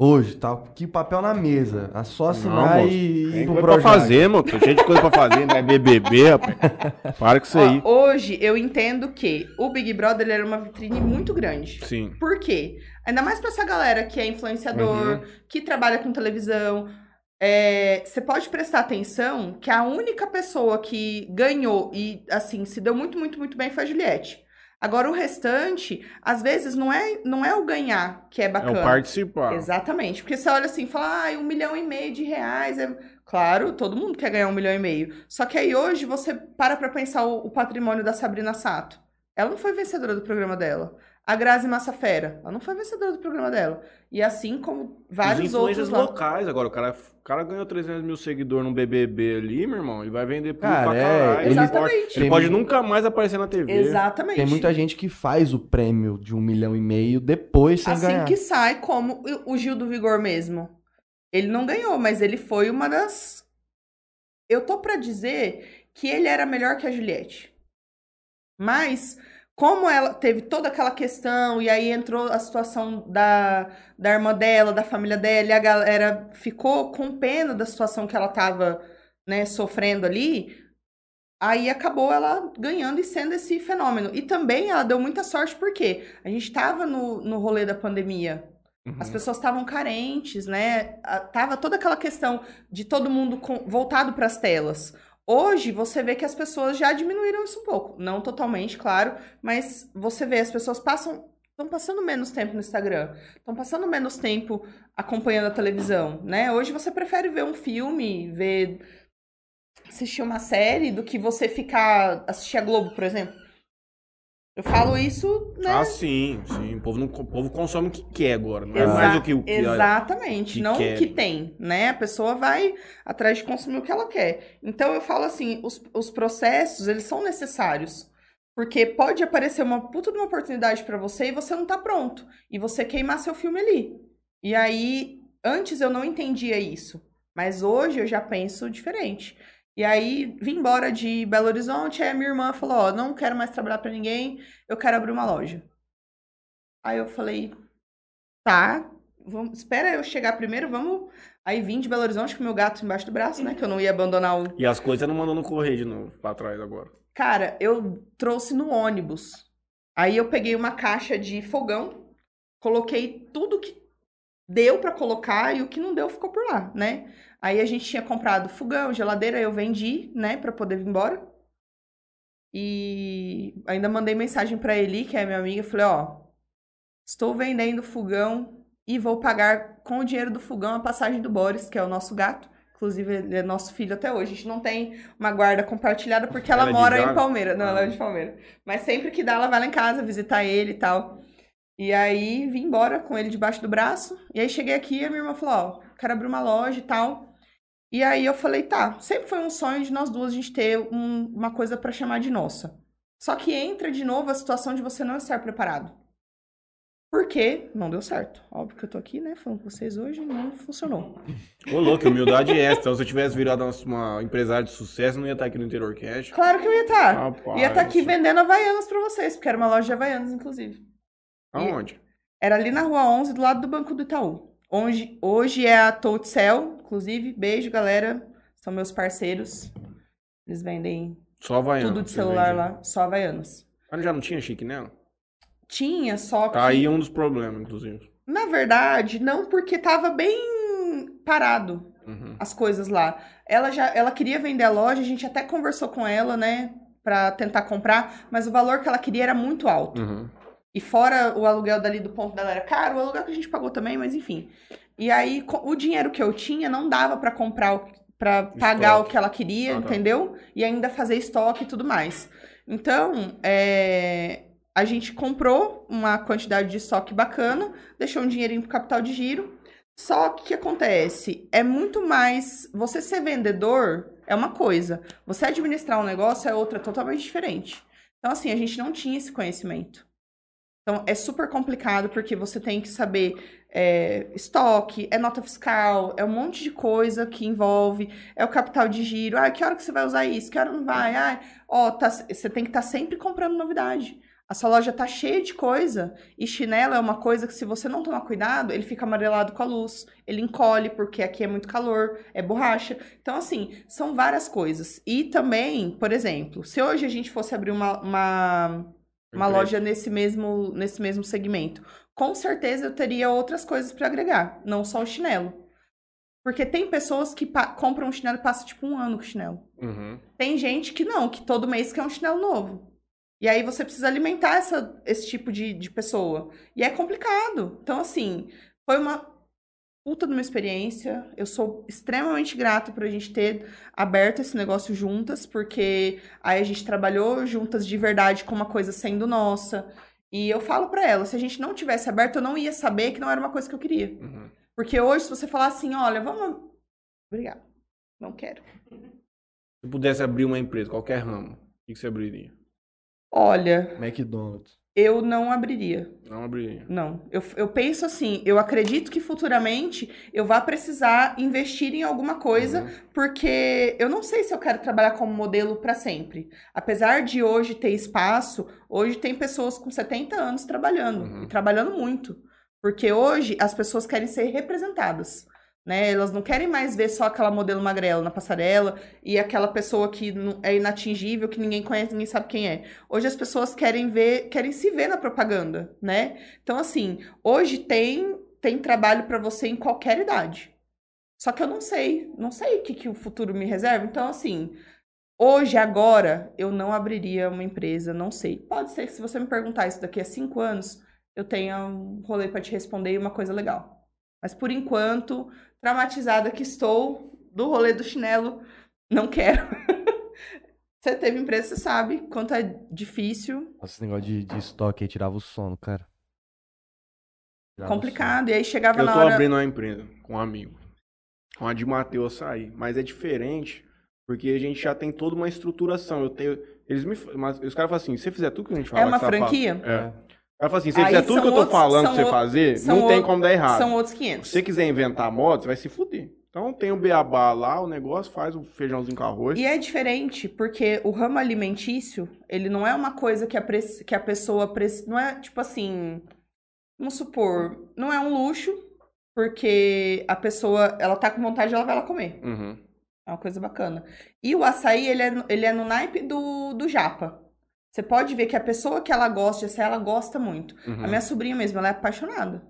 Hoje, tá? Que papel na mesa. É só assinar moço. e ir Tem coisa pra fazer, mano. Tem cheio de coisa pra fazer, não é BBB, rapaz. Para com isso aí. Ó, hoje, eu entendo que o Big Brother ele era uma vitrine muito grande. Sim. Por quê? Ainda mais pra essa galera que é influenciador, que trabalha com televisão. É, você pode prestar atenção que a única pessoa que ganhou e, assim, se deu muito, muito, muito bem foi a Juliette. Agora, o restante, às vezes, não é, não é o ganhar que é É bacana. o participar. Exatamente. Porque você olha assim e fala, ah, um milhão e meio de reais. É... Claro, todo mundo quer ganhar um milhão e meio. Só que aí hoje você para pra pensar o, o patrimônio da Sabrina Sato. Ela não foi vencedora do programa dela. A Grazi Massafera, ela não foi vencedora do programa dela. E assim como vários Os outros lá. locais agora. O cara, o cara ganhou 300 mil seguidores no BBB ali, meu irmão. Ele vai vender Cara, pra é, caralho. ele- pode, Exatamente. ele pode nunca mais aparecer na TV. Exatamente. Tem muita gente que faz o prêmio de um milhão e meio depois sem assim ganhar. que sai, como o- o Gil do Vigor mesmo. Ele não ganhou, mas ele foi uma das. Eu tô pra dizer que ele era melhor que a Juliette. Mas, como ela teve toda aquela questão, e aí entrou a situação da, da irmã dela, da família dela, e a galera ficou com pena da situação que ela tava, né, sofrendo ali. Aí acabou ela ganhando e sendo esse fenômeno. E também ela deu muita sorte, porque a gente tava no, no rolê da pandemia. Uhum. As pessoas estavam carentes, né? Tava toda aquela questão de todo mundo com- voltado para as telas. Hoje você vê que as pessoas já diminuíram isso um pouco, não totalmente, claro, mas você vê as pessoas passam estão passando menos tempo no Instagram, estão passando menos tempo acompanhando a televisão, né? Hoje você prefere ver um filme, ver assistir uma série do que você ficar assistir a Globo, por exemplo. Eu falo isso, né? Ah, sim, sim. O povo, não, o povo consome o que quer agora. Não é Exa- mais o que o que. Exatamente, que não o que tem, né? A pessoa vai atrás de consumir o que ela quer. Então eu falo assim, os, os processos, eles são necessários. Porque pode aparecer uma puta de uma oportunidade pra você e você não tá pronto. E você queimar seu filme ali. E aí, antes eu não entendia isso. Mas hoje eu já penso diferente. E aí, vim embora de Belo Horizonte, aí a minha irmã falou, ó, não quero mais trabalhar pra ninguém, eu quero abrir uma loja. Aí eu falei, tá, vamos, espera eu chegar primeiro, vamos. Aí vim de Belo Horizonte com meu gato embaixo do braço, né? Que eu não ia abandonar o. E as coisas não mandando correr de novo pra trás agora. Cara, eu trouxe no ônibus. Aí eu peguei uma caixa de fogão, coloquei tudo que deu pra colocar e o que não deu ficou por lá, né? Aí a gente tinha comprado fogão, geladeira, eu vendi, né, Pra poder vir embora. E ainda mandei mensagem pra Eli, que é minha amiga, falei, ó, estou vendendo fogão e vou pagar com o dinheiro do fogão a passagem do Boris, que é o nosso gato. Inclusive, ele é nosso filho até hoje. A gente não tem uma guarda compartilhada porque ela, Ela é mora em? Palmeiras. Não, ela é Ah. de Palmeiras. Mas sempre que dá, ela vai lá em casa visitar ele e tal. E aí vim embora com ele debaixo do braço. E aí cheguei aqui e a minha irmã falou: Ó, quero abrir uma loja e tal. E aí eu falei: tá, sempre foi um sonho de nós duas a gente ter um- uma coisa pra chamar de nossa. Só que entra de novo a situação de você não estar preparado. Porque não deu certo. Óbvio que eu tô aqui, né, falando com vocês hoje, não funcionou. Ô, louco, que humildade é essa? Então, se eu tivesse virado uma, empresária de sucesso, não ia estar aqui no Interior Cash. Claro que eu ia estar. Rapaz. Ia estar aqui vendendo Havaianas pra vocês, porque era uma loja de Havaianas, inclusive. Aonde? Era ali na rua 11, do lado do Banco do Itaú. Onde, hoje é a Toadcell, inclusive. Beijo, galera. São meus parceiros. Eles vendem Só Havaiana. tudo de celular lá, só Havaianas. Mas já não tinha chique nela? Tinha, só que... Tá aí um dos problemas, inclusive. Na verdade, não porque tava bem parado Uhum. as coisas lá. Ela já ela queria vender a loja, a gente até conversou com ela, né, Pra tentar comprar, mas o valor que ela queria era muito alto. Uhum. E fora o aluguel dali do ponto dela era caro, o aluguel que a gente pagou também, mas enfim. E aí o dinheiro que eu tinha não dava pra comprar para pagar Estoque. o que ela queria, Ah, tá. entendeu? E ainda fazer estoque e tudo mais. Então, é, a gente comprou uma quantidade de estoque bacana, deixou um dinheirinho pro capital de giro. Só que o que acontece? É muito mais. Você ser vendedor é uma coisa, você administrar um negócio é outra totalmente diferente. Então, assim, a gente não tinha esse conhecimento. Então, é super complicado porque você tem que saber é, estoque, é nota fiscal, é um monte de coisa que envolve, é o capital de giro. Ah, que hora que você vai usar isso? Que hora não vai? Ah, ó, tá- você tem que estar sempre comprando novidade. A sua loja tá cheia de coisa e chinelo é uma coisa que se você não tomar cuidado, ele fica amarelado com a luz, ele encolhe porque aqui é muito calor, é borracha. Então, assim, são várias coisas. E também, por exemplo, se hoje a gente fosse abrir uma, uma, uma loja nesse mesmo, nesse mesmo segmento, com certeza eu teria outras coisas para agregar, não só o chinelo. Porque tem pessoas que compram um chinelo e passam tipo um ano com o chinelo. Uhum. Tem gente que não, que todo mês quer um chinelo novo. E aí você precisa alimentar essa, esse tipo de, de pessoa. E é complicado. Então, assim, foi uma puta de uma experiência. Eu sou extremamente grata por a gente ter aberto esse negócio juntas, porque aí a gente trabalhou juntas de verdade com uma coisa sendo nossa. E eu falo pra ela, se a gente não tivesse aberto, eu não ia saber que não era uma coisa que eu queria. Uhum. Porque hoje, se você falar assim, olha, vamos. Obrigada. Não quero. Se pudesse abrir uma empresa, qualquer ramo, o que que você abriria? Olha, McDonald's. Eu não abriria. Não abriria. Não. Eu, eu penso assim, eu acredito que futuramente eu vá precisar investir em alguma coisa, Uhum. porque eu não sei se eu quero trabalhar como modelo para sempre. Apesar de hoje ter espaço, hoje tem pessoas com 70 anos trabalhando, Uhum. e trabalhando muito. Porque hoje as pessoas querem ser representadas. Né? Elas não querem mais ver só aquela modelo magrela na passarela e aquela pessoa que é inatingível, que ninguém conhece, ninguém sabe quem é. Hoje as pessoas querem ver, querem se ver na propaganda, né? Então, assim, hoje tem, tem trabalho para você em qualquer idade. Só que eu não sei, não sei o que, que o futuro me reserva. Então, assim, hoje, agora, eu não abriria uma empresa, não sei. Pode ser que se você me perguntar isso daqui a cinco anos, eu tenha um rolê para te responder e uma coisa legal. Mas por enquanto, traumatizada que estou do rolê do chinelo, não quero. você teve empresa, você sabe quanto é difícil, Nossa, esse negócio de, de estoque aí tirava o sono, cara. Tirava complicado. E aí chegava Eu na tô hora. abrindo uma empresa com um amigo. Com a de Matheus sair. Mas é diferente, porque a gente já tem toda uma estruturação. Eu tenho. Eles me. Mas os caras falam assim: se você fizer tudo que a gente fala. É uma tá franquia? falando- sono. É. Cara fala assim: se você fizer tudo que eu tô outros- falando pra você outros- fazer, não tem como dar errado. São outros 500. Se você quiser inventar moda, você vai se fuder. Então tem o beabá lá, o negócio, faz o feijãozinho com arroz. E é diferente, porque o ramo alimentício, ele não é uma coisa que a, que a pessoa precisa. Não é tipo assim. Vamos supor, não é um luxo, porque a pessoa, ela tá com vontade, ela vai lá comer. Uhum. É uma coisa bacana. E o açaí, ele é, no- ele é no naipe do, do japa. Você pode ver que a pessoa que ela gosta de açaí, ela gosta muito. uhum. A minha sobrinha mesmo, ela é apaixonada.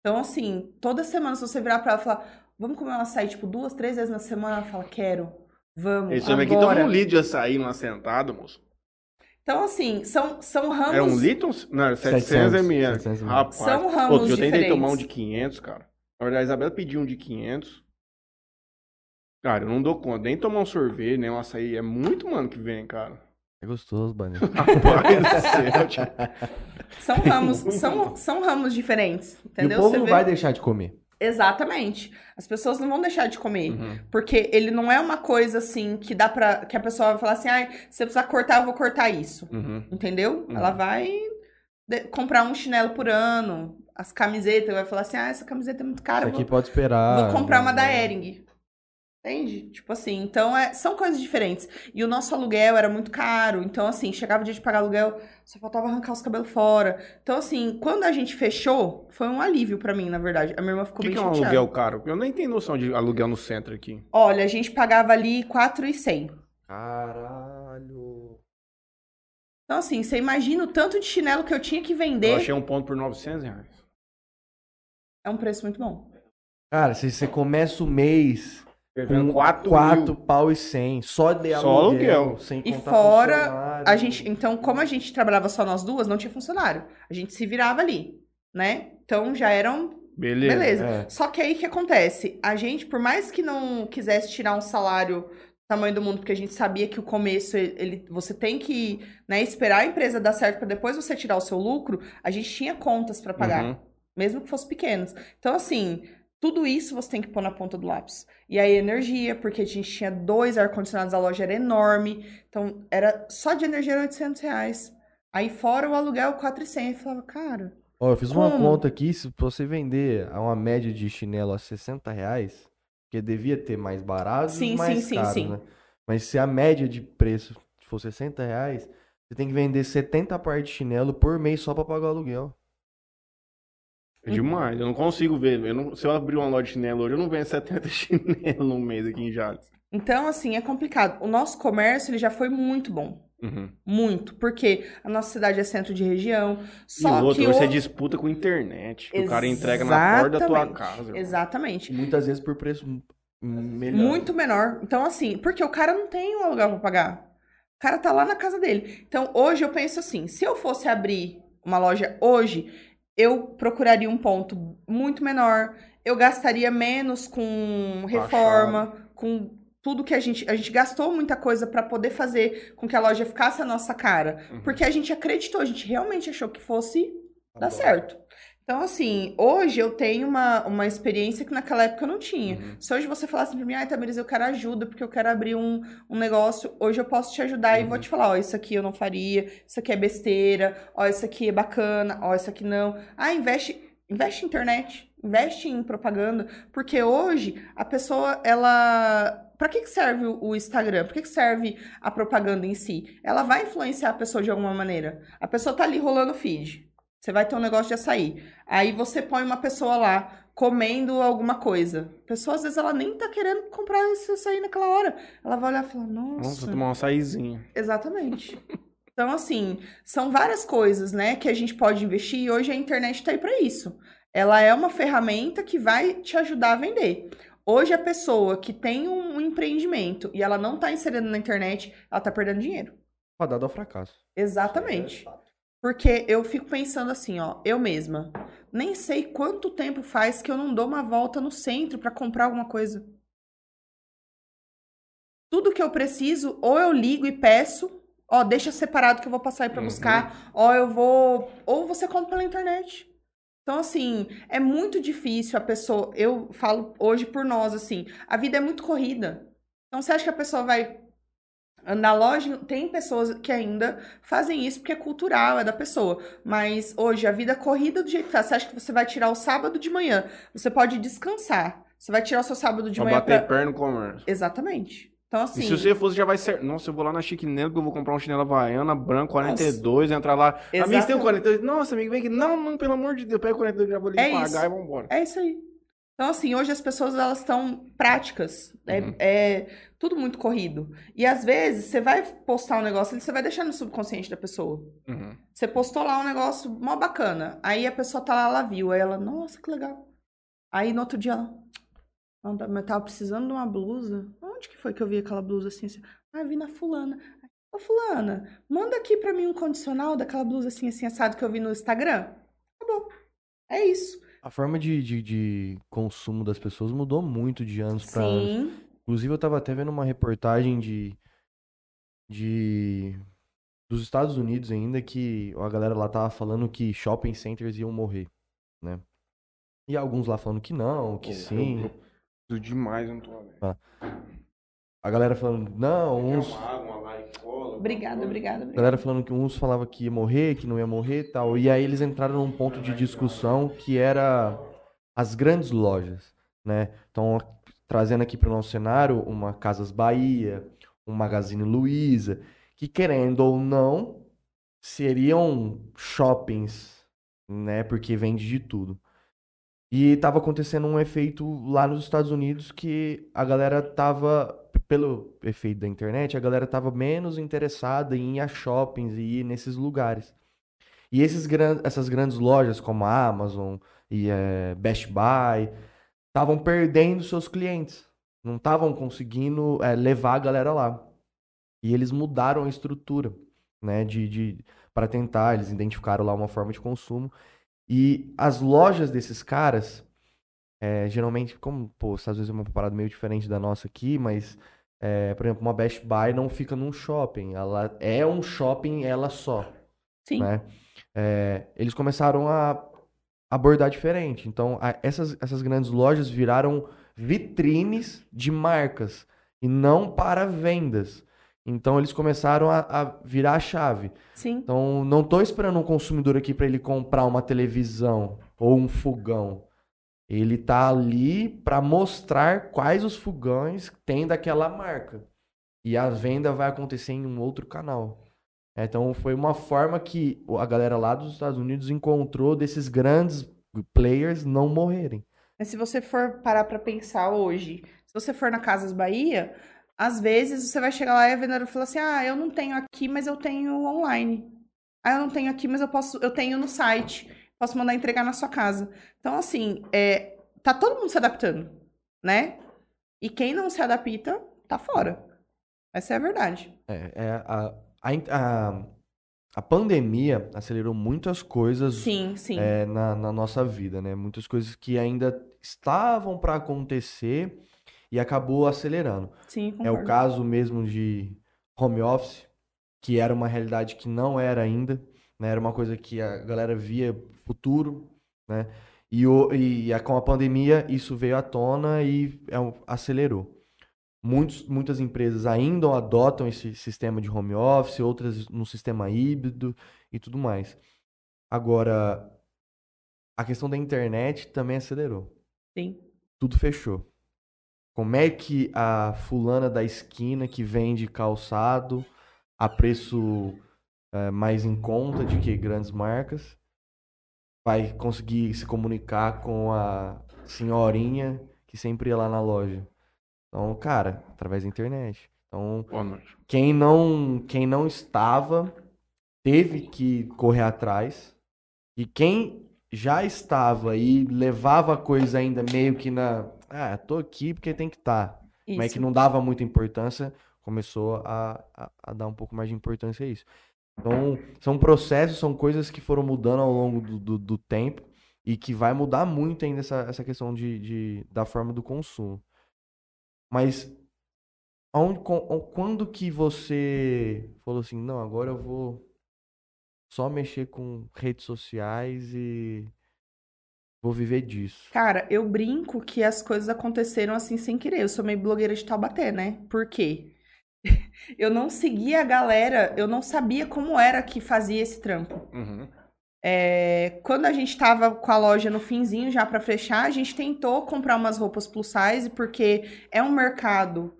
Então, assim, toda semana, se você virar pra ela e falar, vamos comer um açaí, tipo, duas, três vezes na semana, ela fala, quero, vamos, Esse homem aqui tem um lead de açaí numa sentada, moço. Então, assim, são, são ramos. Era um litro? Não, era 700, 700 ml. 700 ml. Rapaz. São ramos Outro dia eu tentei diferentes. tomar um de 500, cara. Na verdade, a Isabela pediu um de 500. Cara, eu não dou conta. Nem tomar um sorvete, nem um açaí. É muito, mano, que vem, cara. É gostoso, Bani. São ramos, são, são ramos diferentes. E o Entendeu? povo Você não vê- vai deixar de comer. Exatamente. As pessoas não vão deixar de comer. Uhum. Porque ele não é uma coisa assim que dá pra. que a pessoa vai falar assim, ai, se você precisar cortar, eu vou cortar isso. Uhum. Entendeu? Uhum. Ela vai de- comprar um chinelo por ano, as camisetas, vai falar assim, ah, essa camiseta é muito cara, Isso eu aqui vou, pode esperar. vou comprar uma da né? Ering. Entende? Tipo assim, então é, são coisas diferentes. E o nosso aluguel era muito caro, então assim, chegava o dia de pagar aluguel, só faltava arrancar os cabelos fora. Então assim, quando a gente fechou, foi um alívio pra mim, na verdade. A minha irmã ficou que, bem que é um chateada. aluguel caro? Eu nem tenho noção de aluguel no centro aqui. Olha, a gente pagava ali 4,100. Caralho. Então assim, você imagina o tanto de chinelo que eu tinha que Eu vender. achei um ponto por 900 reais. É um preço muito bom. Cara, se você começa o mês com 4 4 mil. pau e 100, só de Só aluguel, aluguel. sem E fora. A gente, então, como a gente trabalhava só nós duas, não tinha funcionário. A gente se virava ali, né? Então já eram Beleza. beleza. É. Só que aí o que acontece? A gente, por mais que não quisesse tirar um salário do tamanho do mundo, porque a gente sabia que o começo ele, ele- você tem que né, esperar a empresa dar certo para depois você tirar o seu lucro, a gente tinha contas para pagar, Uhum. mesmo que fossem pequenas. Então assim, tudo isso você tem que pôr na ponta do lápis. E aí energia, porque a gente tinha dois ar-condicionados, a loja era enorme, então era só de energia era 800 reais. Aí fora o aluguel 400, eu falava, cara, Ó, eu fiz uma Como? conta aqui, se você vender a uma média de chinelo a 60 reais, porque devia ter mais barato Sim, mais sim, sim, caro, sim. né? Mas se a média de preço for 60 reais, você tem que vender 70 pares de chinelo por mês só pra pagar o aluguel. É demais. Eu não consigo ver. Eu não- se eu abrir uma loja de chinelo hoje, eu não vendo 70 chinelos no mês aqui em Jales. Então, assim, é complicado. O nosso comércio, ele já foi muito bom. Uhum. Muito. Porque a nossa cidade é centro de região. Só e outro, que você o- disputa com a internet. que O cara entrega na porta da tua casa. irmão. Exatamente. Muitas vezes por preço melhor. Muito menor. Então, assim, porque o cara não tem um aluguel pra pagar. O cara tá lá na casa dele. Então, hoje eu penso assim: se eu fosse abrir uma loja hoje, eu procuraria um ponto muito menor. Eu gastaria menos com reforma, com tudo que a gente. A gente gastou muita coisa pra poder fazer com que a loja ficasse a nossa cara. Uhum. Porque a gente acreditou, a gente realmente achou que fosse Tá dar bom. certo. Então, assim, hoje eu tenho uma, uma experiência que naquela época eu não tinha. Uhum. Se hoje você falasse pra mim, ai, Tamiris, eu quero ajuda porque eu quero abrir um, um negócio, hoje eu posso te ajudar e Uhum. vou te falar, ó, isso aqui eu não faria, isso aqui é besteira, ó, isso aqui é bacana, ó, isso aqui não. Ah, investe, investe em internet, investe em propaganda, porque hoje a pessoa, ela... Pra que que serve o Instagram? Pra que que serve a propaganda em si? Ela vai influenciar a pessoa de alguma maneira. A pessoa tá ali rolando feed. Você vai ter um negócio de açaí. Aí você põe uma pessoa lá comendo alguma coisa. A pessoa, às vezes, ela nem tá querendo comprar esse açaí naquela hora. Ela vai olhar e falar, Vamos nossa. tomar um açaizinho. Exatamente. Então, assim, são várias coisas, né, que a gente pode investir e hoje a internet tá aí para isso. Ela é uma ferramenta que vai te ajudar a vender. Hoje, a pessoa que tem um empreendimento e ela não tá inserindo na internet, ela tá perdendo dinheiro. Fadado ao fracasso. Exatamente. Porque eu fico pensando assim, ó, eu mesma, nem sei quanto tempo faz que eu não dou uma volta no centro pra comprar alguma coisa. Tudo que eu preciso, ou eu ligo e peço, ó, deixa separado que eu vou passar aí pra Uhum. buscar, ó, eu vou, ou você compra pela internet. Então, assim, é muito difícil a pessoa. Eu falo hoje por nós, assim, a vida é muito corrida. Então, você acha que a pessoa vai na loja? Tem pessoas que ainda fazem isso porque é cultural, é da pessoa. Mas hoje, a vida é corrida do jeito que tá. Você acha que você vai tirar o sábado de manhã? Você pode descansar. Você vai tirar o seu sábado de Pra manhã bater pra... perna no comércio. Exatamente. Então, E assim. se você fosse, já vai ser. Nossa, eu vou lá na Chiquinelo, que eu vou comprar um chinelo havaiana branco, 42, entrar lá. Amigo, você tem um Exatamente. 42? Nossa, amigo, vem aqui. Não, não, pelo amor de Deus, pega o 42 que eu já vou lhe É pagar isso. e vambora. É isso aí. Então, assim, hoje as pessoas elas estão práticas. É, Uhum. é tudo muito corrido. E às vezes você vai postar um negócio e você vai deixar no subconsciente da pessoa. Uhum. Você postou lá um negócio mó bacana. Aí a pessoa tá lá, ela viu. Aí ela, nossa, que legal. Aí no outro dia ela, "Não, mas eu tava precisando de uma blusa. Onde que foi que eu vi aquela blusa assim? assim? Ah, vi na fulana. Ô, fulana, manda aqui pra mim um condicional daquela blusa assim, assim, assado que eu vi no Instagram. Acabou. É isso. A forma de, de, de consumo das pessoas mudou muito de anos para anos. Inclusive, eu tava até vendo uma reportagem de, de dos Estados Unidos ainda que a galera lá tava falando que shopping centers iam morrer, né? E alguns lá falando que não, que Pô, sim. eu- eu demais, eu não tô vendo. A galera falando não, uns uma água, uma like cola? Obrigada, alguma obrigada, a galera falando que uns falava que ia morrer, que não ia morrer, e tal. E aí eles entraram num ponto de discussão que era as grandes lojas, né? Então, trazendo aqui para o nosso cenário uma Casas Bahia, um Magazine Luiza, que querendo ou não, seriam shoppings, né? Porque vende de tudo. E tava acontecendo um efeito lá nos Estados Unidos que a galera tava, pelo efeito da internet, a galera tava menos interessada em ir a shoppings e ir nesses lugares. E esses gran- essas grandes lojas como a Amazon e eh, Best Buy estavam perdendo seus clientes. Não estavam conseguindo eh, levar a galera lá. E eles mudaram a estrutura, né, de, de para tentar, eles identificaram lá uma forma de consumo. E as lojas desses caras, é, geralmente, como, pô, os Estados é uma parada meio diferente da nossa aqui, mas, é, por exemplo, uma Best Buy não fica num shopping. Ela é um shopping ela só, Sim. né? É, eles começaram a abordar diferente. Então, a- essas, essas grandes lojas viraram vitrines de marcas e não para vendas. Então, eles começaram a, a virar a chave. Sim. Então, não estou esperando um consumidor aqui para ele comprar uma televisão ou um fogão. Ele tá ali para mostrar quais os fogões tem daquela marca. E a venda vai acontecer em um outro canal. Então, foi uma forma que a galera lá dos Estados Unidos encontrou desses grandes players não morrerem. Mas se você for parar pra pensar hoje, se você for na Casas Bahia, às vezes você vai chegar lá e a vendedora fala assim: "Ah, eu não tenho aqui, mas eu tenho online. Ah, eu não tenho aqui, mas eu posso, eu tenho no site. Posso mandar entregar na sua casa". Então, assim, é, tá todo mundo se adaptando, né? E quem não se adapta, tá fora. Essa é a verdade. É, é a, a, a, pandemia acelerou muitas coisas Sim, sim. é, na, na nossa vida, né? Muitas coisas que ainda estavam para acontecer e acabou acelerando. Sim, É o concordo. caso mesmo de home office, que era uma realidade que não era ainda, né? Era uma coisa que a galera via futuro, né? E, o, e a- com a pandemia isso veio à tona e é um- acelerou. Muitos, muitas empresas ainda adotam esse sistema de home office, outras no sistema híbrido e tudo mais. Agora, a questão da internet também acelerou Sim. tudo fechou. Como é que a fulana da esquina que vende calçado a preço eh, mais em conta de que grandes marcas vai conseguir se comunicar com a senhorinha que sempre ia lá na loja? Então, cara, através da internet. Então, Boa noite. quem não, quem não estava teve que correr atrás. E quem já estava e levava a coisa ainda meio que na. Ah, tô aqui porque tem que estar. Mas Isso. que não dava muita importância, começou a, a, a dar um pouco mais de importância a isso. Então, são processos, são coisas que foram mudando ao longo do, do, do tempo e que vai mudar muito ainda essa, essa questão de, de, da forma do consumo. Mas aonde, quando que você falou assim, não, agora eu vou só mexer com redes sociais e vou viver disso? Cara, eu brinco que as coisas aconteceram assim sem querer. Eu sou meio blogueira de Taubaté, né? Por quê? Eu não seguia a galera, eu não sabia como era que fazia esse trampo. Uhum. É, quando a gente tava com a loja no finzinho já pra fechar, a gente tentou comprar umas roupas plus size, porque é um mercado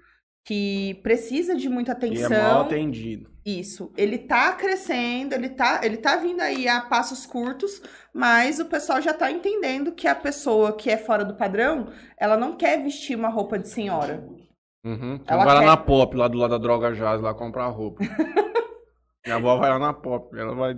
que precisa de muita E atenção. é mal atendido. Isso. Ele tá crescendo, ele tá, ele tá vindo aí a passos curtos, mas o pessoal já tá entendendo que a pessoa que é fora do padrão, ela não quer vestir uma roupa de senhora. Uhum. Ela vai lá quer- na Pop, lá do lado da Droga Jazz, lá comprar roupa. Minha avó vai lá na Pop, ela vai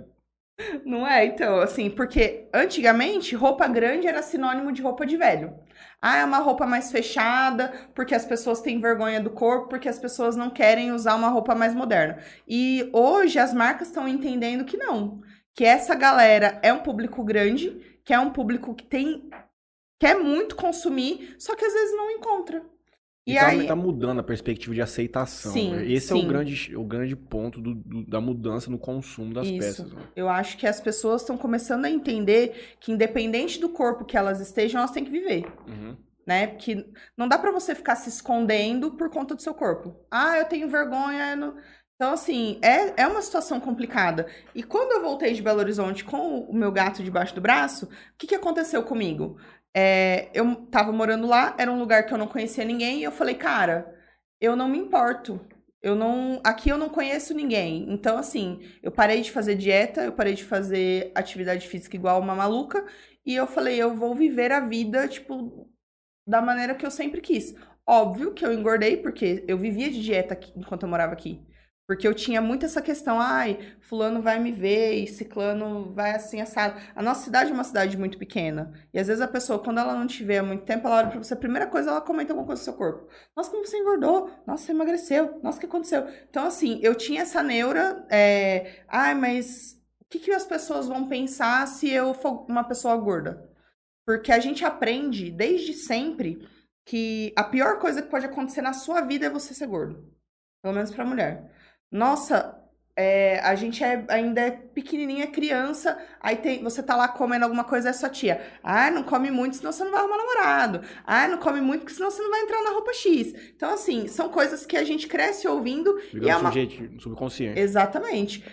Não é, então, assim, porque antigamente roupa grande era sinônimo de roupa de velho. Ah, é uma roupa mais fechada, porque as pessoas têm vergonha do corpo, porque as pessoas não querem usar uma roupa mais moderna. E hoje as marcas estão entendendo que não, que essa galera é um público grande, que é um público que tem quer muito consumir, só que às vezes não encontra. E, E tá, aí tá mudando a perspectiva de aceitação. Sim, né? Esse é sim. o grande, o grande ponto do- do- da mudança no consumo das Isso. peças. né? Eu acho que as pessoas estão começando a entender que, independente do corpo que elas estejam, elas têm que viver, Uhum. né? Porque não dá pra você ficar se escondendo por conta do seu corpo. Ah, eu tenho vergonha. eu não- Então, assim, é, é uma situação complicada. E quando eu voltei de Belo Horizonte com o meu gato debaixo do braço, o que, que aconteceu comigo? É, eu tava morando lá, era um lugar que eu não conhecia ninguém, e eu falei, cara, eu não me importo. Eu não. Aqui eu não conheço ninguém. Então, assim, eu parei de fazer dieta, eu parei de fazer atividade física igual uma maluca. E eu falei, eu vou viver a vida, tipo, da maneira que eu sempre quis. Óbvio que eu engordei, porque eu vivia de dieta enquanto eu morava aqui. Porque eu tinha muito essa questão, ai, fulano vai me ver e ciclano vai assim, assado. A nossa cidade é uma cidade muito pequena. E às vezes a pessoa, quando ela não te vê há muito tempo, ela olha pra você, a primeira coisa, ela comenta alguma coisa do seu corpo. Nossa, como você engordou? Nossa, você emagreceu? Nossa, o que aconteceu? Então, assim, eu tinha essa neura, é... ai, mas o que, que as pessoas vão pensar se eu for uma pessoa gorda? Porque a gente aprende desde sempre que a pior coisa que pode acontecer na sua vida é você ser gordo. Pelo menos pra mulher. Nossa, é, a gente é- ainda é pequenininha, criança, aí tem, você tá lá comendo alguma coisa, é sua tia. Ah, não come muito, senão você não vai arrumar namorado. Ah, não come muito, porque senão você não vai entrar na roupa X. Então, assim, são coisas que a gente cresce ouvindo Fica e é uma... subjeito- subconsciente. Exatamente.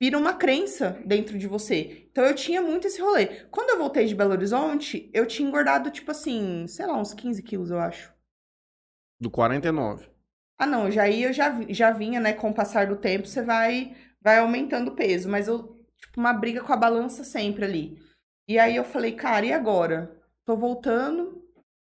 Vira uma crença dentro de você. Então eu tinha muito esse rolê. Quando eu voltei de Belo Horizonte, eu tinha engordado, tipo assim, sei lá, uns 15 quilos, eu acho. Do 49. Ah, não, já eu já, já vinha, né? Com o passar do tempo, você vai, vai aumentando o peso. Mas eu, tipo, uma briga com a balança sempre ali. E aí eu falei, cara, e agora? Tô voltando,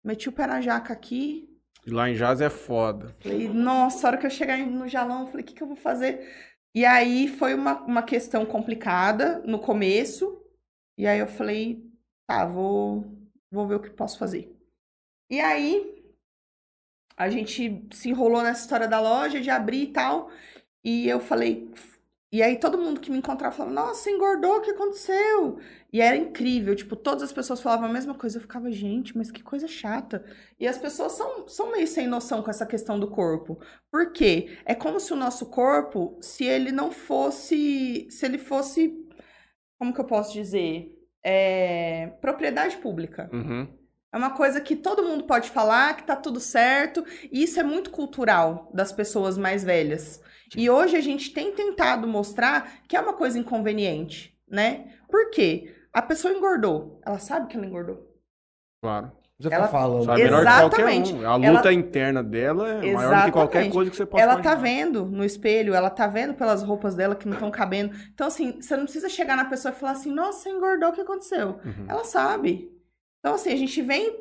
meti o pé na jaca aqui. E lá em Jazz é foda. Falei, nossa, a hora que eu chegar no jalão, eu falei, o que, que eu vou fazer? E aí foi uma, uma questão complicada no começo. E aí eu falei, tá, vou, vou ver o que posso fazer. E aí a gente se enrolou nessa história da loja, de abrir e tal. E eu falei. E aí todo mundo que me encontrava falava, nossa, engordou, o que aconteceu? E era incrível, tipo, todas as pessoas falavam a mesma coisa. Eu ficava, gente, mas que coisa chata. E as pessoas são, são meio sem noção com essa questão do corpo. Por quê? É como se o nosso corpo, se ele não fosse. Se ele fosse. Como que eu posso dizer? É, propriedade pública. Uhum. É uma coisa que todo mundo pode falar, que tá tudo certo, e isso é muito cultural das pessoas mais velhas. E hoje a gente tem tentado mostrar que é uma coisa inconveniente, né? Por quê? A pessoa engordou, ela sabe que ela engordou. Claro. Você Ela- fica falando. Sabe melhor que qualquer Exatamente. um. A luta Ela- interna dela é maior do que qualquer Exatamente. coisa que você possa Ela tá imaginar. vendo no espelho, ela tá vendo pelas roupas dela que não estão cabendo. Então, assim, você não precisa chegar na pessoa e falar assim, nossa, você engordou, o que aconteceu? Uhum. Ela sabe. Então, assim, a gente vem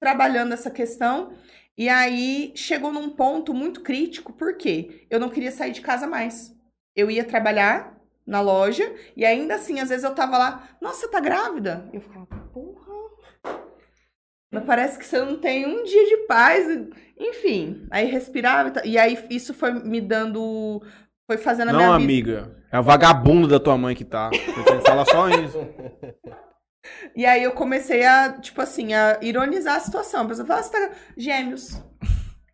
trabalhando essa questão e aí chegou num ponto muito crítico, porque eu não queria sair de casa mais. Eu ia trabalhar na loja e ainda assim, às vezes eu tava lá, nossa, você tá grávida? Eu ficava, porra. Mas parece que você não tem um dia de paz. Enfim, aí respirava e aí isso foi me dando. Foi fazendo a Não, minha vida. amiga. É a vagabunda da tua mãe que tá. Você tem que falar só isso. E aí eu comecei a, tipo assim, a ironizar a situação. A pessoa fala, você tá... Gêmeos.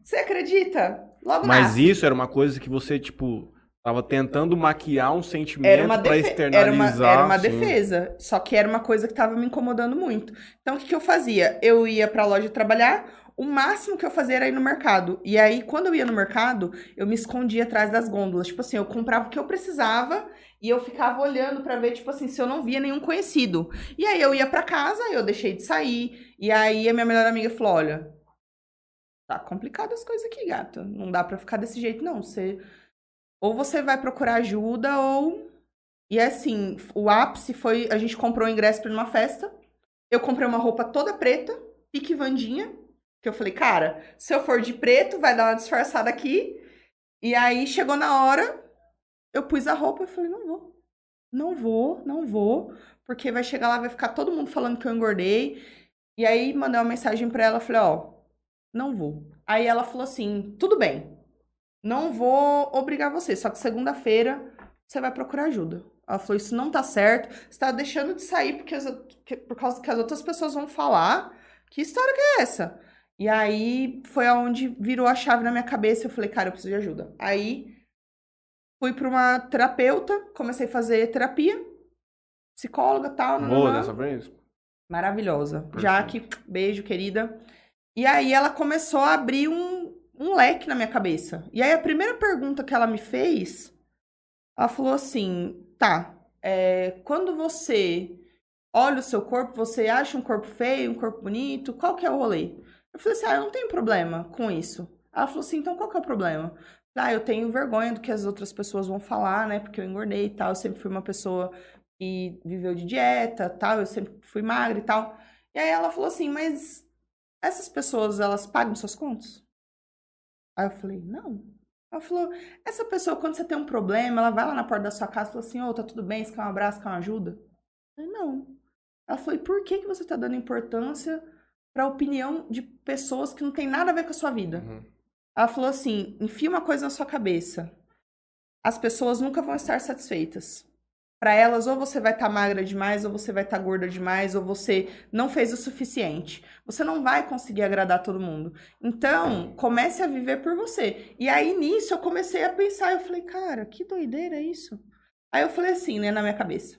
Você acredita? Logo Mas nasce. isso era uma coisa que você, tipo, tava tentando maquiar um sentimento uma, defe- externalizar. era uma, era uma assim. defesa. Só que era uma coisa que tava me incomodando muito. Então, o que, que eu fazia? Eu ia pra loja trabalhar, o máximo que eu fazia era ir no mercado. E aí, quando eu ia no mercado, eu me escondia atrás das gôndolas. Tipo assim, eu comprava o que eu precisava e eu ficava olhando pra ver, tipo assim, se eu não via nenhum conhecido. E aí eu ia pra casa, eu deixei de sair. E aí a minha melhor amiga falou: olha. Tá complicado as coisas aqui, gata. Não dá pra ficar desse jeito, não. Você ou você vai procurar ajuda ou e assim, o ápice foi a gente comprou o ingresso para uma festa. Eu comprei uma roupa toda preta, pique Vandinha, que eu falei, cara, se eu for de preto, vai dar uma disfarçada aqui. E aí chegou na hora, eu pus a roupa e falei, não vou. não vou, não vou, porque vai chegar lá, vai ficar todo mundo falando que eu engordei. E aí mandei uma mensagem pra ela, falei, ó, não vou. Aí ela falou assim, tudo bem, não vou obrigar você, só que segunda-feira você vai procurar ajuda. Ela falou, isso não tá certo, você tá deixando de sair porque as, que- por causa que as outras pessoas vão falar. Que história que é essa? E aí foi aonde virou a chave na minha cabeça. Eu falei, cara, eu preciso de ajuda. Aí fui pra uma terapeuta, comecei a fazer terapia, psicóloga e tal. Boa dessa vez? Maravilhosa. Perfeito. Jaque, beijo, querida. E aí ela começou a abrir um, um leque na minha cabeça. E aí a primeira pergunta que ela me fez, ela falou assim: tá, é, quando você olha o seu corpo, você acha um corpo feio, um corpo bonito? Qual que é o rolê? Eu falei assim: ah, eu não tenho problema com isso. Ela falou assim: então qual que é o problema? Ah, eu tenho vergonha do que as outras pessoas vão falar, né? Porque eu engordei e tal. Eu sempre fui uma pessoa que viveu de dieta, tal. Eu sempre fui magra e tal. E aí ela falou assim: mas essas pessoas, elas pagam suas contas? Aí eu falei: não. Ela falou: essa pessoa, quando você tem um problema, ela vai lá na porta da sua casa e fala assim: ô, tá tudo bem? Você quer um abraço, quer uma ajuda? Eu falei: não. Ela falou: e por que, que você tá dando importância pra opinião de pessoas que não tem nada a ver com a sua vida? Uhum. Ela falou assim: enfia uma coisa na sua cabeça. As pessoas nunca vão estar satisfeitas. Para elas, ou você vai estar magra demais, ou você vai estar gorda demais, ou você não fez o suficiente. Você não vai conseguir agradar todo mundo. Então, comece a viver por você. E aí, nisso, eu comecei a pensar. Eu falei, cara, que doideira é isso? Aí eu falei assim, né, na minha cabeça.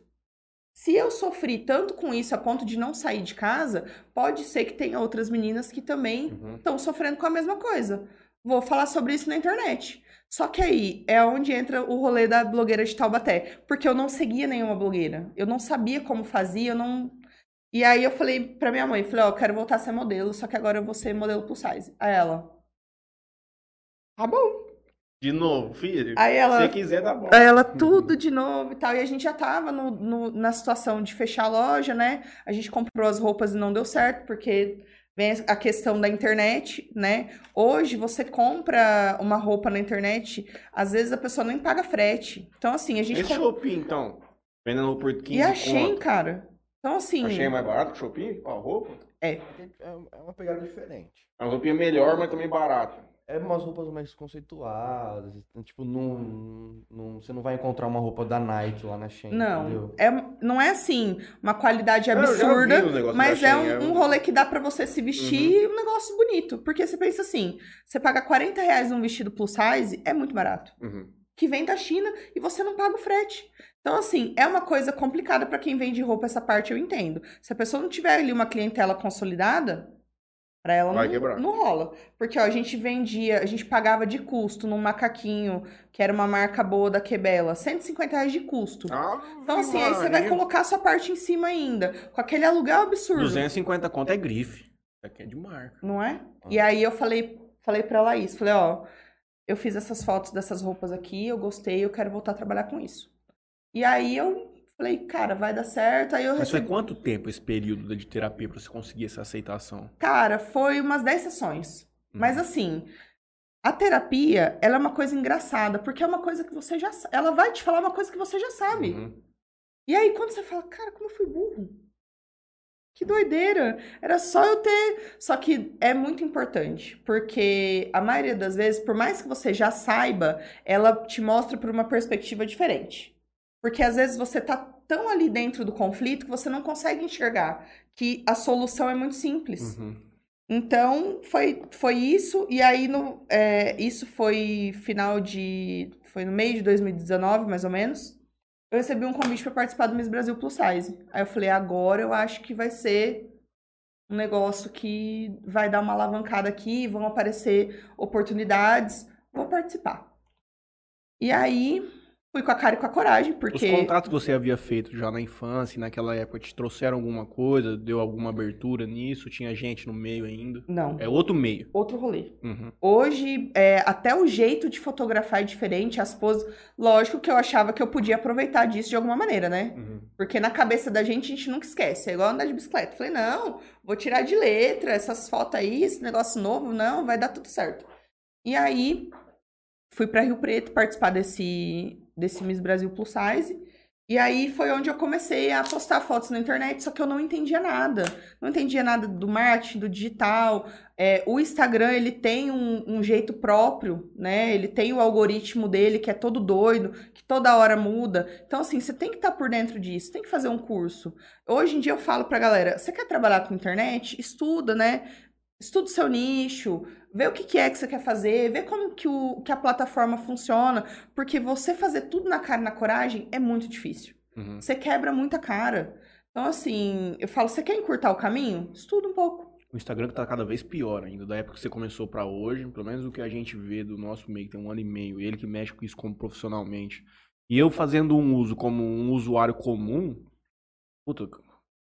Se eu sofri tanto com isso a ponto de não sair de casa, pode ser que tenha outras meninas que também Uhum. estão sofrendo com a mesma coisa. Vou falar sobre isso na internet. Só que aí é onde entra o rolê da blogueira de Taubaté. Porque eu não seguia nenhuma blogueira. Eu não sabia como fazia, eu não. E aí eu falei pra minha mãe, falei, ó, eu quero voltar a ser modelo, só que agora eu vou ser modelo plus size. Aí ela. Tá bom. De novo, filho. Aí ela. Se você quiser, tá bom. Aí ela tudo de novo e tal. E a gente já tava no, no- na situação de fechar a loja, né? A gente comprou as roupas e não deu certo, porque vem a questão da internet, né? Hoje você compra uma roupa na internet, às vezes a pessoa nem paga frete. Então, assim, a gente. Esse com- Shopee, então. Vendendo por 15 E a Shein, conto. cara. Então, assim. A Shein é mais barato que Shopee? A roupa? É é uma pegada diferente. A roupinha é melhor, mas também barata. É umas roupas mais conceituadas. Tipo, não, não, você não vai encontrar uma roupa da Nike lá na Shein, Não, entendeu? é, não é assim, uma qualidade Eu já absurda, mas é um, é um um- rolê que dá pra você se vestir e um negócio bonito. Porque você pensa assim, você paga 40 reais num vestido plus size, é muito barato. Uhum. Que vem da China e você não paga o frete. Então, assim, é uma coisa complicada pra quem vende roupa, essa parte eu entendo. Se a pessoa não tiver ali uma clientela consolidada, pra ela Vai não, quebrar. não rola. Porque, ó, a gente vendia, a gente pagava de custo num macaquinho, que era uma marca boa da Quebela, 150 reais de custo. Ah, Então, assim, aí você vai colocar a sua parte em cima ainda. Com aquele aluguel absurdo. 250 conto é grife. Isso aqui é de marca. Não é? E aí eu falei, falei pra Laís, falei, ó, eu fiz essas fotos dessas roupas aqui, eu gostei, eu quero voltar a trabalhar com isso. E aí eu falei, cara, vai dar certo. Aí eu Mas foi recebi. quanto tempo esse período de terapia pra você conseguir essa aceitação? Cara, foi umas 10 sessões. Uhum. Mas assim, a terapia, ela é uma coisa engraçada, porque é uma coisa que você já Ela vai te falar uma coisa que você já sabe. Uhum. E aí, quando você fala, cara, como eu fui burro? Que doideira! Era só eu ter. Só que é muito importante, porque a maioria das vezes, por mais que você já saiba, ela te mostra por uma perspectiva diferente. Porque às vezes você tá tão ali dentro do conflito que você não consegue enxergar que a solução é muito simples. Uhum. Então, foi, foi isso. E aí, no, é, isso foi final de. Foi no meio de 2019, mais ou menos. Eu recebi um convite para participar do Miss Brasil Plus Size. Aí eu falei, agora eu acho que vai ser um negócio que vai dar uma alavancada aqui, vão aparecer oportunidades. Vou participar. E aí, fui com a cara e com a coragem, porque. Os contatos que você havia feito já na infância, naquela época, te trouxeram alguma coisa? Deu alguma abertura nisso? Tinha gente no meio ainda? Não, É outro meio. outro rolê. Uhum. Hoje, é, até o jeito de fotografar é diferente, as poses. Lógico que eu achava que eu podia aproveitar disso de alguma maneira, né? Uhum. Porque na cabeça da gente, a gente nunca esquece. É igual andar de bicicleta. Falei, não, vou tirar de letra essas fotos aí, esse negócio novo, não, vai dar tudo certo. E aí, fui pra Rio Preto participar desse, desse Miss Brasil Plus Size. E aí foi onde eu comecei a postar fotos na internet, só que eu não entendia nada. Não entendia nada do marketing, do digital. É, o Instagram, ele tem um, um, jeito próprio, né? Ele tem o algoritmo dele, que é todo doido, que toda hora muda. Então, assim, você tem que estar tá por dentro disso, tem que fazer um curso. Hoje em dia eu falo pra galera, você quer trabalhar com internet? Estuda, né? Estuda o seu nicho, vê o que, que é que você quer fazer, vê como que, o, que a plataforma funciona, porque você fazer tudo na cara e na coragem é muito difícil. Uhum. Você quebra muita cara. Então, assim, eu falo, você quer encurtar o caminho? Estuda um pouco. O Instagram que tá cada vez pior ainda, da época que você começou para hoje, pelo menos o que a gente vê do nosso meio, que tem um ano e meio, ele que mexe com isso como profissionalmente. E eu fazendo um uso como um usuário comum, puta,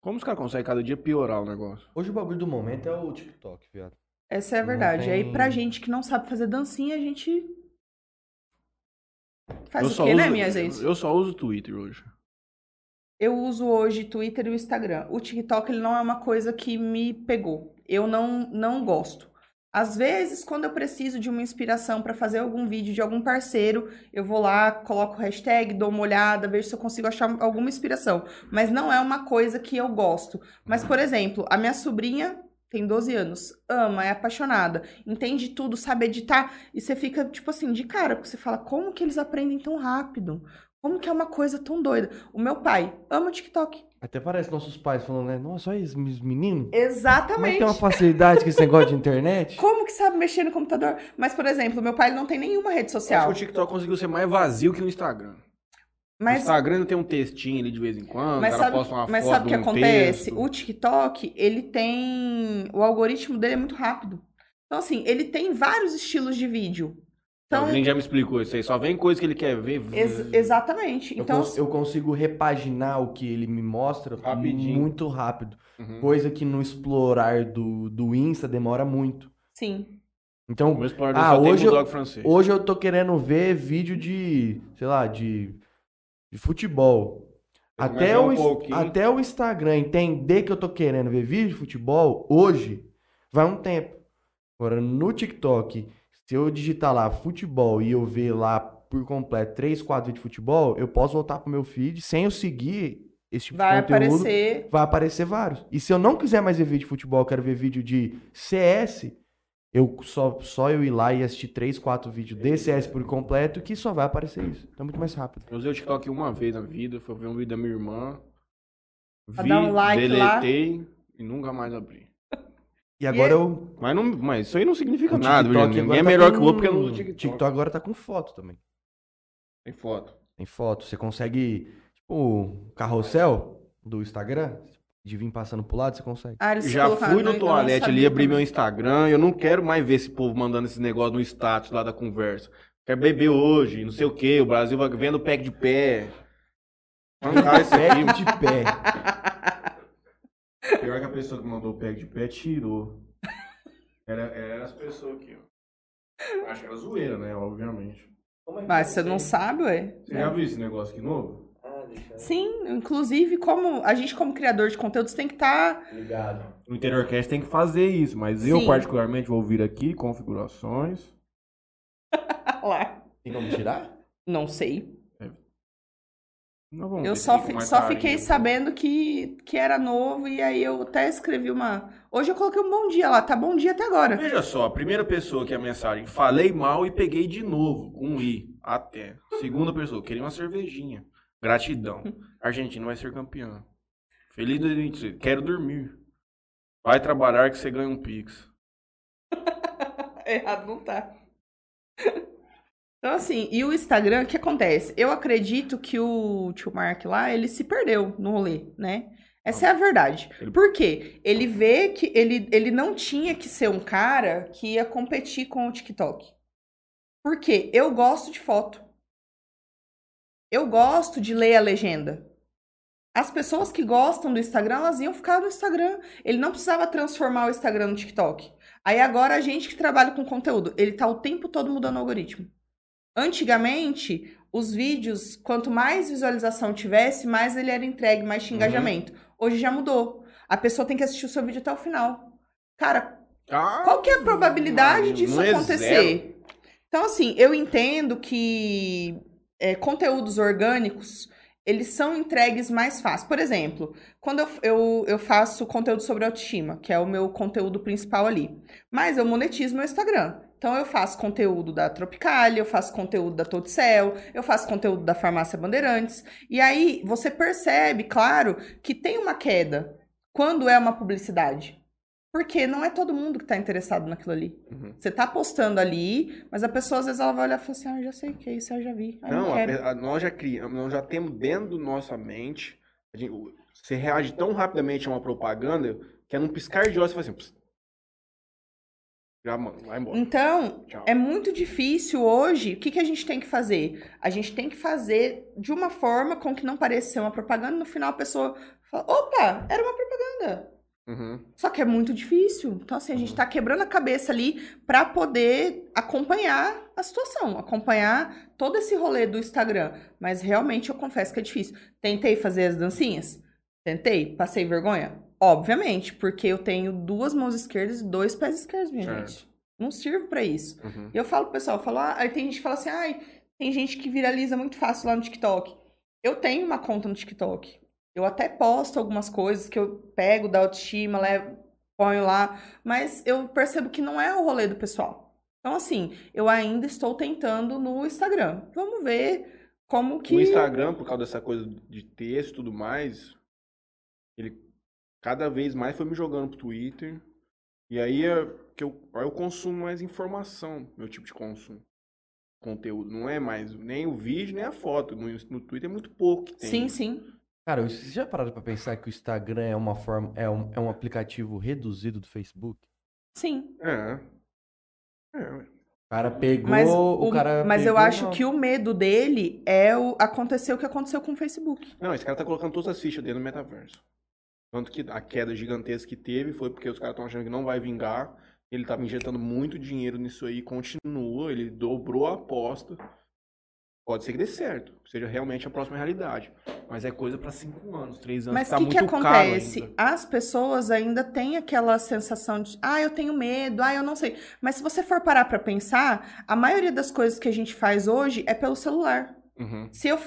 como os caras conseguem cada dia piorar o negócio? Hoje o bagulho do momento é o TikTok, viado. Essa é a verdade. Tem... Aí pra gente que não sabe fazer dancinha, a gente. Faz eu o quê, né, uso, né, minhas ex? Eu só uso Twitter hoje. Eu uso hoje Twitter e o Instagram. O TikTok ele não é uma coisa que me pegou. Eu não, não gosto. Às vezes, quando eu preciso de uma inspiração para fazer algum vídeo de algum parceiro, eu vou lá, coloco hashtag, dou uma olhada, vejo se eu consigo achar alguma inspiração. Mas não é uma coisa que eu gosto. Mas, por exemplo, a minha sobrinha tem 12 anos, ama, é apaixonada, entende tudo, sabe editar, e você fica, tipo assim, de cara, porque você fala, como que eles aprendem tão rápido? Como que é uma coisa tão doida? O meu pai ama o TikTok. Até parece nossos pais falando, né? Nossa, olha esses meninos. Exatamente. Como é que tem uma facilidade com esse negócio de internet? Como que sabe mexer no computador? Mas, por exemplo, meu pai não tem nenhuma rede social. Acho que o TikTok conseguiu ser mais vazio que o Instagram. Mas, o Instagram tem um textinho ali de vez em quando, mas sabe, uma mas sabe o que um acontece? Texto. O TikTok, ele tem... O algoritmo dele é muito rápido. Então, assim, ele tem vários estilos de vídeo. Então, Alguém já me explicou isso aí, só vem coisa que ele quer ver. Ex exatamente. Então, eu, cons eu, consigo repaginar o que ele me mostra Rapidinho. muito rápido. Uhum. Coisa que no explorar do, do Insta demora muito. Sim. Então, ah, hoje, eu, hoje eu tô querendo ver vídeo de, sei lá, de, de futebol. Até o, um até o Instagram entender que eu tô querendo ver vídeo de futebol, hoje, vai um tempo. Agora, no TikTok se eu digitar lá futebol e eu ver lá por completo três, quatro vídeos de futebol, eu posso voltar pro meu feed sem eu seguir esse tipo vai de conteúdo. Aparecer... Vai aparecer vários. E se eu não quiser mais ver vídeo de futebol, eu quero ver vídeo de CS, eu só, só eu ir lá e assistir três, quatro vídeos de CS por completo, que só vai aparecer isso. Então é muito mais rápido. Eu usei o TikTok uma vez na vida, foi ver um vídeo da minha irmã. Vi, um like deletei lá. e nunca mais abri. E agora e eu. Mas, não, mas isso aí não significa nada, Ninguém é tá melhor com... que o outro porque no TikTok. TikTok agora tá com foto também. Tem foto. Tem foto. Você consegue. Tipo, carrossel do Instagram. De vir passando pro lado, você consegue. Ah, Já fui no toalete ali, abri meu Instagram. Eu não quero mais ver esse povo mandando esse negócio no status lá da conversa. Quer beber hoje, não sei o que. O Brasil vai vendo pack de pé. Arrancar de pé. Pior que a pessoa que mandou o pack de pé tirou. Era, era as pessoas aqui, ó. Acho que era zoeira, né? Obviamente. É Mas você não sabe, ué? Você já viu esse negócio aqui novo? Ah, Sim, inclusive, como a gente, como criador de conteúdos, tem que estar. Tá... Ligado. No InteriorCast tem que fazer isso, mas Sim. eu, particularmente, vou vir aqui, configurações. Lá. Tem como tirar? Não sei eu só, fi, só fiquei sabendo que, que era novo e aí eu até escrevi uma. Hoje eu coloquei um bom dia lá, tá bom dia até agora. Veja só, a primeira pessoa que a mensagem, falei mal e peguei de novo, com um I, até. Segunda pessoa, queria uma cervejinha. Gratidão. Argentina vai ser campeã. Feliz 2023. Quero dormir. Vai trabalhar que você ganha um Pix. Errado não tá. Então, assim, e o Instagram, o que acontece? Eu acredito que o tio Mark lá, ele se perdeu no rolê, né? Essa é a verdade. Por quê? Ele vê que ele, ele não tinha que ser um cara que ia competir com o TikTok. Por quê? Eu gosto de foto. Eu gosto de ler a legenda. As pessoas que gostam do Instagram, elas iam ficar no Instagram. Ele não precisava transformar o Instagram no TikTok. Aí agora a gente que trabalha com conteúdo, ele tá o tempo todo mudando o algoritmo. Antigamente, os vídeos, quanto mais visualização tivesse, mais ele era entregue, mais tinha uhum. engajamento. Hoje já mudou. A pessoa tem que assistir o seu vídeo até o final. Cara, ah, qual que é a probabilidade disso é acontecer? Então, assim, eu entendo que é, conteúdos orgânicos, eles são entregues mais fácil. Por exemplo, quando eu, eu, eu faço conteúdo sobre autoestima, que é o meu conteúdo principal ali, mas eu monetizo meu Instagram. Então eu faço conteúdo da Tropicalia, eu faço conteúdo da Totcel, eu faço conteúdo da Farmácia Bandeirantes. E aí você percebe, claro, que tem uma queda quando é uma publicidade. Porque não é todo mundo que está interessado naquilo ali. Uhum. Você está postando ali, mas a pessoa às vezes ela vai olhar e falar assim: ah, eu já sei o que é isso, eu já vi. Eu Não, não a nós já criamos, nós já temos dentro da nossa mente. a gente- você reage tão rapidamente a uma propaganda que é num piscar de olhos você fala assim. Já, vai embora. Então, Tchau. é muito difícil hoje. O que, que a gente tem que fazer? A gente tem que fazer de uma forma com que não pareça ser uma propaganda. No final, a pessoa fala: opa, era uma propaganda. Uhum. Só que é muito difícil. Então, assim, a gente tá quebrando a cabeça ali para poder acompanhar a situação, acompanhar todo esse rolê do Instagram. Mas realmente eu confesso que é difícil. Tentei fazer as dancinhas? Tentei. Passei vergonha? Obviamente, porque eu tenho duas mãos esquerdas e dois pés esquerdos, minha Certo. gente. Não sirvo para isso. Uhum. E eu falo pro pessoal, eu falo, ah, aí tem gente que fala assim, ai, tem gente que viraliza muito fácil lá no TikTok. Eu tenho uma conta no TikTok. Eu até posto algumas coisas que eu pego da autoestima, levo, ponho lá, mas eu percebo que não é o rolê do pessoal. Então, assim, eu ainda estou tentando no Instagram. Vamos ver como que. O Instagram, por causa dessa coisa de texto e tudo mais, ele cada vez mais foi me jogando pro Twitter. E aí é que eu, eu consumo mais informação, meu tipo de consumo. Conteúdo. Não é mais nem o vídeo, nem a foto. No, no Twitter é muito pouco que tem. Sim, sim. Cara, vocês já pararam pra pensar que o Instagram é uma forma, é um, é um aplicativo reduzido do Facebook? Sim. É. É. O cara pegou, Mas, o, o- cara mas eu pegou, acho não. que o medo dele é o acontecer o que aconteceu com o Facebook. Não, esse cara tá colocando todas as fichas dele no metaverso. Tanto que a queda gigantesca que teve foi porque os caras estão achando que não vai vingar. Ele tava injetando muito dinheiro nisso aí, continua, ele dobrou a aposta. Pode ser que dê certo, seja realmente a próxima realidade. Mas é coisa pra cinco anos, três anos, Mas o tá que, que acontece? As pessoas ainda têm aquela sensação de, ah, eu tenho medo, ah, eu não sei. Mas se você for parar pra pensar, a maioria das coisas que a gente faz hoje é pelo celular. Uhum. Se eu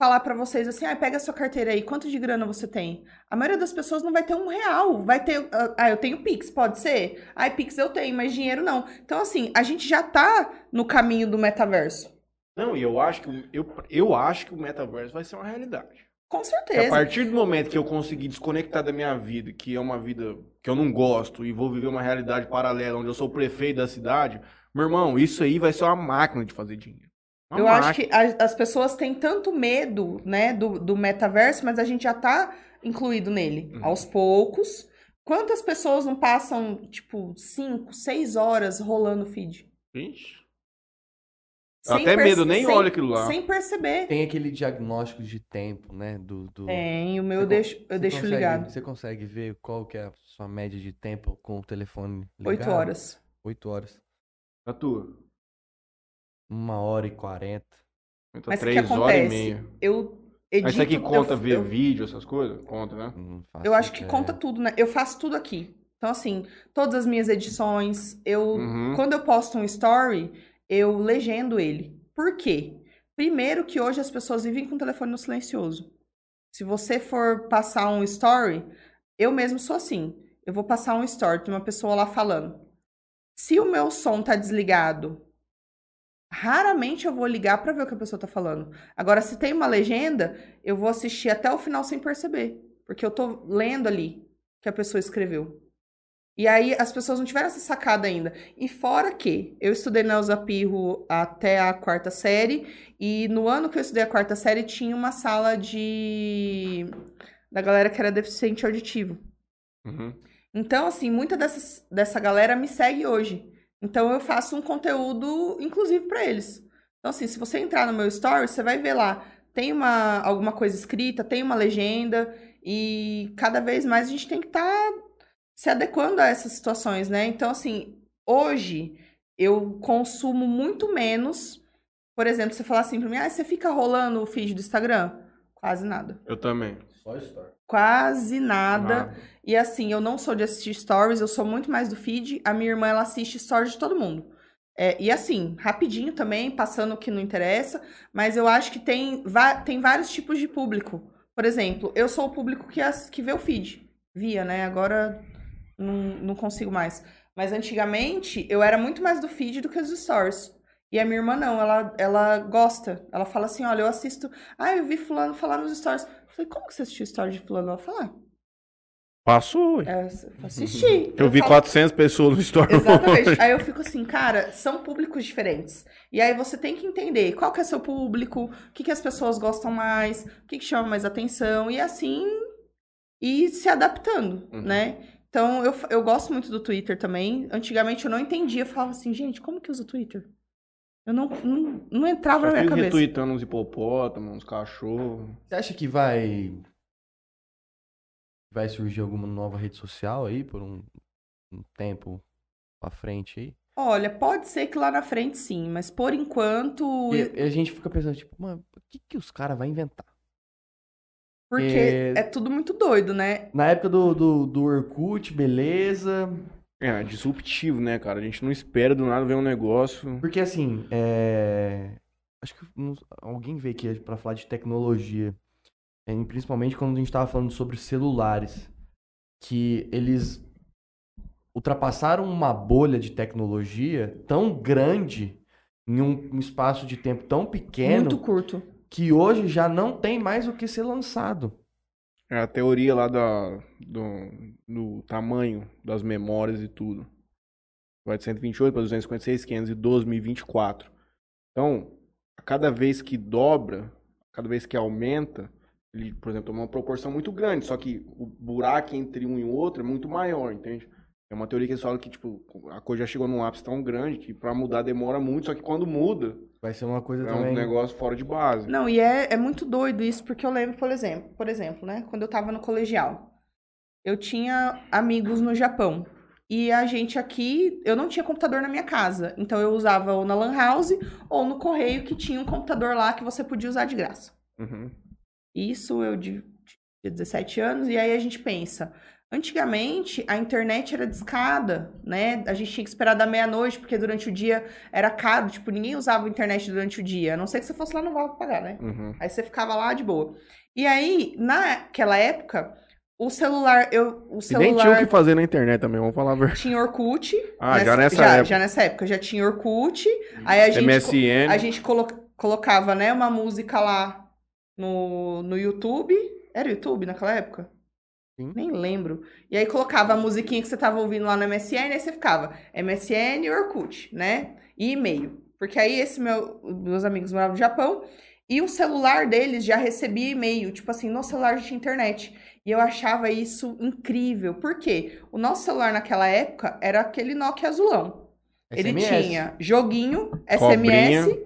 falar pra vocês assim, ah, pega a sua carteira aí, quanto de grana você tem? A maioria das pessoas não vai ter um real, vai ter, ah, ah, eu tenho Pix, pode ser? Ah, Pix eu tenho, mas dinheiro não. Então, assim, a gente já tá no caminho do metaverso. Não, e eu acho que eu, eu acho que o metaverso vai ser uma realidade. Com Que a certeza. partir do momento que eu conseguir desconectar da minha vida, que é uma vida que eu não gosto, e vou viver uma realidade paralela, onde eu sou o prefeito da cidade, meu irmão, isso aí vai ser uma máquina de fazer dinheiro. Uma Eu acho máquina. que a- as pessoas têm tanto medo, né, do, do metaverso, mas a gente já tá incluído nele, Uhum. aos poucos. Quantas pessoas não passam, tipo, cinco, seis horas rolando o feed? Eu Sem até medo, nem sem- olho aquilo lá. Sem perceber. Tem aquele diagnóstico de tempo, né? Do, do... Tem, o meu Você eu deixo, eu deixo consegue- ligado. Você consegue ver qual que é a sua média de tempo com o telefone ligado? Oito horas. Oito horas. A tua? Uma hora e quarenta. Tá Mas o que três horas e acontece? meia. Eu edito... Mas isso aqui conta eu, ver eu, vídeo, essas coisas? Conta, né? Eu acho que ideia. conta tudo, né? Eu faço tudo aqui. Então, assim, todas as minhas edições, eu Uhum. Quando eu posto um story, eu legendo ele. Por quê? Primeiro que hoje as pessoas vivem com o telefone no silencioso. Se você for passar um story, eu mesmo sou assim. Eu vou passar um story de uma pessoa lá falando. Se o meu som tá desligado, raramente eu vou ligar pra ver o que a pessoa tá falando. Agora, se tem uma legenda, eu vou assistir até o final sem perceber, porque eu tô lendo ali que a pessoa escreveu. E aí as pessoas não tiveram essa sacada ainda. E fora que eu estudei na Elza Pirro até a quarta série, e no ano que eu estudei a quarta série tinha uma sala de da galera que era deficiente auditivo. Uhum. Então, assim, muita dessas, dessa galera me segue hoje. Então, eu faço um conteúdo inclusive para eles. Então, assim, se você entrar no meu story, você vai ver lá. Tem uma, alguma coisa escrita, tem uma legenda. E cada vez mais a gente tem que estar se adequando a essas situações, né? Então, assim, hoje eu consumo muito menos. Por exemplo, você falar assim pra mim, ah, você fica rolando o feed do Instagram? Quase nada. Eu também. Só story. Quase nada. Nada. E assim, eu não sou de assistir stories, eu sou muito mais do feed. A minha irmã, ela assiste stories de todo mundo. É, e assim, rapidinho também, passando o que não interessa, mas eu acho que tem, tem vários tipos de público. Por exemplo, eu sou o público que, as- que vê o feed. Via, né? Agora não, não consigo mais. Mas antigamente eu era muito mais do feed do que os stories. E a minha irmã não, ela, ela gosta. Ela fala assim: olha, eu assisto. Ah, eu vi Fulano falar nos stories. Eu falei, como que você assistiu o story de Fulano? Ela fala, ah, Passou. é, eu assisti. Eu vi falo, 400 pessoas no story. Exatamente. Aí eu fico assim, cara, são públicos diferentes. E aí você tem que entender qual que é seu público, o que, que as pessoas gostam mais, o que, que chama mais atenção, e assim ir se adaptando, Uhum. né? Então, eu, eu gosto muito do Twitter também. Antigamente eu não entendia, eu falava assim, gente, como que usa o Twitter? Eu não, não, não entrava na minha fico cabeça. retweetando uns hipopótamos, uns cachorros. Você acha que vai. Vai surgir alguma nova rede social aí por um, um tempo pra frente aí? Olha, pode ser que lá na frente sim, mas por enquanto. E, a gente fica pensando, tipo, mano, o que, que os caras vão inventar? Porque É. é tudo muito doido, né? Na época do, do, do Orkut, beleza. É, disruptivo, né, cara? A gente não espera do nada ver um negócio. Porque assim, é... acho que alguém veio aqui pra falar de tecnologia. É, e principalmente quando a gente tava falando sobre celulares. Que eles ultrapassaram uma bolha de tecnologia tão grande em um, um espaço de tempo tão pequeno Muito curto. que hoje já não tem mais o que ser lançado. É a teoria lá da, do, do tamanho das memórias e tudo. Vai de 128 para 256, 512, 1024. Então, a cada vez que dobra, cada vez que aumenta, ele, por exemplo, toma uma proporção muito grande, só que o buraco entre um e outro é muito maior, entende? É uma teoria que eles falam que, tipo, a coisa já chegou num ápice tão grande que para mudar demora muito, só que quando muda, Vai ser uma coisa é um também. negócio fora de base. Não, e é, é muito doido isso, porque eu lembro, por exemplo, por exemplo, né, quando eu tava no colegial, eu tinha amigos no Japão. E a gente aqui, eu não tinha computador na minha casa. Então eu usava ou na Lan House ou no correio que tinha um computador lá que você podia usar de graça. Uhum. Isso eu de, de 17 anos, e aí a gente pensa. Antigamente, a internet era discada, né? A gente tinha que esperar da meia-noite, porque durante o dia era caro. Tipo, ninguém usava a internet durante o dia. A não ser que você fosse lá no Val pagar, né? Uhum. Aí você ficava lá de boa. E aí, naquela época, o celular... Eu, o E celular nem tinha o que fazer na internet também, vamos falar a verdade. tinha Orkut. Ah, já nessa já, época. Já nessa época. Já tinha Orkut. Aí a gente... MSN. A gente colo- colocava, né, uma música lá no, no YouTube. Era YouTube naquela época? Sim. Nem lembro. E aí colocava a musiquinha que você tava ouvindo lá no MSN, aí você ficava MSN e Orkut, né? E e-mail. Porque aí esse meu, meus amigos moravam no Japão e o celular deles já recebia e-mail. Tipo assim, no celular já tinha internet. E eu achava isso incrível. Por quê? O nosso celular naquela época era aquele Nokia azulão. Ele SMS. tinha joguinho, Cobrinha. SMS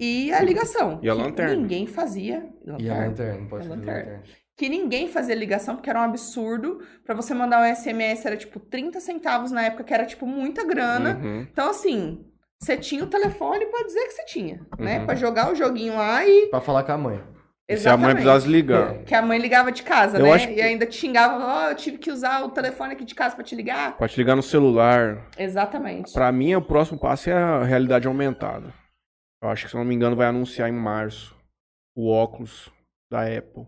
e a ligação. E a lanterna. Ninguém fazia. E a Lanterna. lanterna, não pode A fazer lanterna. Que ninguém fazia ligação, porque era um absurdo. Pra você mandar um SMS era tipo 30 centavos na época, que era tipo muita grana. Uhum. Então, assim, você tinha o telefone pra dizer que você tinha, né? Uhum. Pra jogar o joguinho lá e. Pra falar com a mãe. E se a mãe precisasse ligar. Que a mãe ligava de casa, Eu né? que- E ainda te xingava, ó, eu tive que usar o telefone aqui de casa pra te ligar. Pode ligar no celular. Exatamente. Pra mim, o próximo passo é a realidade aumentada. Eu acho que, se não me engano, vai anunciar em março o óculos da Apple.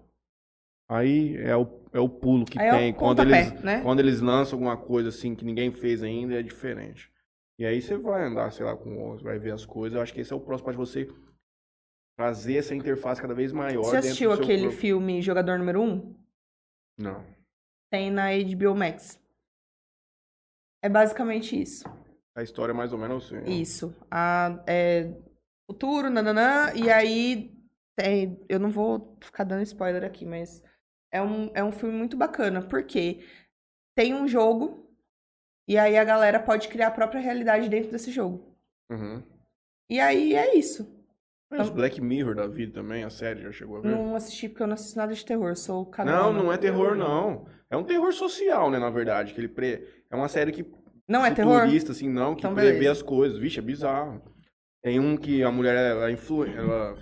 Aí é o, é o pulo que Aí é tem. Quando pontapé, eles, né? quando eles lançam alguma coisa assim que ninguém fez ainda, é diferente. E aí você vai andar, sei lá, com o óculos, vai ver as coisas. Eu acho que esse é o próximo de você trazer essa interface cada vez maior. Você assistiu aquele próprio- filme Jogador Número 1? Não. Tem na HBO Max. É basicamente isso. A história é mais ou menos assim. Isso. A, é, futuro, nananã, e aí tem, eu não vou ficar dando spoiler aqui, mas é um, é um filme muito bacana, porque tem um jogo e aí a galera pode criar a própria realidade dentro desse jogo. Uhum. E aí é isso. Mas Black Mirror da vida também, a série já chegou a ver? Não assisti porque eu não assisto nada de terror, sou Não, cagona. não é terror, não. É um terror social, né, na verdade. Que ele pre... É uma série que. Não é terror? assim, não, que Então, prevê beleza. as coisas. Vixe, é bizarro. Tem um que a mulher, ela influi. Ela...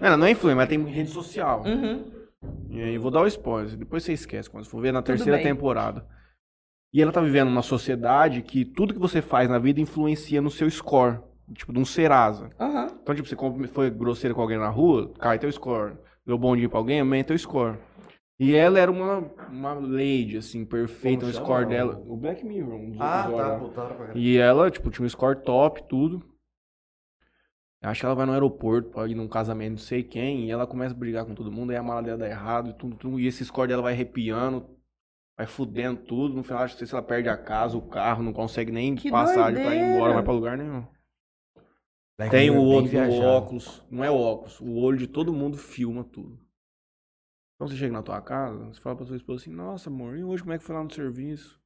ela não é mas tem rede social. Uhum. E aí, vou dar o spoiler. Depois você esquece quando for ver na terceira temporada. E ela tá vivendo numa sociedade que tudo que você faz na vida influencia no seu score. Tipo, de um Serasa. Aham. Então, tipo, você foi grosseiro com alguém na rua, cai teu score. Deu bom dia pra alguém, aumenta teu score. E ela era uma, uma lady, assim, perfeita, o chama? score dela. O Black Mirror, um dos Ah, tá, lá. putaram pra caralho. E ela, tipo, tinha um score top, tudo. Acho que ela vai no aeroporto pra ir num casamento, não sei quem, e ela começa a brigar com todo mundo, aí a mala dela dá errado, e tudo, tudo, e esse score dela vai arrepiando, vai fudendo tudo. No final, acho que não sei se ela perde a casa, o carro, não consegue nem Que passar pra ir doideira. embora, não vai pra lugar nenhum. Tem o outro, o óculos. Não é o óculos. O olho de todo mundo filma tudo. Então você chega na tua casa, você fala pra sua esposa assim, nossa, amor, e hoje como é que foi lá no serviço?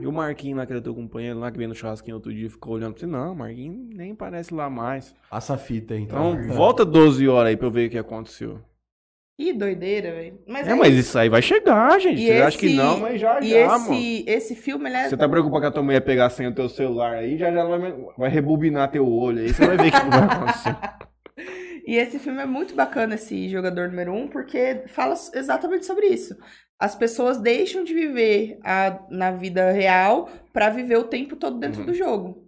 E o Marquinhos lá, que era teu companheiro lá, que veio no churrasquinho outro dia, ficou olhando pra você, não, Marquinhos nem parece lá mais. Passa a fita aí, então. Então, volta 12 horas aí pra eu ver o que aconteceu. Ih, doideira, velho. Mas É, mas isso aí vai chegar, gente. E Você acha que esse- não, mas já, E já, mano. esse, esse filme, ele é. Você tá preocupado que a tua mulher pegar a senha do teu celular aí, já já ela vai, vai rebobinar teu olho aí, você vai ver o que que vai acontecer. E esse filme é muito bacana, esse jogador número um, porque fala exatamente sobre isso. As pessoas deixam de viver a, na vida real pra viver o tempo todo dentro Uhum. do jogo.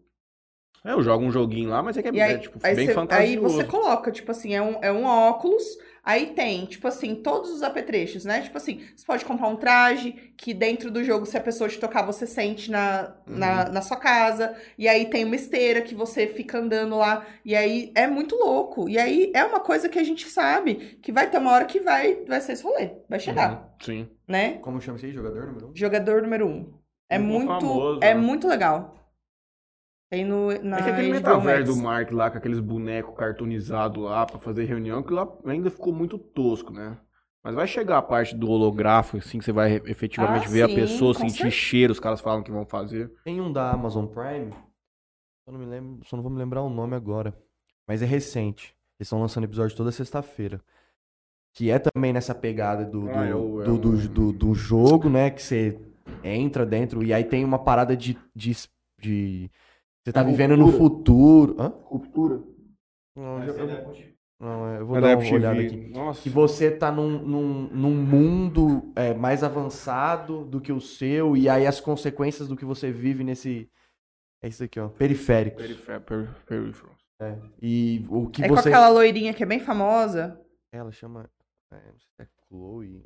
É, eu jogo um joguinho lá, mas é que é, aí, é, tipo, aí, bem aí fantasioso. você coloca, tipo assim, é um, é um óculos, aí tem, tipo assim, todos os apetrechos, né? Tipo assim, você pode comprar um traje que dentro do jogo, se a pessoa te tocar, você sente na, na, Uhum. na sua casa. E aí tem uma esteira que você fica andando lá. E aí é muito louco. E aí é uma coisa que a gente sabe que vai ter uma hora que vai, vai ser esse rolê. Vai chegar, Uhum, Sim. né? Como chama isso aí? Jogador número um? Jogador número um. É Muito muito, famoso, é né? muito legal. Tem no, na é que aquele metaverso do Mark lá, com aqueles bonecos cartoonizados lá pra fazer reunião, que lá ainda ficou muito tosco, né? Mas vai chegar a parte do holográfico, assim, que você vai efetivamente Ah, ver a sim, pessoa, com sentir certeza. cheiro, os caras falam que vão fazer. Tem um da Amazon Prime. Eu não me lembro, só não vou me lembrar o nome agora. Mas é recente. Eles estão lançando episódio toda sexta-feira. Que é também nessa pegada do, do, Ah, é o- é do, do, do- do jogo, né? Que você entra dentro e aí tem uma parada de. de, de- você tá É vivendo no futuro. Hã? Ruptura. Não, Vai eu, Apple. não, eu vou É dar da uma olhada aqui. Nossa. Que você tá num, num, num mundo é, mais avançado do que o seu, e aí as consequências do que você vive nesse. É isso aqui, ó. Periféricos. Perifé- per- Peripheral. É. E o que É você. com aquela loirinha que é bem famosa. Ela chama. É, não sei se é Chloe.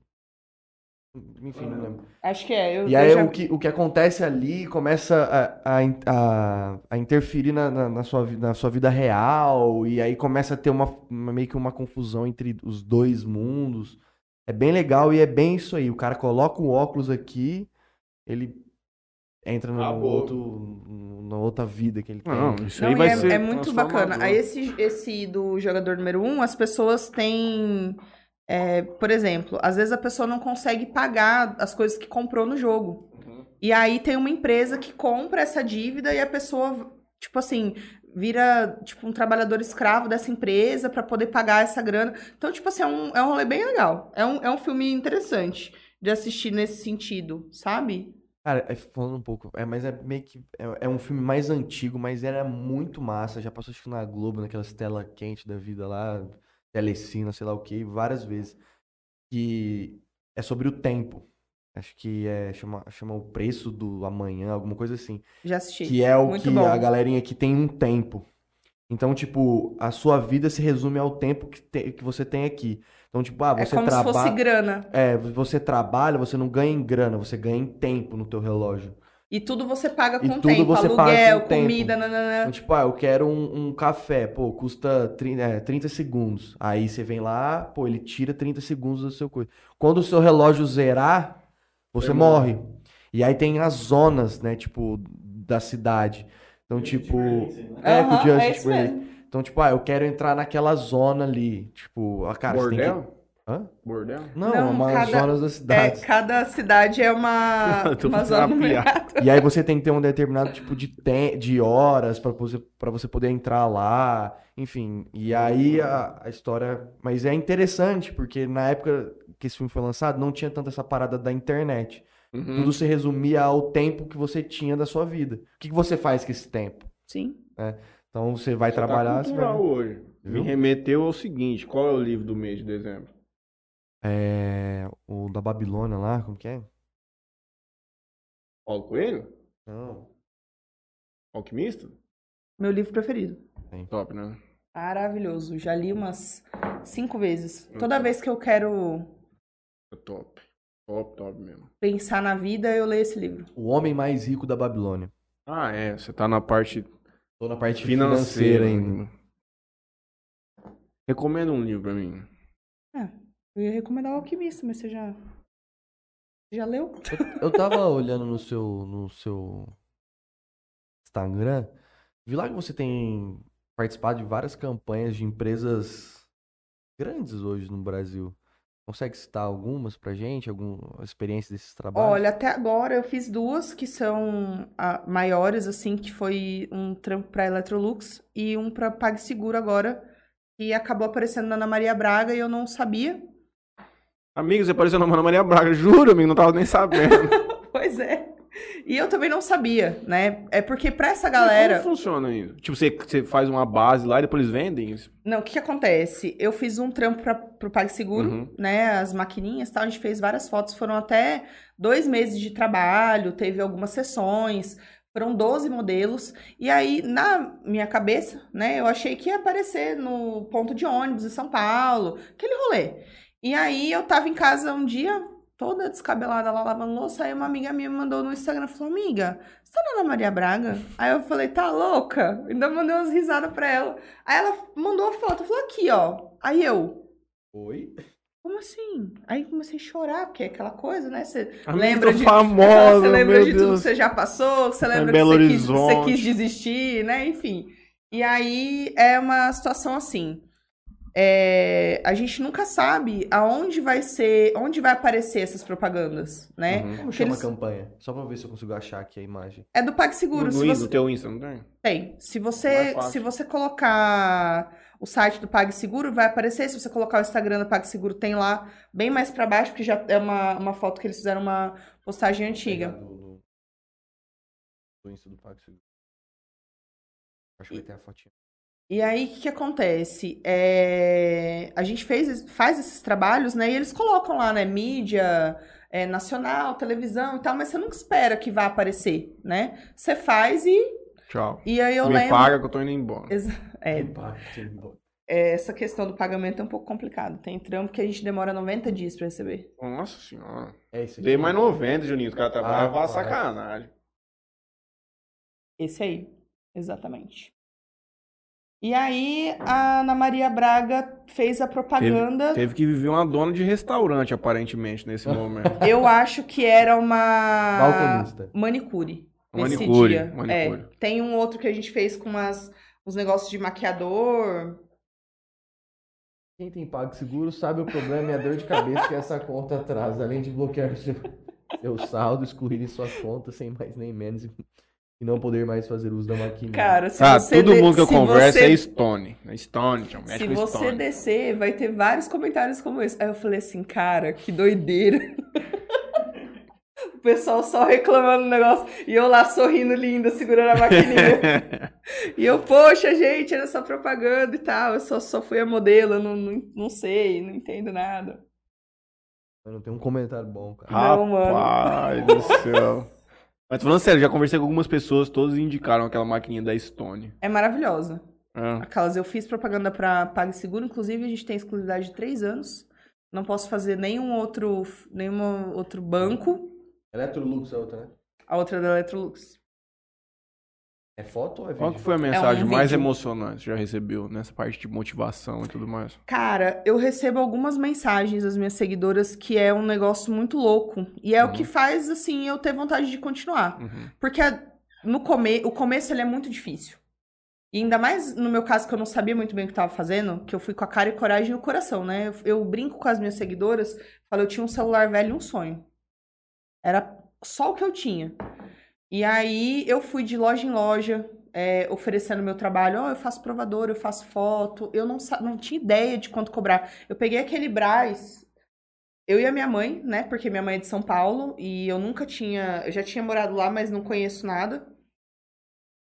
Enfim, não lembro. Acho que é. Eu, E eu aí já- o, que, o que acontece ali começa a, a, a, a interferir na, na, na sua, na sua vida real, e aí começa a ter uma, uma- meio que uma confusão entre os dois mundos. É bem legal e é bem isso aí. O cara coloca o óculos aqui, ele entra no Acabou. outro, na outra vida que ele tem. Não, isso Não, aí e vai é, ser é muito bacana. Aí esse, esse do jogador número um, as pessoas têm. É, por exemplo, às vezes a pessoa não consegue pagar as coisas que comprou no jogo. Uhum. E aí tem uma empresa que compra essa dívida e a pessoa, tipo assim, vira tipo um trabalhador escravo dessa empresa pra poder pagar essa grana. Então, tipo assim, é um, é um rolê bem legal. É um, é um filme interessante de assistir nesse sentido, sabe? Cara, é, falando um pouco, é, mas é meio que. É, é um filme mais antigo, mas era muito massa. Já passou acho que na Globo, naquelas tela quente da vida lá, Telecina, sei lá o que, várias vezes. Que é sobre o tempo. Acho que é. Chama, chama o preço do amanhã, alguma coisa assim. Já assisti. Que é o Muito que bom. a galerinha que tem um tempo. Então, tipo, a sua vida se resume ao tempo que, te- que você tem aqui. Então, tipo, ah, É você como se fosse trabalha. grana. É, você trabalha, você não ganha em grana, você ganha em tempo no teu relógio. E tudo você paga E com tudo tempo. você paga Aluguel, com tempo. comida, nananã. Então, tipo, ah, eu quero um, um café, pô, custa 30, é, 30 segundos. Aí você vem lá, pô, ele tira 30 segundos do seu coisa. Quando o seu relógio zerar, você Você morre. E aí tem as zonas, né, tipo, da cidade. Então, tipo. É, com o Justice é. Então, tipo, ah, eu quero entrar naquela zona ali. Tipo, ah, cara, você tem que. Bordel? Hã? Bordel? Não, Não, umas cada- zonas da É, cidade. cada cidade é uma, uma zona uma numerada. E aí você tem que ter um determinado tipo de, te- de horas para você, pra você poder entrar lá, enfim. E aí a, a história. Mas é interessante, porque na época que esse filme foi lançado, não tinha tanto essa parada da internet. Uhum. Tudo se resumia ao tempo que você tinha da sua vida. O que, que você faz com esse tempo? Sim. Então você vai Você tá trabalhar. você vai- cultural hoje. Me Viu? remeteu ao seguinte: qual é o livro do mês de dezembro? É, o da Babilônia lá, como que é? Paulo Coelho? Não. Alquimista? Meu livro preferido. Top, né? Maravilhoso. Já li umas cinco vezes. Toda vez que eu quero É top. Top, top mesmo. pensar na vida, eu leio esse livro. O homem mais rico da Babilônia. Ah, é. Você tá na parte Tô na parte financeira financeira ainda. ainda. Recomenda um livro pra mim. Eu ia recomendar o Alquimista, mas você já. Já leu? Eu tava olhando no seu, no seu Instagram, vi lá que você tem participado de várias campanhas de empresas grandes hoje no Brasil. Consegue citar algumas pra gente, alguma experiência desses trabalhos? Olha, até agora eu fiz duas que são ah, maiores, assim, que foi um trampo pra Electrolux e um pra PagSeguro agora, que acabou aparecendo na Ana Maria Braga e eu não sabia. Amigo, você apareceu na Ana Maria Braga. Juro, amigo, não tava nem sabendo. Pois é. E eu também não sabia, né? É porque pra essa Como galera. funciona isso? Tipo, você, você faz uma base lá e depois eles vendem isso? Não, o que que acontece? Eu fiz um trampo para pro PagSeguro, Uhum. né? As maquininhas e tal, a gente fez várias fotos, foram até dois meses de trabalho, teve algumas sessões, foram 12 modelos. E aí, na minha cabeça, né, eu achei que ia aparecer no ponto de ônibus em São Paulo, aquele rolê. E aí eu tava em casa um dia, toda descabelada lá lavando louça, aí uma amiga minha me mandou no Instagram, falou, amiga, você tá na Ana Maria Braga? Aí eu falei, tá louca? Ainda mandei umas risadas pra ela. Aí ela mandou a foto, falou aqui, ó. Aí eu, Oi? como assim? Aí comecei a chorar, porque é aquela coisa, né? Você lembra de famosa, você lembra de tudo que Deus. você já passou, você lembra Belo que você quis, você Horizonte. quis desistir, né? Enfim. E aí é uma situação assim. É, a gente nunca sabe aonde vai ser, onde vai aparecer essas propagandas, né? Uhum. Como chama eles- a campanha? Só pra ver se eu consigo achar aqui a imagem. É do PagSeguro. No, se no, você... no teu Insta, não tem? Tem. Se você, fácil. se você colocar o site do PagSeguro, vai aparecer. Se você colocar o Instagram do PagSeguro, tem lá bem mais pra baixo, porque já é uma, uma foto que eles fizeram uma postagem antiga. Do, do, do Insta do PagSeguro. Acho que vai ter a fotinha. E aí, o que, que acontece? É, A gente fez, faz esses trabalhos, né? E eles colocam lá, né? Mídia é, nacional, televisão e tal, mas você nunca espera que vá aparecer, né? Você faz e, Tchau. e aí eu Me lembro. paga que eu tô indo embora. Exa- É, Impacto. é, essa questão do pagamento é um pouco complicado. Tem trampo que a gente demora 90 dias pra receber. Nossa senhora. É isso aqui. Dei mais 90, Juninho. Os caras trabalham Ah, sacanagem. Esse aí, exatamente. E aí, a Ana Maria Braga fez a propaganda. Teve que viver uma dona de restaurante, aparentemente, nesse momento. Eu acho que era uma Balconista. manicure. Nesse Manicure, dia. manicure. É, tem um outro que a gente fez com umas, uns negócios de maquiador. Quem tem PagSeguro sabe o problema e a dor de cabeça que essa conta traz, além de bloquear seu, seu saldo, excluírem suas contas sem mais nem menos e não poder mais fazer uso da maquininha. Cara, se Ah, você todo de- mundo que eu converso você- é Stone. É Stone. Mexe Se você Stone. descer, vai ter vários comentários como esse. Aí eu falei assim, cara, que doideira. O pessoal só reclamando do negócio e eu lá sorrindo linda, segurando a maquininha. e eu, poxa, gente, era só propaganda e tal. Eu só, só fui a modelo, eu não, não, não sei, não entendo nada. Eu não tenho um comentário bom, cara. Não, mano. Rapaz do céu. Mas tô falando sério, já conversei com algumas pessoas, todos indicaram aquela maquininha da Stone. É maravilhosa. Ah, Aquelas, eu fiz propaganda pra PagSeguro, inclusive a gente tem exclusividade de três anos. Não posso fazer nenhum outro, nenhum outro banco. Electrolux é outra, né? A outra é da Electrolux. É foto ou é vídeo? qual que foi a mensagem um mais vídeo. emocionante que já recebeu nessa parte de motivação e tudo mais? Cara, eu recebo algumas mensagens das minhas seguidoras que é um negócio muito louco. E é o Uhum. que faz, assim, eu ter vontade de continuar. Uhum. Porque no come... o começo ele é muito difícil. E ainda mais no meu caso, que eu não sabia muito bem o que estava fazendo, que eu fui com a cara e coragem e o coração, né? Eu, eu brinco com as minhas seguidoras, falo, eu tinha um celular velho e um sonho. Era só o que eu tinha. E aí eu fui de loja em loja, é, oferecendo meu trabalho. Ó, eu faço provador, eu faço foto. Eu não, não tinha ideia de quanto cobrar. Eu peguei aquele Brás, eu e a minha mãe, né? Porque minha mãe é de São Paulo e eu nunca tinha. Eu já tinha morado lá, mas não conheço nada.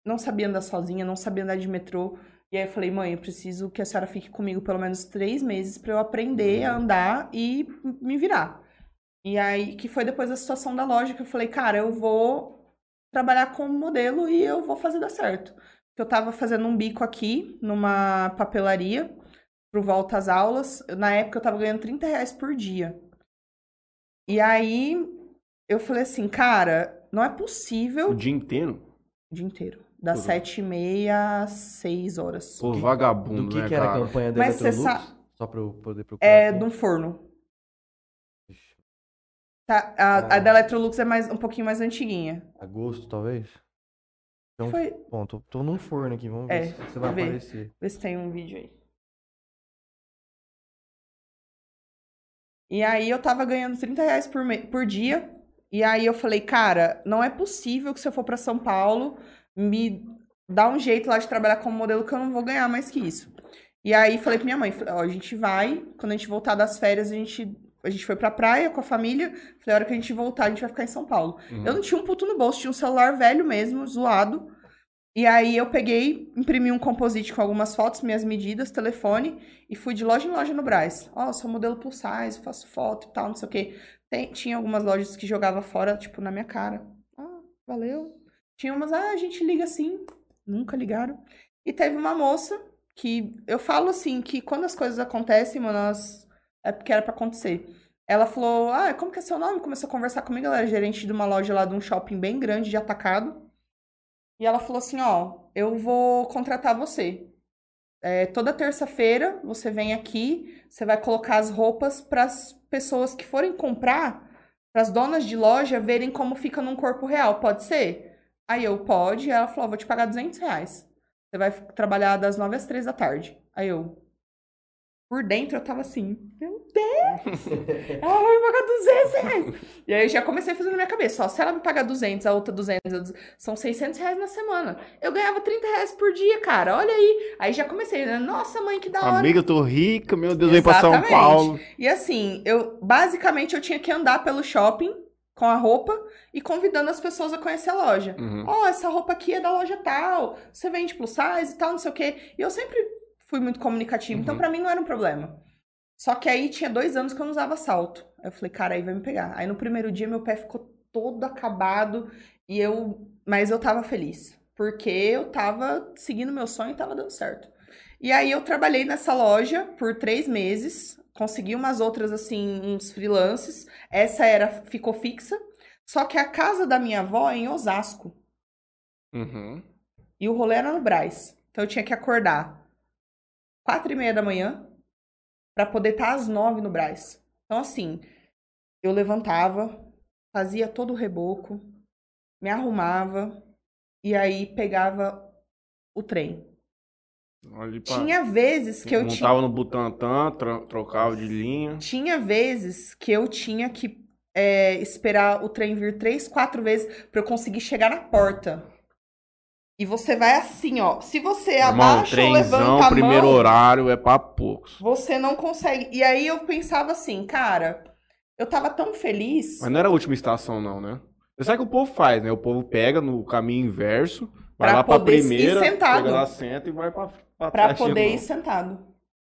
Não sabia andar sozinha, não sabia andar de metrô. E aí eu falei, mãe, eu preciso que a senhora fique comigo pelo menos três meses pra eu aprender a andar e me virar. E aí, que foi depois da situação da loja, que eu falei, cara, eu vou trabalhar como modelo e eu vou fazer dar certo. Eu tava fazendo um bico aqui, numa papelaria, pro volta às aulas. Na época eu tava ganhando 30 reais por dia. E aí, eu falei assim, cara, não é possível O dia inteiro? o dia inteiro. Das sete e meia às seis horas. Pô, que- vagabundo, Do que, né, que era a cara? campanha da Mas você Electrolux? sa- Só pra eu poder procurar. É aqui. de um forno. Tá, a, a Ah. da Electrolux é mais, um pouquinho mais antiguinha. Agosto, talvez? Então, Foi. bom, tô, tô num forno aqui, vamos É, ver se você vai vê. aparecer. Vê se tem um vídeo aí. E aí eu tava ganhando 30 reais por, me- por dia. E aí eu falei, cara, não é possível que se eu for pra São Paulo, me dá um jeito lá de trabalhar como modelo que eu não vou ganhar mais que isso. E aí falei pra minha mãe, ó, a gente vai, quando a gente voltar das férias, a gente, a gente foi pra praia com a família. Falei, a hora que a gente voltar, a gente vai ficar em São Paulo. Uhum. Eu não tinha um puto no bolso, tinha um celular velho mesmo, zoado. E aí eu peguei, imprimi um composite com algumas fotos, minhas medidas, telefone, e fui de loja em loja no Brás. Ó, sou modelo plus size, faço foto e tal, não sei o quê. Tem- tinha algumas lojas que jogava fora, tipo, na minha cara. Ah, valeu. Tinha umas, ah, a gente liga assim. Nunca ligaram. E teve uma moça que eu falo assim, que quando as coisas acontecem, mano, elas... é porque era pra acontecer. Ela falou, ah, como que é seu nome? Começou a conversar comigo, ela era gerente de uma loja lá de um shopping bem grande de atacado. E ela falou assim, ó, eu vou contratar você. É, toda terça-feira você vem aqui, você vai colocar as roupas para as pessoas que forem comprar, para as donas de loja verem como fica num corpo real. Pode ser? Aí eu, pode. Ela falou, vou te pagar 200 reais. Você vai trabalhar das 9 às 3 da tarde. Aí eu, por dentro, eu tava assim, meu Deus! ela vai me pagar 200 reais! E aí eu já comecei a fazer na minha cabeça, ó, se ela me pagar 200, a outra 200, eu duz- são 600 reais na semana. Eu ganhava 30 reais por dia, cara, olha aí. Aí já comecei, né? nossa mãe, que da hora. Amiga, eu tô rica, meu Deus, vem pra São. Paulo. E assim, eu basicamente eu tinha que andar pelo shopping com a roupa e convidando as pessoas a conhecer a loja. Uhum. Ó, essa roupa aqui é da loja tal, você vende plus size e tal, não sei o quê. E eu sempre fui muito comunicativa, então Uhum. pra mim não era um problema. Só que aí tinha dois anos que eu não usava salto. Aí eu falei, cara, aí vai me pegar. Aí no primeiro dia meu pé ficou todo acabado e eu, mas eu tava feliz, porque eu tava seguindo meu sonho e tava dando certo. E aí eu trabalhei nessa loja por três meses, consegui umas outras assim, uns freelances. Essa era ficou fixa. Só que a casa da minha avó é em Osasco. Uhum. E o rolê era no Brás. Então eu tinha que acordar quatro e meia da manhã para poder estar às nove no Brás. Então, assim, eu levantava, fazia todo o reboco, me arrumava e aí pegava o trem. Pra... Tinha vezes que eu tinha. Montava no Butantan, tro- trocava de linha. Tinha vezes que eu tinha que é, esperar o trem vir três, quatro vezes para eu conseguir chegar na porta. E você vai assim, ó. Se você Irmão, abaixa ou levanta trenzão, a primeiro mão, horário é pra poucos. você não consegue. E aí eu pensava assim, cara, eu tava tão feliz Mas não era a última estação, não, né? Você sabe o que o povo faz, né? O povo pega no caminho inverso, vai Pra lá pra poder ir primeira, sentado. pega lá, senta e vai pra, pra pra poder ir sentado.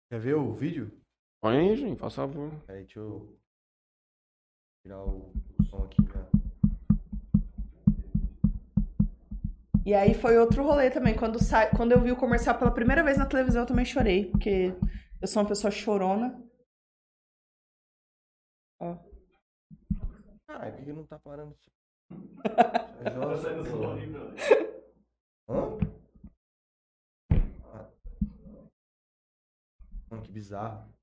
Quer ver o vídeo? Põe aí, gente, faz favor. Peraí, deixa eu tirar o som aqui. Né? E aí foi outro rolê também. Quando, sa... Quando eu vi o comercial pela primeira vez na televisão, eu também chorei. Porque eu sou uma pessoa chorona. Ó. Caralho, por que não tá parando? Tá som aí, meu. Hã? Ah. Mano, que bizarro.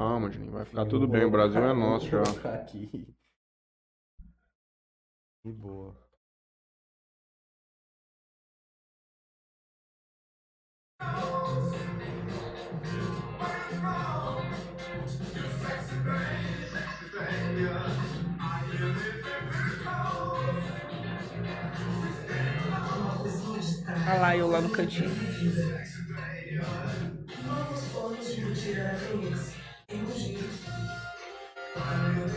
Calma, Juninho, vai ficar tudo bem. O Brasil é nosso já. Aqui. Que boa. Olha lá, eu lá no cantinho.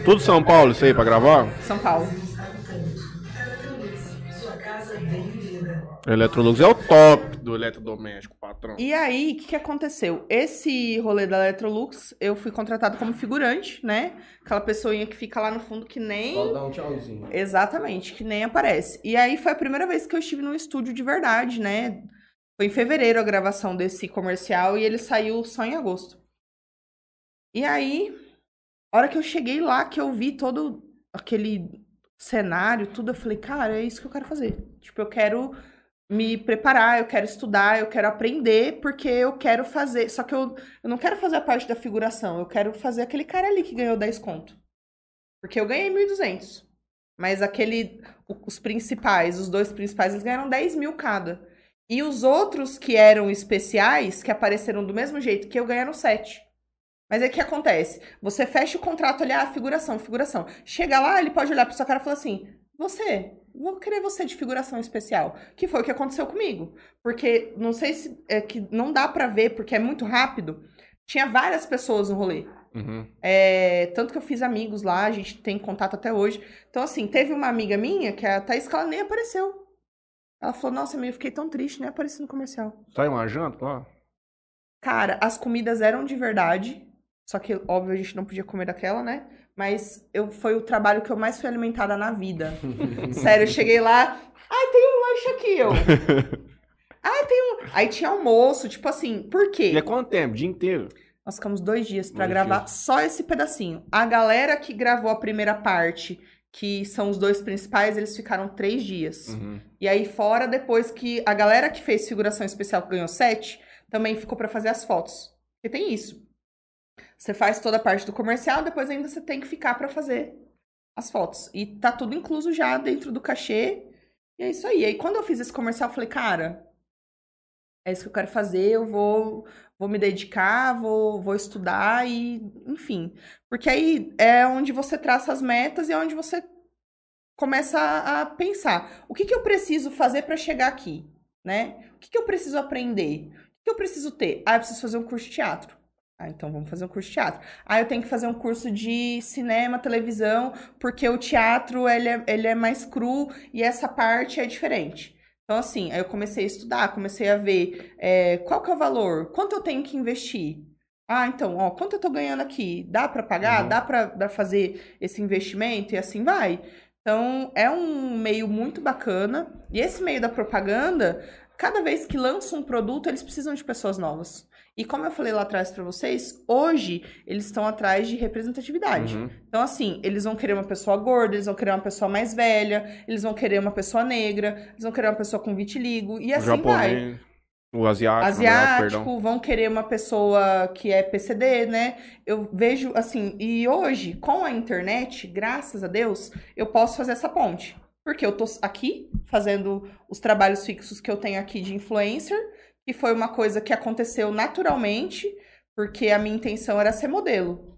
Tudo São Paulo, isso aí, pra gravar? São Paulo. Electrolux é o top do eletrodoméstico, patrão. E aí, o que, que aconteceu? Esse rolê da Electrolux, eu fui contratado como figurante, né? Aquela pessoinha que fica lá no fundo que nem. Só dar um tchauzinho. Exatamente, que nem aparece. E aí foi a primeira vez que eu estive num estúdio de verdade, né? Foi em fevereiro a gravação desse comercial e ele saiu só em agosto. E aí, a hora que eu cheguei lá, que eu vi todo aquele cenário, tudo, eu falei, cara, é isso que eu quero fazer. Tipo, eu quero me preparar, eu quero estudar, eu quero aprender, porque eu quero fazer. Só que eu, eu não quero fazer a parte da figuração, eu quero fazer aquele cara ali que ganhou 10 conto. Porque eu ganhei 1.200. Mas aquele. Os principais, os dois principais, eles ganharam 10 mil cada. E os outros que eram especiais, que apareceram do mesmo jeito que eu, ganharam 7. Mas aí o que acontece? Você fecha o contrato ali, ah, figuração, figuração. Chega lá, ele pode olhar pra sua cara e falar assim: Você, vou querer você de figuração especial. Que foi o que aconteceu comigo. Porque não sei se é que não dá pra ver, porque é muito rápido. Tinha várias pessoas no rolê. Uhum. É, tanto que eu fiz amigos lá, a gente tem contato até hoje. Então, assim, teve uma amiga minha, que é a Thaís, que ela nem apareceu. Ela falou, nossa, eu fiquei tão triste, nem apareci no comercial. Saiu uma janta lá? Cara, as comidas eram de verdade. Só que, óbvio, a gente não podia comer daquela, né? Mas eu, foi o trabalho que eu mais fui alimentada na vida. Sério, eu cheguei lá. Ai, tem um lanche aqui, eu. Ai, tem um. Aí tinha almoço, tipo assim, por quê? E é quanto tempo? Dia inteiro? Nós ficamos dois dias pra Dois gravar só esse pedacinho. A galera que gravou a primeira parte, que são os dois principais, eles ficaram três dias. Uhum. E aí, fora depois que a galera que fez figuração especial, que ganhou sete, também ficou pra fazer as fotos. Porque tem isso. Você faz toda a parte do comercial, depois ainda você tem que ficar pra fazer as fotos. E tá tudo incluso já dentro do cachê. E é isso aí. aí, quando eu fiz esse comercial, eu falei, cara, é isso que eu quero fazer, eu vou, vou me dedicar, vou, vou estudar e, enfim. Porque aí é onde você traça as metas e é onde você começa a, a pensar. O que, que eu preciso fazer para chegar aqui, né? O que, que eu preciso aprender? O que, que eu preciso ter? Ah, eu preciso fazer um curso de teatro. Ah, então vamos fazer um curso de teatro. Ah, eu tenho que fazer um curso de cinema, televisão, porque o teatro ele é, ele é mais cru e essa parte é diferente. Então, assim, aí eu comecei a estudar, comecei a ver é, qual que é o valor, quanto eu tenho que investir. Ah, então, ó, quanto eu tô ganhando aqui? Dá para pagar? Uhum. Dá para fazer esse investimento? E assim vai. Então, é um meio muito bacana. E esse meio da propaganda, cada vez que lança um produto, eles precisam de pessoas novas. E como eu falei lá atrás para vocês, hoje eles estão atrás de representatividade. Uhum. Então, assim, eles vão querer uma pessoa gorda, eles vão querer uma pessoa mais velha, eles vão querer uma pessoa negra, eles vão querer uma pessoa com vitiligo, e assim vai. japonês. O asiático, perdão. Asiático, vão querer uma pessoa que é PCD, né? Eu vejo, assim, e hoje, com a internet, graças a Deus, eu posso fazer essa ponte. Porque eu tô aqui fazendo os trabalhos fixos que eu tenho aqui de influencer, que foi uma coisa que aconteceu naturalmente, porque a minha intenção era ser modelo.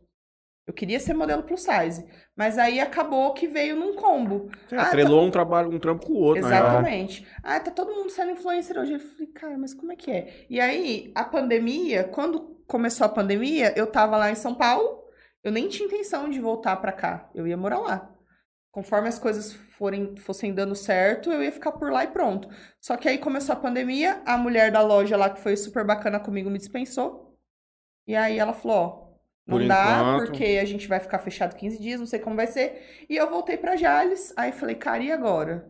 Eu queria ser modelo plus size. Mas aí acabou que veio num combo. Você Ah, atrelou um trabalho, um trampo com o outro, real. Exatamente. Ah, tá todo mundo sendo influencer hoje. Eu falei, cara, mas como é que é? E aí, a pandemia, quando começou a pandemia, eu tava lá em São Paulo, eu nem tinha intenção de voltar pra cá. Eu ia morar lá. Conforme as coisas forem, fossem dando certo, eu ia ficar por lá e pronto. Só que aí começou a pandemia, a mulher da loja lá, que foi super bacana comigo, me dispensou. E aí ela falou, ó, não Por dá, enquanto. porque a gente vai ficar fechado 15 dias, não sei como vai ser. E eu voltei pra Jales, aí falei, cara, e agora?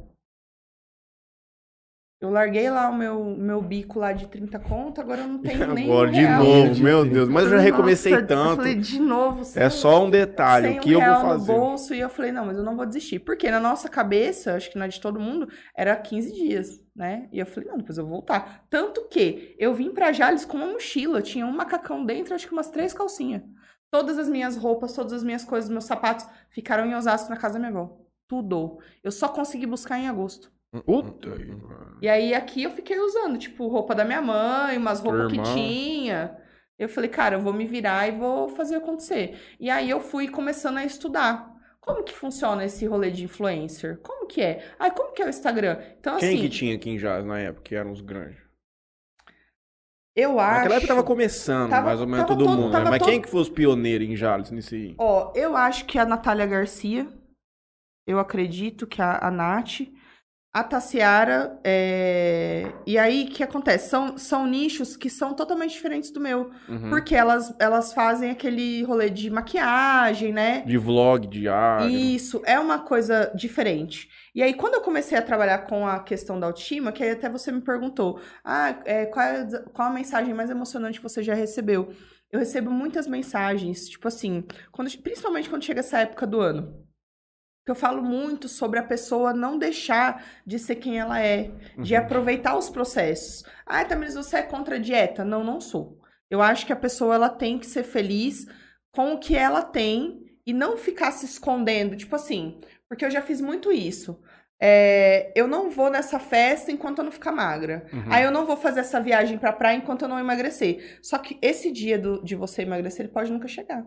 Eu larguei lá o meu, meu bico lá de 30 conto, agora eu não tenho nem Agora, de real. novo, meu Deus. Mas eu já Nossa, recomecei Eu tanto. falei, de novo, É só um detalhe, sem o que eu um real vou fazer. no bolso. E eu falei, não, mas eu não vou desistir. Porque na nossa cabeça, acho que na de todo mundo, era 15 dias, né? E eu falei, não, depois eu vou voltar. Tanto que eu vim pra Jales com uma mochila, tinha um macacão dentro, acho que umas três calcinhas. Todas as minhas roupas, todas as minhas coisas, meus sapatos ficaram em Osasco na casa da minha avó. Tudo. Eu só consegui buscar em agosto. Puta. E aí aqui eu fiquei usando, tipo, roupa da minha mãe, umas roupas que tinha. Eu falei, cara, eu vou me virar e vou fazer acontecer. E aí eu fui começando a estudar. Como que funciona esse rolê de influencer? Como que é? Ai, como que é o Instagram? Então, Quem assim, que tinha aqui em Jazz na época, que eram os grandes? eu acho. Naquela época tava começando, Tava- mais ou menos todo todo- mundo, né? Mas todo- quem que foi os pioneiros em Jales aí? Ó, eu acho que a Natália Garcia. Eu acredito que a, a Nath. A Tassiara, é, E aí, o que acontece? São, são nichos que são totalmente diferentes do meu. Uhum. Porque elas, elas fazem aquele rolê de maquiagem, né? De vlog, diário. Isso, é uma coisa diferente. E aí, quando eu comecei a trabalhar com a questão da autoestima, que aí até você me perguntou, ah, é, qual, é, qual a mensagem mais emocionante que você já recebeu? Eu recebo muitas mensagens, tipo assim, quando, principalmente quando chega essa época do ano. Que eu falo muito sobre a pessoa não deixar de ser quem ela é, de Uhum. aproveitar os processos. Ah, Tamiris, você é contra a dieta? Não, não sou. Eu acho que a pessoa ela tem que ser feliz com o que ela tem e não ficar se escondendo, tipo assim, porque eu já fiz muito isso. É, eu não vou nessa festa enquanto eu não ficar magra. Uhum. Aí eu não vou fazer essa viagem pra praia enquanto eu não emagrecer. Só que esse dia do- de você emagrecer, ele pode nunca chegar.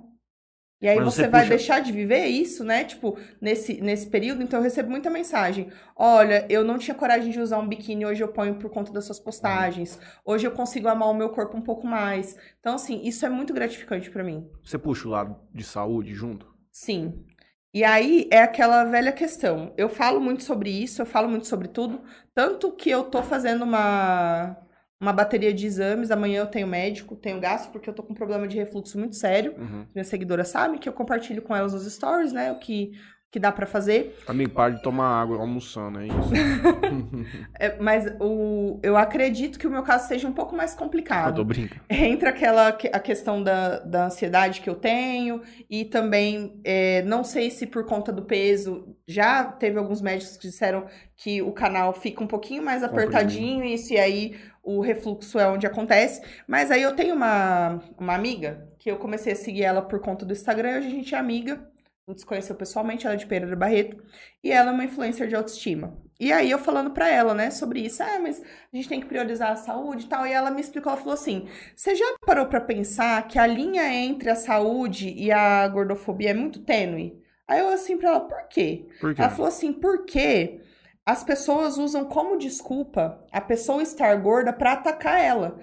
E aí Mas você, você vai puxa- deixar de viver isso, né? Tipo, nesse, nesse período. Então eu recebo muita mensagem. Olha, eu não tinha coragem de usar um biquíni, hoje eu ponho por conta das suas postagens. Hoje eu consigo amar o meu corpo um pouco mais. Então, assim, isso é muito gratificante pra mim. Você puxa o lado de saúde junto? Sim. E aí é aquela velha questão. Eu falo muito sobre isso, eu falo muito sobre tudo. Tanto que eu tô fazendo uma, uma bateria de exames. Amanhã eu tenho médico, tenho gasto, porque eu tô com um problema de refluxo muito sério. Uhum. Minhas seguidoras sabem que eu compartilho com elas nos stories, né? O que, que dá pra fazer. Amigo, para de tomar água almoçando, é isso. É, mas o, eu acredito que o meu caso seja um pouco mais eu complicado. tô brincando. Entra aquela que- a questão da, da ansiedade que eu tenho e também é, não sei se por conta do peso já teve alguns médicos que disseram que o canal fica um pouquinho mais apertadinho e se aí o refluxo é onde acontece. Mas aí eu tenho uma, uma amiga que eu comecei a seguir ela por conta do Instagram, hoje a gente é amiga. Gente conheceu pessoalmente, ela é de Pereira Barreto, e ela é uma influencer de autoestima. E aí eu falando pra ela, né, sobre isso, ah, mas a gente tem que priorizar a saúde e tal, e ela me explicou, ela falou assim, você já parou pra pensar que a linha entre a saúde e a gordofobia é muito tênue? Aí eu assim pra ela, por quê? Por quê? Ela falou assim, porque as pessoas usam como desculpa a pessoa estar gorda pra atacar ela.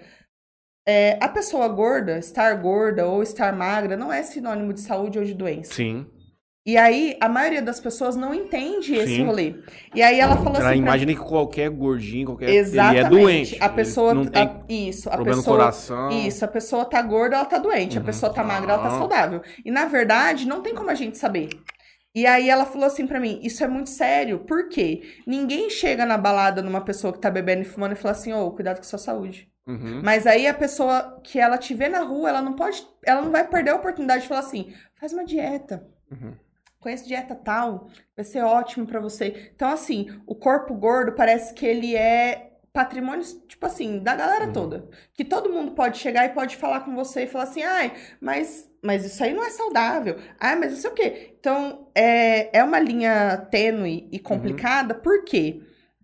É, a pessoa gorda, estar gorda ou estar magra, não é sinônimo de saúde ou de doença. Sim. E aí, a maioria das pessoas não entende esse Sim. rolê. E aí ela falou Ela assim. imagina que qualquer gordinho, qualquer. Exatamente. Ele é doente. A pessoa. Não tem a- isso, a problema pessoa. no coração. Isso, a pessoa tá gorda, ela tá doente. A Uhum. pessoa tá magra, ela tá saudável. E na verdade, não tem como a gente saber. E aí ela falou assim pra mim: Isso é muito sério. Por quê? Ninguém chega na balada numa pessoa que tá bebendo e fumando e fala assim: Ô, cuidado com a sua saúde. Uhum. Mas aí a pessoa que ela te vê na rua, ela não pode. Ela não vai perder a oportunidade de falar assim: faz uma dieta. Uhum. Conhece dieta tal, vai ser ótimo pra você. Então, assim, o corpo gordo parece que ele é patrimônio, tipo assim, da galera Uhum. toda. Que todo mundo pode chegar e pode falar com você e falar assim, ai, mas, mas isso aí não é saudável. Ah, mas não sei o quê. Então, é, é uma linha tênue e complicada, por quê?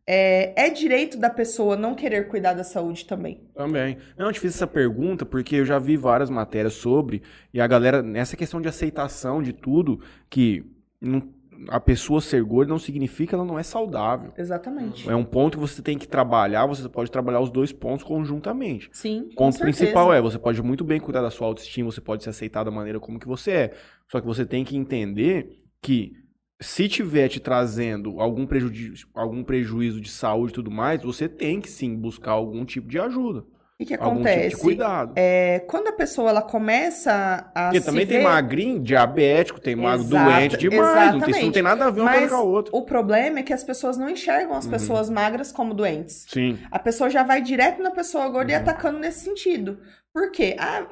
É, é direito da pessoa não querer cuidar da saúde também. Também. Não, eu te fiz essa pergunta porque eu já vi várias matérias sobre, e a galera, nessa questão de aceitação de tudo, que não- a pessoa ser gorda não significa que ela não é saudável. Exatamente. É um ponto que você tem que trabalhar, você pode trabalhar os dois pontos conjuntamente. Sim, O ponto principal é, você pode muito bem cuidar da sua autoestima, você pode se aceitar da maneira como que você é. Só que você tem que entender que se tiver te trazendo algum prejuízo, algum prejuízo de saúde e tudo mais, você tem que sim buscar algum tipo de ajuda. O que, que Algum tipo acontece? cuidado. É, quando a pessoa ela começa a Porque também tem ver- magrinho, diabético, tem magro Exato, doente demais. Não tem, isso não exatamente. tem nada a ver uma coisa com a outra. o problema é que as pessoas não enxergam as Uhum. pessoas magras como doentes. Sim. A pessoa já vai direto na pessoa gorda e Uhum. atacando nesse sentido. Por quê? Ah,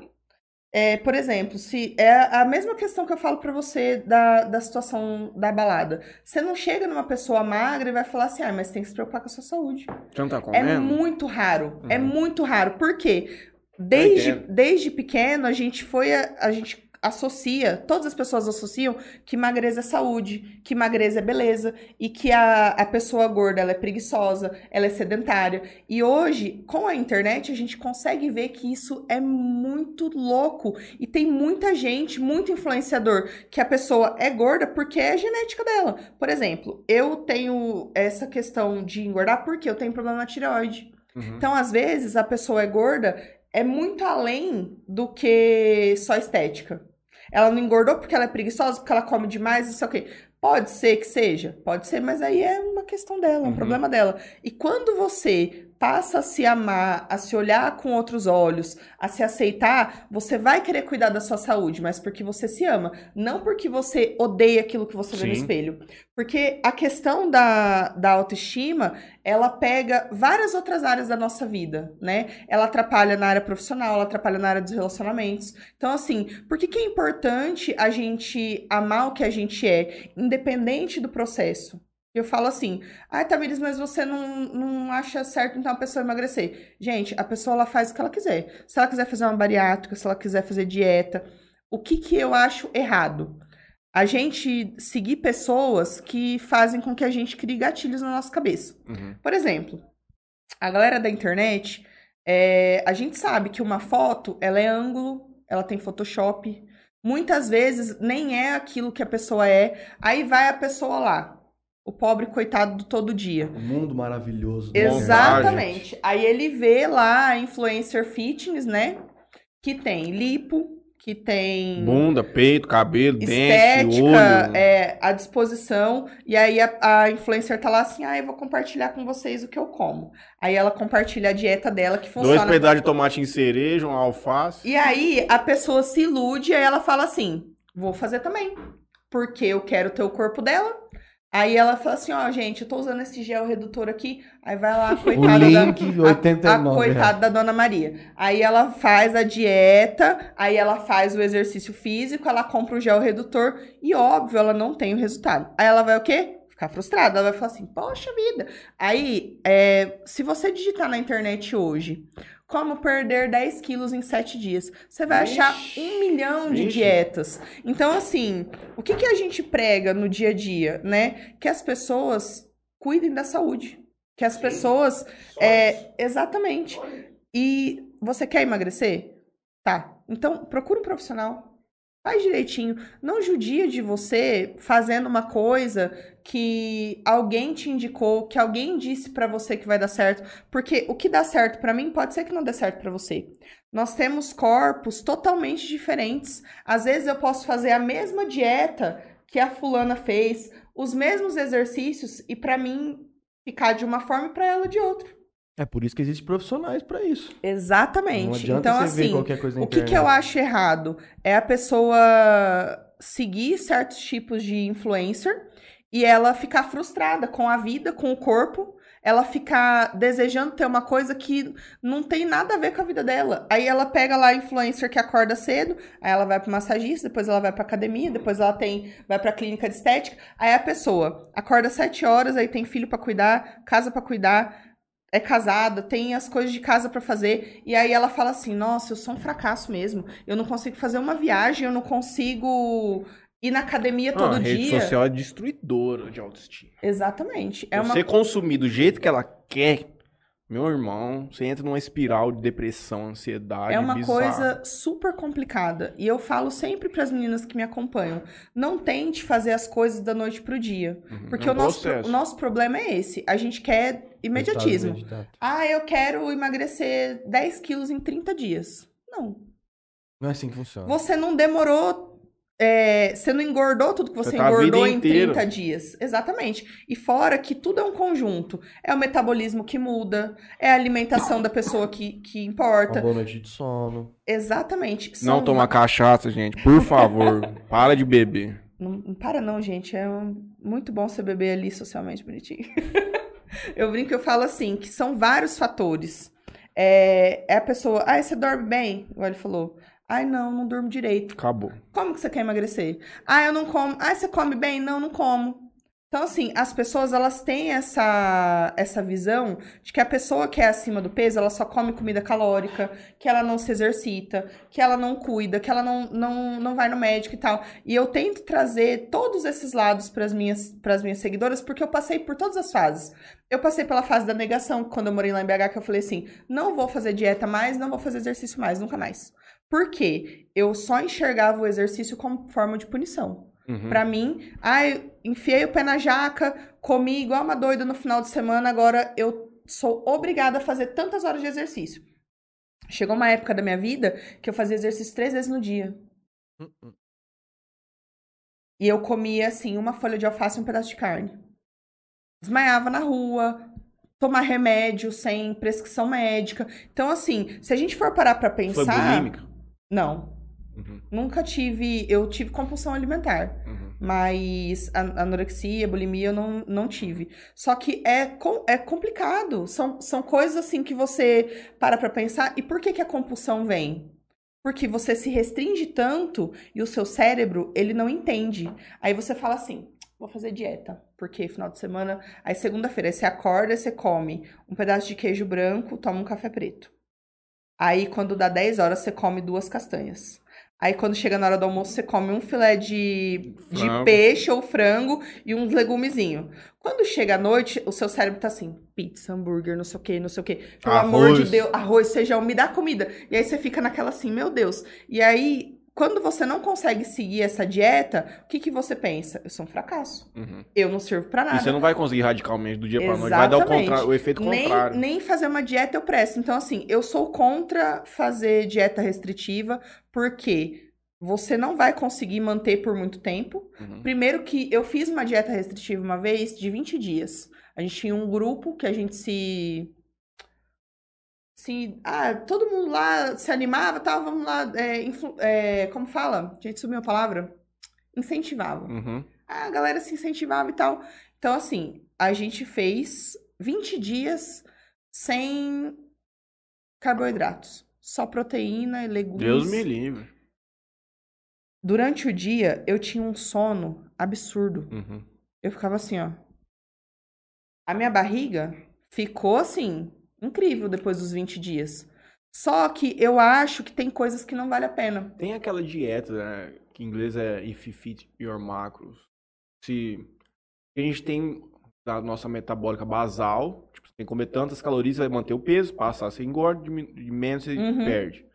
é, por exemplo, se é a mesma questão que eu falo pra você da, da situação da balada. Você não chega numa pessoa magra e vai falar assim, ah, mas tem que se preocupar com a sua saúde. Não tá É muito raro. É Uhum. muito raro. Por quê? Desde, desde pequeno, a gente foi. A, a gente associa, todas as pessoas associam que magreza é saúde, que magreza é beleza, e que a, a pessoa gorda ela é preguiçosa, ela é sedentária. E hoje, com a internet, a gente consegue ver que isso é muito louco. E tem muita gente, muito influenciador, que a pessoa é gorda porque é a genética dela. Por exemplo, eu tenho essa questão de engordar porque eu tenho problema na tireoide. Uhum. Então, às vezes, a pessoa é gorda é muito além do que só estética. Ela não engordou porque ela é preguiçosa, porque ela come demais, não sei o quê. Pode ser que seja, pode ser, mas aí é uma questão dela, é um Uhum. problema dela. E quando você passa a se amar, a se olhar com outros olhos, a se aceitar, você vai querer cuidar da sua saúde, mas porque você se ama, não porque você odeia aquilo que você vê no Sim. espelho. Porque a questão da, da autoestima, ela pega várias outras áreas da nossa vida, né? Ela atrapalha na área profissional, ela atrapalha na área dos relacionamentos. Então, assim, por que, que é importante a gente amar o que a gente é, independente do processo? Eu falo assim, ai, Tamires, mas você não, não acha certo então a pessoa emagrecer. Gente, a pessoa ela faz o que ela quiser. Se ela quiser fazer uma bariátrica, se ela quiser fazer dieta, o que que eu acho errado? A gente seguir pessoas que fazem com que a gente crie gatilhos na nossa cabeça. Uhum. Por exemplo, a galera da internet, é, a gente sabe que uma foto, ela é ângulo, ela tem Photoshop. Muitas vezes nem é aquilo que a pessoa é. Aí vai a pessoa lá, o pobre coitado do todo dia. O mundo maravilhoso. né? Exatamente. Aí ele vê lá a influencer fitness, né? Que tem lipo, que tem Bunda, peito, cabelo, dente, estética olho. é, à disposição. E aí a, a influencer tá lá assim, ah, eu vou compartilhar com vocês o que eu como. Aí ela compartilha a dieta dela que Dois funciona. pedaços de tomate em cereja, uma alface. E aí a pessoa se ilude e aí ela fala assim, vou fazer também. Porque eu quero ter o corpo dela. Aí ela fala assim, ó, gente, eu tô usando esse gel redutor aqui. Aí vai lá, coitada da... link A, 89. a coitada da Dona Maria. Aí ela faz a dieta, aí ela faz o exercício físico, ela compra o gel redutor e, óbvio, ela não tem o resultado. Aí ela vai o quê? Ficar frustrada. Ela vai falar assim, poxa vida. Aí, é, se você digitar na internet hoje, como perder 10 quilos em 7 dias, você vai achar Ixi, um milhão de ixi. dietas. Então, assim, o que, que a gente prega no dia a dia, né? Que as pessoas cuidem da saúde. Que as pessoas é, exatamente. E você quer emagrecer? Tá. Então, procura um profissional. Faz direitinho. Não judia de você fazendo uma coisa que alguém te indicou, que alguém disse pra você que vai dar certo, porque o que dá certo pra mim pode ser que não dê certo pra você. Nós temos corpos totalmente diferentes. Às vezes eu posso fazer a mesma dieta que a fulana fez, os mesmos exercícios e pra mim ficar de uma forma e pra ela de outra. É por isso que existem profissionais pra isso. Exatamente. Então, assim, o que, que eu acho errado é a pessoa seguir certos tipos de influencer e ela ficar frustrada com a vida, com o corpo, ela ficar desejando ter uma coisa que não tem nada a ver com a vida dela. Aí ela pega lá a influencer que acorda cedo, aí ela vai pro massagista, depois ela vai pra academia, depois ela tem vai pra clínica de estética. Aí a pessoa acorda sete horas, aí tem filho pra cuidar, casa pra cuidar, é casada, tem as coisas de casa pra fazer, e aí ela fala assim: "Nossa, eu sou um fracasso mesmo. Eu não consigo fazer uma viagem, eu não consigo ir na academia Ah, todo a rede dia". social é destruidora de autoestima. Exatamente. É uma Você consumir do jeito que ela quer, meu irmão, você entra numa espiral de depressão, ansiedade. É uma bizarra. coisa super complicada. E eu falo sempre para as meninas que me acompanham: não tente fazer as coisas da noite pro dia. Uhum, Porque é um o, nosso, o nosso problema é esse. A gente quer imediatismo. Ah, eu quero emagrecer 10 quilos em 30 dias. Não. Não é assim que funciona. Você não demorou. É, você não engordou tudo que você, Você tá engordou em inteira. 30 dias. Exatamente. E fora que tudo é um conjunto. É o metabolismo que muda, é a alimentação da pessoa que, que Uma importa. boa noite de sono. Exatamente. Não São tomar cachaça, gente. Por favor, para de beber. Não, não para não, gente. É um- muito bom você beber ali socialmente bonitinho. eu brinco eu falo assim, que são vários fatores. É, é a pessoa, ah, você dorme bem? Igual ele falou. Ai, não, não durmo direito. Acabou. Como que você quer emagrecer? Ah, eu não como. Ah, você come bem? Não, não como. Então, assim, as pessoas, elas têm essa, essa visão de que a pessoa que é acima do peso, ela só come comida calórica, que ela não se exercita, que ela não cuida, que ela não, não, não vai no médico e tal. E eu tento trazer todos esses lados para as minhas, pras minhas seguidoras, porque eu passei por todas as fases. Eu passei pela fase da negação, quando eu morei lá em BH, que eu falei assim, não vou fazer dieta mais, não vou fazer exercício mais, nunca mais. Por quê? Eu só enxergava o exercício como forma de punição. Uhum. Pra mim, ai, enfiei o pé na jaca, comi igual uma doida no final de semana, agora eu sou obrigada a fazer tantas horas de exercício. Chegou uma época da minha vida que eu fazia exercício três vezes no dia. E eu comia, assim, uma folha de alface e um pedaço de carne. Desmaiava na rua, tomar remédio sem prescrição médica. Então, assim, se a gente for parar pra Foi pensar. bulímica? Não. Uhum, Nunca tive. Eu tive compulsão alimentar. uhum. Mas anorexia, bulimia eu não, não tive. Só que é, com- é complicado. São, são coisas assim que você para pra pensar. E por que, que a compulsão vem? Porque você se restringe tanto e o seu cérebro, ele não entende. Aí você fala assim, vou fazer dieta. Porque final de semana, aí segunda-feira, aí você acorda, você come um pedaço de queijo branco, toma um café preto. Aí quando dá 10 horas, você come duas castanhas. Aí quando chega na hora do almoço, você come um filé de, de peixe ou frango e uns legumezinhos. Quando chega à noite, o seu cérebro tá assim, pizza, hambúrguer, não sei o que, não sei o que. Pelo amor de Arroz. Deus, arroz, feijão, me dá comida. E aí você fica naquela assim, meu Deus. E aí, quando você não consegue seguir essa dieta, o que que você pensa? Eu sou um fracasso. Uhum. Eu não sirvo pra nada. E você não vai conseguir radicalmente do dia pra noite. Vai dar o, contra... o efeito nem, contrário. nem fazer uma dieta eu presto. Então, assim, eu sou contra fazer dieta restritiva, porque você não vai conseguir manter por muito tempo. Uhum. Primeiro que eu fiz uma dieta restritiva uma vez de 20 dias. A gente tinha um grupo que a gente se. Se, ah, todo mundo lá se animava, tal, vamos lá, é, influ- é, como fala? Gente, sumiu a palavra? Incentivava. Uhum. A galera se incentivava e tal. Então, assim, a gente fez 20 dias sem carboidratos. Só proteína e legumes. Deus me livre. Durante o dia, eu tinha um sono absurdo. Uhum. Eu ficava assim, ó. A minha barriga ficou assim, incrível depois dos 20 dias. Só que eu acho que tem coisas que não vale a pena. Tem aquela dieta, né, que em inglês é if you fit your macros. Se a gente tem da nossa metabólica basal, tipo, você tem que comer tantas calorias, você vai manter o peso, passar, você engorda, de menos você Uhum. perde.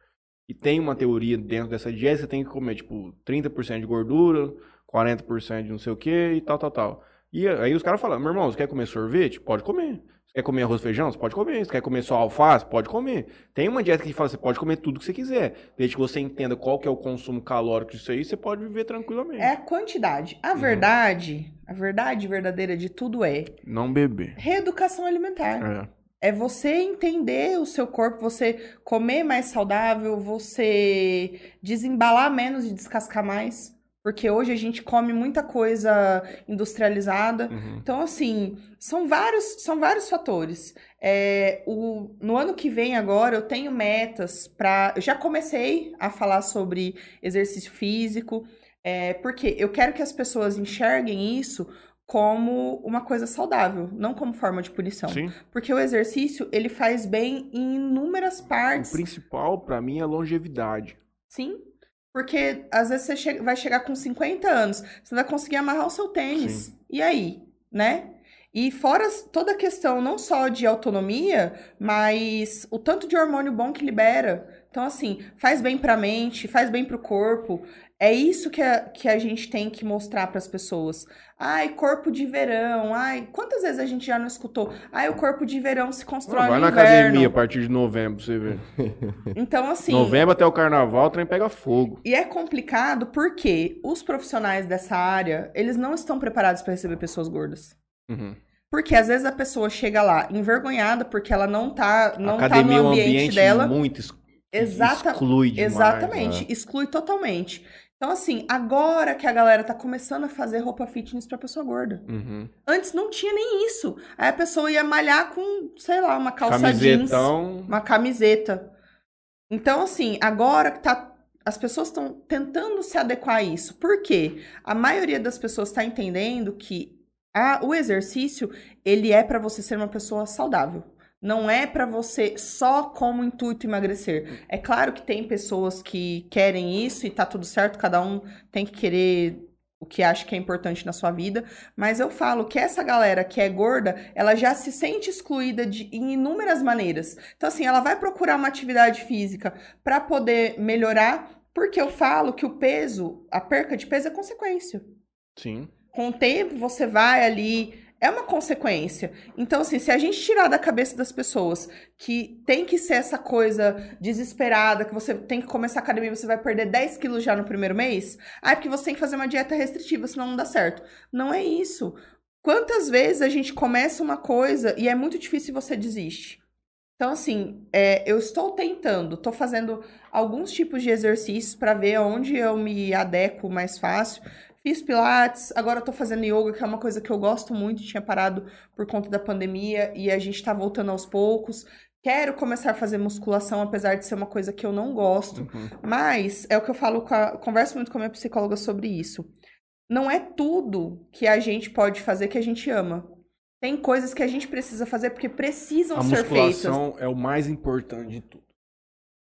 E tem uma teoria dentro dessa dieta, você tem que comer, tipo, 30% de gordura, 40% de não sei o que e tal, tal, tal. E aí os caras falam, meu irmão, você quer comer sorvete? Pode comer. Você quer comer arroz e feijão? Você pode comer. Você quer comer só alface? Pode comer. Tem uma dieta que fala, você pode comer tudo que você quiser. Desde que você entenda qual que é o consumo calórico disso aí, você pode viver tranquilamente. É a quantidade. A Uhum. verdade, a verdade verdadeira de tudo é Não beber. reeducação alimentar. É. É você entender o seu corpo, você comer mais saudável, você desembalar menos e descascar mais. Porque hoje a gente come muita coisa industrializada. Uhum. Então, assim, são vários, são vários fatores. É, o, no ano que vem agora eu tenho metas para. Eu já comecei a falar sobre exercício físico, é, porque eu quero que as pessoas enxerguem isso como uma coisa saudável, não como forma de punição. Sim. Porque o exercício, ele faz bem em inúmeras O partes. principal pra mim é a longevidade. Sim. Porque às vezes você che- vai chegar com 50 anos, você vai conseguir amarrar o seu tênis. Sim. E aí, né? E fora toda a questão não só de autonomia, mas o tanto de hormônio bom que libera. Então, assim, faz bem pra mente, faz bem pro corpo. É isso que a, que a gente tem que mostrar pras pessoas. Ai, corpo de verão. Ai, quantas vezes a gente já não escutou? Ai, o corpo de verão se constrói vai no na inverno. academia a partir de novembro pra você ver. Então, assim. Novembro até o carnaval, o trem pega fogo. E é complicado porque os profissionais dessa área, eles não estão preparados para receber pessoas gordas. Uhum. Porque às vezes a pessoa chega lá envergonhada porque ela não tá, não tá Academia é no um ambiente, ambiente dela. muito Exata- exclui demais. Exatamente, né? exclui totalmente. Então, assim, agora que a galera tá começando a fazer roupa fitness pra pessoa gorda. Uhum. Antes não tinha nem isso. Aí a pessoa ia malhar com, sei lá, uma calça jeans Camisetão. uma camiseta. Então, assim, agora que tá. As pessoas estão tentando se adequar a isso. Por quê? A maioria das pessoas está entendendo que a- o exercício, ele é para você ser uma pessoa saudável. Não é para você só como intuito emagrecer. É claro que tem pessoas que querem isso e tá tudo certo, cada um tem que querer o que acha que é importante na sua vida, mas eu falo que essa galera que é gorda, ela já se sente excluída de, em inúmeras maneiras. Então, assim, ela vai procurar uma atividade física para poder melhorar, porque eu falo que o peso, a perca de peso é consequência. Sim. Com o tempo, você vai ali. É uma consequência. Então, assim, se a gente tirar da cabeça das pessoas que tem que ser essa coisa desesperada, que você tem que começar a academia você vai perder 10 quilos já no primeiro mês, ah, é porque você tem que fazer uma dieta restritiva, senão não dá certo. Não é isso. Quantas vezes a gente começa uma coisa e é muito difícil você desiste? Então, assim, é, eu estou tentando, estou fazendo alguns tipos de exercícios para ver onde eu me adequo mais fácil. Fiz pilates, agora estou fazendo yoga, que é uma coisa que eu gosto muito, tinha parado por conta da pandemia e a gente está voltando aos poucos. Quero começar a fazer musculação, apesar de ser uma coisa que eu não gosto. Uhum. Mas é o que eu falo, com a, converso muito com a minha psicóloga sobre isso. Não é tudo que a gente pode fazer que a gente ama. Tem coisas que a gente precisa fazer porque precisam A ser feitas. musculação é o mais importante de tudo.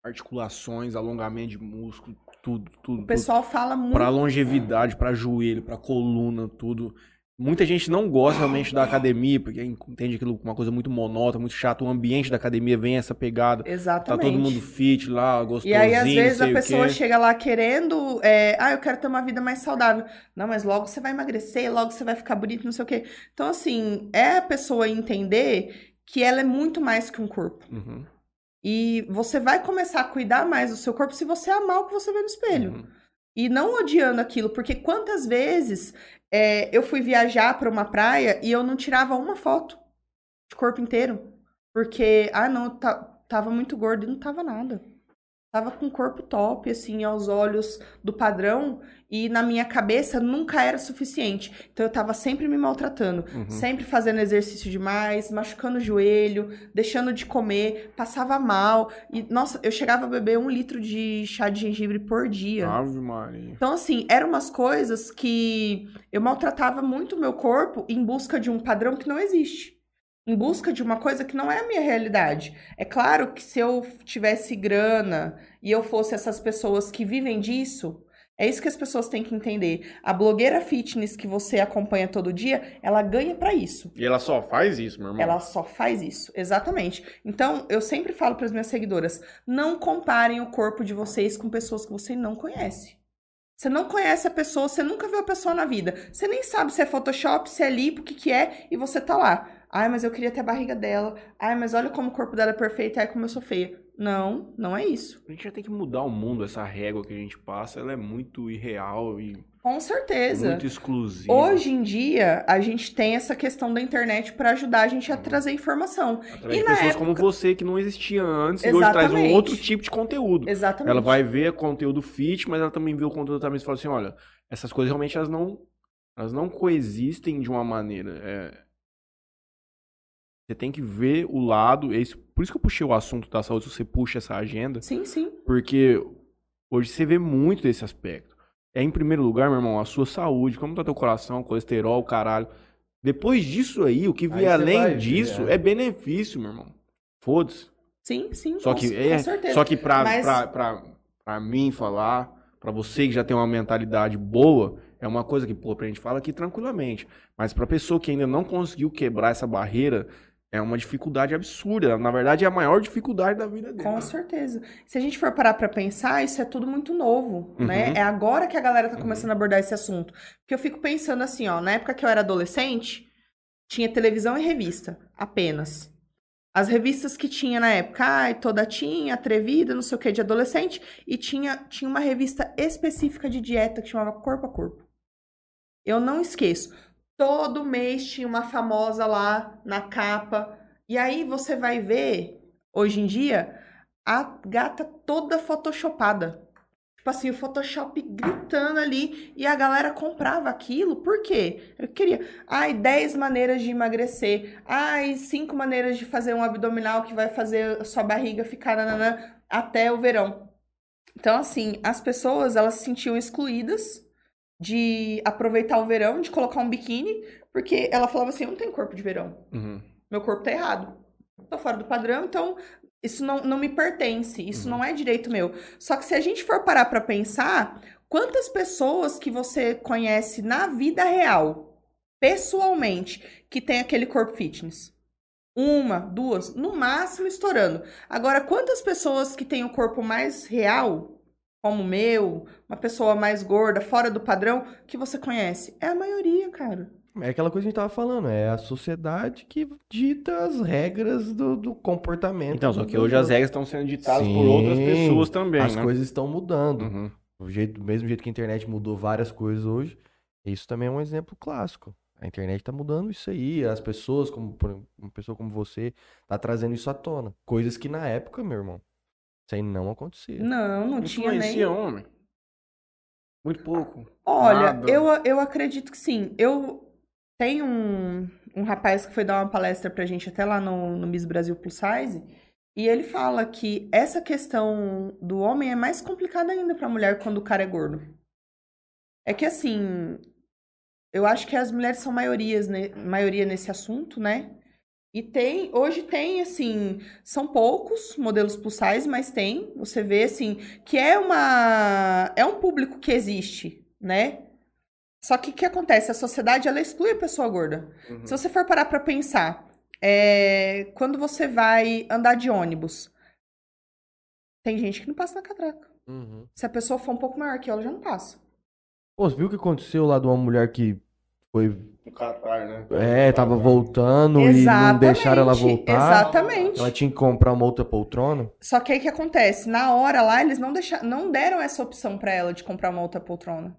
Articulações, alongamento de músculo, tudo, tudo. O pessoal fala muito. Para longevidade, para joelho, para coluna, tudo. Muita gente não gosta realmente da academia, porque entende aquilo como uma coisa muito monótona, muito chata. O ambiente da academia vem essa pegada. Tá Exatamente. todo mundo fit lá, gostosinho, E aí, às vezes, a pessoa chega lá querendo, é, ah, eu quero ter uma vida mais saudável. Não, mas logo você vai emagrecer, logo você vai ficar bonito, não sei o quê. Então, assim, é a pessoa entender que ela é muito mais que um corpo. Uhum, E você vai começar a cuidar mais do seu corpo se você amar o que você vê no espelho. uhum. E não odiando aquilo, porque quantas vezes é, eu fui viajar para uma praia e eu não tirava uma foto de corpo inteiro. Porque, ah, não, tá, tava muito gordo e não tava nada. Tava com o corpo top, assim, aos olhos do padrão, e na minha cabeça nunca era suficiente. Então eu tava sempre me maltratando, Uhum. sempre fazendo exercício demais, machucando o joelho, deixando de comer, passava mal. E, nossa, eu chegava a beber um litro de chá de gengibre por dia. Ave Maria. Então, assim, eram umas coisas que eu maltratava muito o meu corpo em busca de um padrão que não existe. Em busca de uma coisa que não é a minha realidade. É claro que se eu tivesse grana e eu fosse essas pessoas que vivem disso, é isso que as pessoas têm que entender. A blogueira fitness que você acompanha todo dia, ela ganha pra isso. E ela só faz isso, meu irmão. Ela só faz isso, exatamente. Então, eu sempre falo para as minhas seguidoras: não comparem o corpo de vocês com pessoas que você não conhece. Você não conhece a pessoa, você nunca viu a pessoa na vida. Você nem sabe se é Photoshop, se é lipo, o que, que é, e você tá lá. Ai, mas eu queria ter a barriga dela. Ai, mas olha como o corpo dela é perfeito, ai, como eu sou feia. Não, não é isso. A gente já tem que mudar o mundo, essa régua que a gente passa, ela é muito irreal e Com certeza. muito exclusiva. Hoje em dia, a gente tem essa questão da internet para ajudar a gente a trazer informação. Através e de pessoas época- como você, que não existia antes, e hoje traz um Exatamente. outro tipo de conteúdo. Exatamente. Ela vai ver conteúdo fit, mas ela também vê o conteúdo também e fala assim, olha, essas coisas realmente elas não, elas não coexistem de uma maneira. é, Você tem que ver o lado, é isso, por isso que eu puxei o assunto da saúde, se você puxa essa agenda, Sim, sim. porque hoje você vê muito desse aspecto. É em primeiro lugar, meu irmão, a sua saúde, como tá teu coração, colesterol, caralho. Depois disso aí, o que vier você além ver, disso é. é benefício, meu irmão. Foda-se. Sim, sim. Só com, que, é, certeza. só que pra, Mas- pra, pra, pra mim falar, pra você que já tem uma mentalidade boa, é uma coisa que, pô, pra gente fala aqui tranquilamente. Mas pra pessoa que ainda não conseguiu quebrar essa barreira, é uma dificuldade absurda. Na verdade, é a maior dificuldade da vida dele. Com certeza. Se a gente for parar pra pensar, isso é tudo muito novo, Uhum. né? É agora que a galera tá começando a abordar esse assunto. Porque eu fico pensando assim, ó, na época que eu era adolescente, tinha televisão e revista, apenas. As revistas que tinha na época, ai, toda tinha, atrevida, não sei o que, de adolescente, e tinha, tinha uma revista específica de dieta que chamava Corpo a Corpo. Eu não esqueço. Todo mês tinha uma famosa lá na capa. E aí você vai ver, hoje em dia, a gata toda photoshopada. Tipo assim, o Photoshop gritando ali e a galera comprava aquilo. Por quê? Eu queria. Ai, 10 maneiras de emagrecer. Ai, 5 maneiras de fazer um abdominal que vai fazer a sua barriga ficar nananã, até o verão. Então, assim, as pessoas, elas se sentiam excluídas de aproveitar o verão, de colocar um biquíni, porque ela falava assim, eu não tenho corpo de verão Uhum. meu corpo tá errado. Tô fora do padrão, então isso não, não me pertence, isso Uhum. não é direito meu. Só que se a gente for parar pra pensar, quantas pessoas que você conhece na vida real, pessoalmente, que tem aquele corpo fitness? Uma, duas, no máximo estourando. Agora, quantas pessoas que têm o corpo mais real, como o meu, uma pessoa mais gorda, fora do padrão, que você conhece? É a maioria, cara. É aquela coisa que a gente tava falando, é a sociedade que dita as regras do, do comportamento. Então, só que hoje as regras estão sendo ditadas por Sim, outras pessoas também, As né? coisas estão mudando. Uhum. Do, jeito, do mesmo jeito que a internet mudou várias coisas hoje, isso também é um exemplo clássico. A internet tá mudando isso aí. As pessoas, como por uma pessoa como você, tá trazendo isso à tona. Coisas que na época, meu irmão, isso aí não acontecia. Não, não tinha nem. Homem. Muito pouco. Olha, Nada. eu, eu acredito que sim. Eu tenho um, um rapaz que foi dar uma palestra pra gente até lá no, no Miss Brasil Plus Size, e ele fala que essa questão do homem é mais complicada ainda pra mulher quando o cara é gordo. É que assim, eu acho que as mulheres são maiorias, né, maioria nesse assunto, né? E tem, hoje tem, assim, são poucos modelos plus size, mas tem, você vê, assim, que é uma, é um público que existe, né? Só que o que acontece? A sociedade, ela exclui a pessoa gorda. Uhum. Se você for parar pra pensar, é, quando você vai andar de ônibus, tem gente que não passa na catraca. Uhum. Se a pessoa for um pouco maior que ela, já não passa. Pô, você viu o que aconteceu lá de uma mulher que foi. No Catar, né? É, tava voltando e não Exatamente, deixaram ela voltar. Exatamente. Ela tinha que comprar uma outra poltrona. Só que aí o que acontece? Na hora lá, eles não, deixaram, não deram essa opção pra ela de comprar uma outra poltrona.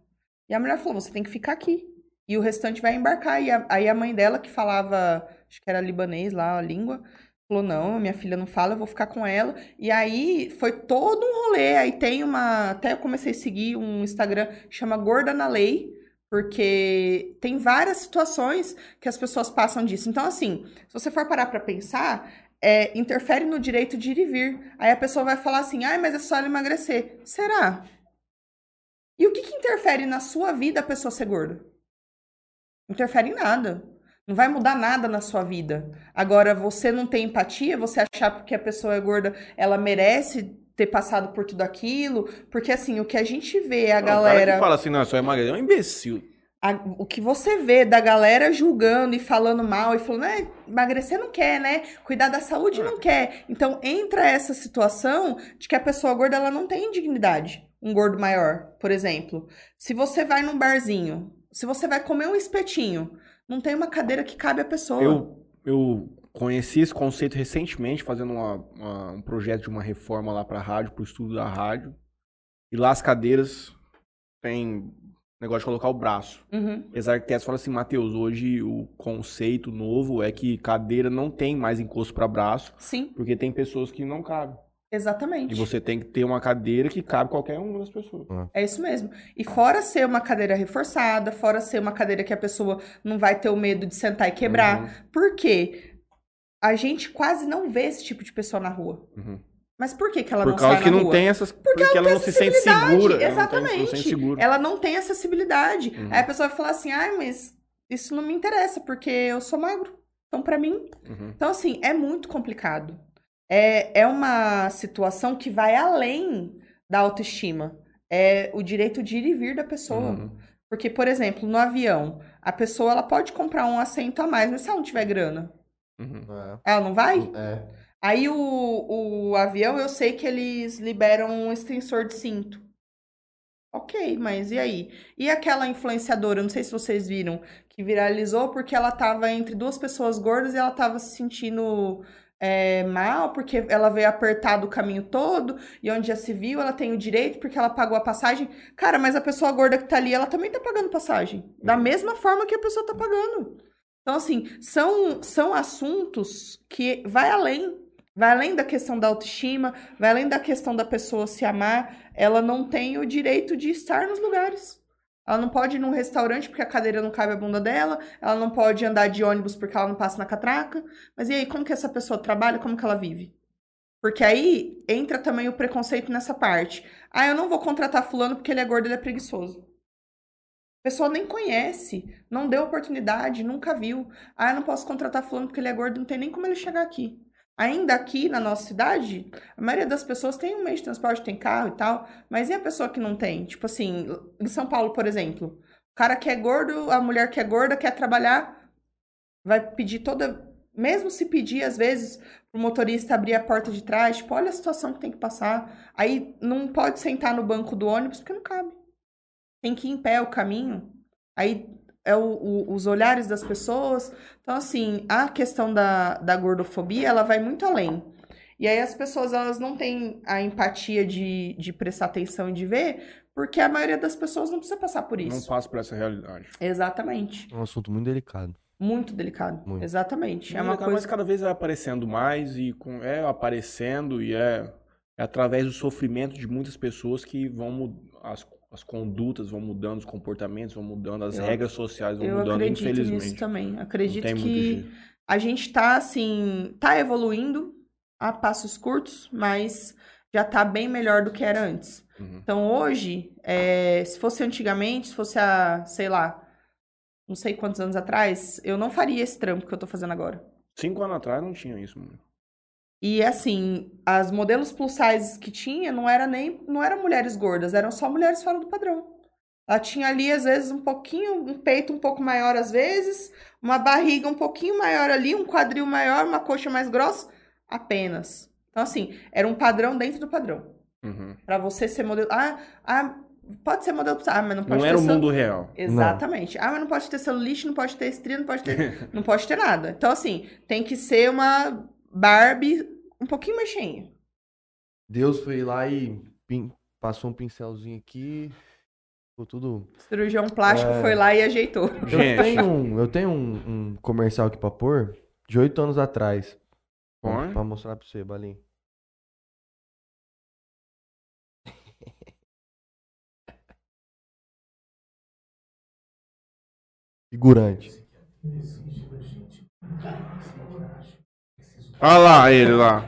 E a mulher falou: você tem que ficar aqui. E o restante vai embarcar. E a- aí a mãe dela, que falava, acho que era libanês lá, a língua, falou: não, minha filha não fala, eu vou ficar com ela. E aí foi todo um rolê. Aí tem uma. Até eu comecei a seguir um Instagram que chama Gorda na Lei. Porque tem várias situações que as pessoas passam disso. Então, assim, se você for parar pra pensar, é, interfere no direito de ir e vir. Aí a pessoa vai falar assim, ai, mas é só ela emagrecer. Será? E o que, que interfere na sua vida a pessoa ser gorda? Interfere em nada. Não vai mudar nada na sua vida. Agora, você não tem empatia, você achar porque a pessoa é gorda, ela merece ter passado por tudo aquilo. Porque, assim, o que a gente vê a Não, O cara galera. que fala assim, não, é só emagrecer, é um imbecil. A- o que você vê da galera julgando e falando mal e falando, é, emagrecer não quer, né? Cuidar da saúde não quer. Então entra essa situação de que a pessoa gorda ela não tem dignidade. Um gordo maior, por exemplo. Se você vai num barzinho, se você vai comer um espetinho, não tem uma cadeira que cabe a pessoa. Eu, eu conheci esse conceito recentemente, fazendo uma- uma- um projeto de uma reforma lá pra rádio, pro estudo da rádio. E lá as cadeiras tem negócio de colocar o braço. Uhum. Os arquitetos falam assim, Matheus, hoje o conceito novo é que cadeira não tem mais encosto pra braço, Sim, porque tem pessoas que não cabem. exatamente. E você tem que ter uma cadeira que cabe qualquer uma das pessoas. É isso mesmo. E fora ser uma cadeira reforçada, fora ser uma cadeira que a pessoa não vai ter o medo de sentar e quebrar. Uhum, Por quê? A gente quase não vê esse tipo de pessoa na rua. uhum. Mas por que, que ela Por não sai que na não rua? tem essas. Porque, ela ela tem não se sente segura. ela não tem- Exatamente. Não se. Ela não tem acessibilidade. Uhum. Aí a pessoa vai falar assim: ai, mas isso não me interessa, porque eu sou magro. Então, pra mim. Uhum. Então, assim, é muito complicado. É, é uma situação que vai além da autoestima. É o direito de ir e vir da pessoa. Uhum. Porque, por exemplo, no avião, a pessoa ela pode comprar um assento a mais, mas se ela não tiver grana, Uhum. ela não vai? É. Aí o, o avião, eu sei que eles liberam um extensor de cinto. Ok, mas e aí? E aquela influenciadora, eu não sei se vocês viram, que viralizou porque ela tava entre duas pessoas gordas e ela tava se sentindo é, mal, porque ela veio apertado o caminho todo, e onde já se viu, ela tem o direito porque ela pagou a passagem. Cara, mas a pessoa gorda que tá ali, ela também tá pagando passagem. Da mesma forma que a pessoa tá pagando. Então, assim, são, são assuntos que vai além. Vai além da questão da autoestima, vai além da questão da pessoa se amar. Ela não tem o direito de estar nos lugares. Ela não pode ir num restaurante porque a cadeira não cabe a bunda dela. Ela não pode andar de ônibus porque ela não passa na catraca. Mas e aí, como que essa pessoa trabalha? Como que ela vive? Porque aí entra também o preconceito nessa parte. Ah, eu não vou contratar fulano porque ele é gordo, ele é preguiçoso. Pessoa nem conhece, não deu oportunidade, nunca viu. Ah, eu não posso contratar fulano porque ele é gordo, não tem nem como ele chegar aqui. Ainda aqui na nossa cidade, a maioria das pessoas tem um meio de transporte, tem carro e tal, mas e a pessoa que não tem? Tipo assim, em São Paulo, por exemplo, o cara que é gordo, a mulher que é gorda quer trabalhar, vai pedir toda. Mesmo se pedir, às vezes, pro motorista abrir a porta de trás, tipo, olha a situação que tem que passar. Aí não pode sentar no banco do ônibus porque não cabe. Tem que ir em pé o caminho. Aí é o- o- os olhares das pessoas. Então, assim, a questão da, da gordofobia, ela vai muito além. E aí as pessoas elas não têm a empatia de, de prestar atenção e de ver, porque a maioria das pessoas não precisa passar por Não isso. passo por essa realidade. Exatamente. É um assunto muito delicado. Muito delicado. Muito. Exatamente. É Mas uma Mas coisa. cada vez vai aparecendo mais e com, é aparecendo e é, é através do sofrimento de muitas pessoas que vão as, as condutas vão mudando, os comportamentos vão mudando, as Eu- regras sociais vão Eu mudando, acredito infelizmente. nisso também. Acredito que a gente tá assim, tá evoluindo a passos curtos, mas já tá bem melhor do que era antes. Uhum. Então hoje, é, se fosse antigamente, se fosse há, sei lá, não sei quantos anos atrás, eu não faria esse trampo que eu tô fazendo agora. Cinco anos atrás não tinha isso, mano. E assim, as modelos plus size que tinha não era nem não eram mulheres gordas, eram só mulheres fora do padrão. Ela tinha ali às vezes um pouquinho, um peito um pouco maior às vezes, uma barriga um pouquinho maior ali, um quadril maior, uma coxa mais grossa, apenas. Então assim, era um padrão dentro do padrão. Uhum. Pra você ser modelo, ah, ah, pode ser modelo ah, mas não pode Não ter era o celu- mundo real. Exatamente. Ah, mas não pode ter celulite, não pode ter estria, não pode ter, não pode ter nada. Então assim, tem que ser uma Barbie um pouquinho mais cheinha. Deus foi lá e pin- passou um pincelzinho aqui. Ficou tudo. Cirurgião plástico É. foi lá e ajeitou. Eu Gente, tenho, um, eu tenho um, um comercial aqui pra pôr de oito anos atrás. Pra, Põe. pra mostrar pra você, Balim. Figurante. Olha lá ele lá.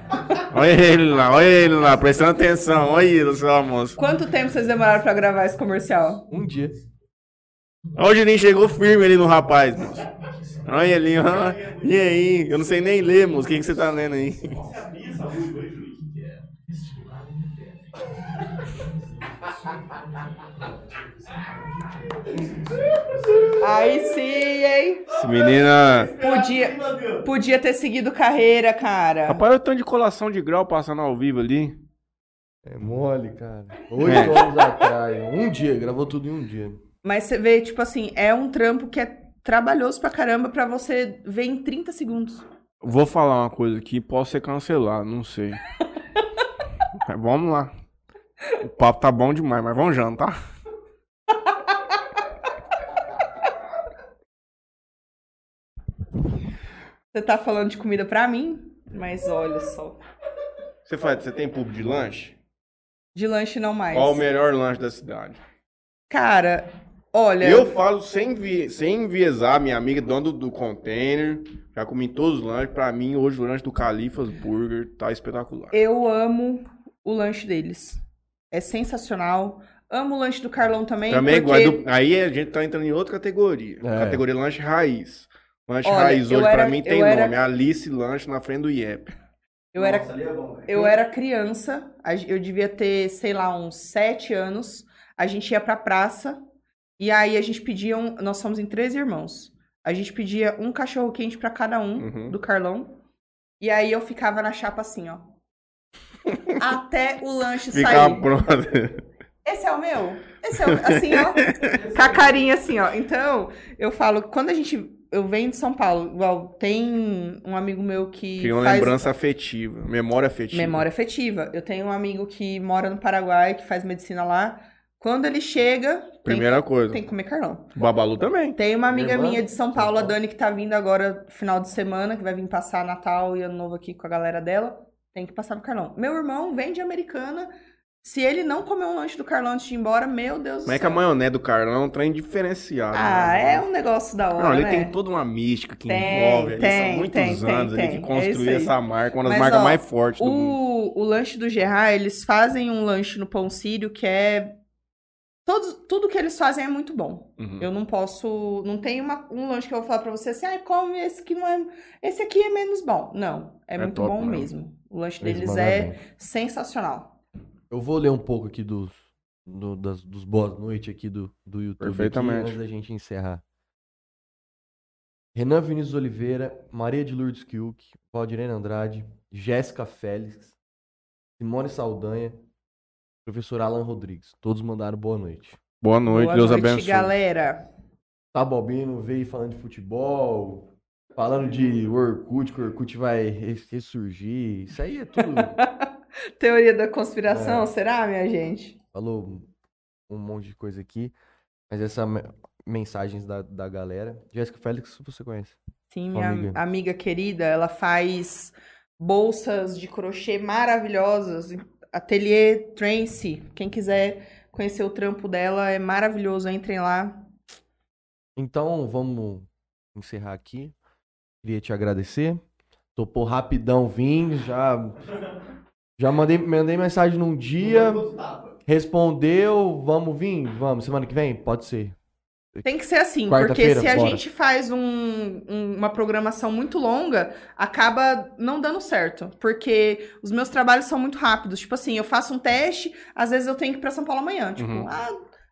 Olha ele lá, olha ele lá, prestando atenção. Olha ele, seu almoço. Quanto tempo vocês demoraram pra gravar esse comercial? Um dia. Olha o Juninho chegou firme ali no rapaz, moço. Olha ali, ó. E aí? Eu não sei nem ler, moço. O que, que você tá lendo aí? Aí sim, hein? Essa menina. Podia, podia ter seguido carreira, cara. Rapaz, o tanto de colação de grau passando ao vivo ali. É mole, cara. Oito anos atrás. Um dia, gravou tudo em um dia. Mas você vê, tipo assim, é um trampo que é trabalhoso pra caramba pra você ver em 30 segundos. Vou falar uma coisa aqui, posso ser cancelado, não sei. Mas vamos lá. O papo tá bom demais, mas vamos jantar. Você tá falando de comida pra mim? Mas olha só. Você faz, você tem público de lanche? De lanche não mais. Qual o melhor lanche da cidade? Cara, olha. Eu falo sem, envie- sem enviesar, minha amiga dona do, do container. Já comi todos os lanches. Pra mim, hoje o lanche do Califas Burger tá espetacular. Eu amo o lanche deles. É sensacional. Amo o lanche do Carlão também. Também porque... Aí a gente tá entrando em outra categoria. É. Categoria lanche raiz. Lanche Olha, raiz hoje era- pra mim tem era- nome. Alice Lanche na frente do IEP. Eu era, Nossa, ali é bom, eu era criança, eu devia ter, sei lá, uns sete anos. A gente ia pra praça e aí a gente pedia. Um, nós somos em três irmãos. A gente pedia um cachorro quente pra cada um Uhum. do Carlão. E aí eu ficava na chapa assim, ó. Até o lanche Fica sair. pronto. Esse é o meu? Esse é o assim, ó. Com a carinha assim, ó. Então, eu falo, quando a gente. Eu venho de São Paulo, igual, tem um amigo meu que. Cria uma faz lembrança afetiva. Memória afetiva. memória afetiva. Eu tenho um amigo que mora no Paraguai, que faz medicina lá. Quando ele chega, tem, Primeira coisa. tem que comer carlão. Babalu também. Tem uma amiga Minha minha de São Paulo, a Dani, que tá vindo agora final de semana, que vai vir passar Natal e Ano Novo aqui com a galera dela. Tem que passar no Carlão. Meu irmão vem de Americana. Se ele não comer um lanche do Carlão antes de ir embora, meu Deus do Como é céu. que a maionese do Carlão é um trem diferenciado. Ah, né? é um negócio da hora, Não, ali né? tem toda uma mística que Tem, envolve ali. tem, São muitos tem, anos tem, ali que É construiu aí. essa marca, uma das Mas, marcas ó, mais fortes do mundo. O, o lanche do Gerard, eles fazem um lanche no Pão Sírio que é... Todos, tudo que eles fazem é muito bom. Uhum. Eu não posso... Não tem uma, um lanche que eu vou falar pra você assim, ah, come esse que não é... Esse aqui é menos bom. Não, é, É muito top bom mesmo. mesmo. O lanche Eles deles é sensacional. Eu vou ler um pouco aqui dos, do- das, dos boas noites aqui do, do YouTube. aqui, Perfeitamente. antes da gente encerrar. Renan Vinícius Oliveira, Maria de Lourdes Kiuk, Valdirene Andrade, Jéssica Félix, Simone Saldanha, professor Alan Rodrigues. Todos mandaram boa noite. Boa noite, Boa Deus noite, abençoe. galera. Tá Bobino veio falando de futebol. Falando de Orkut, que o Orkut vai res- ressurgir. Isso aí é tudo. Teoria da conspiração, É. será, minha gente? Falou um monte de coisa aqui. Mas essa me- mensagens da, da galera. Jéssica Félix, você conhece? Sim, minha amiga. amiga. querida, ela faz bolsas de crochê maravilhosas. Ateliê Trance. Quem quiser conhecer o trampo dela é maravilhoso. Entrem lá. Então, vamos encerrar aqui. Queria te agradecer. Topou rapidão vir, já já mandei, mandei mensagem num dia, respondeu, vamos vir, vamos, semana que vem? Pode ser. Tem que ser assim, porque se a bora. gente faz um- um- uma programação muito longa, acaba não dando certo. Porque os meus trabalhos são muito rápidos. Tipo assim, eu faço um teste, às vezes eu tenho que ir pra São Paulo amanhã. Tipo, Uhum. ah,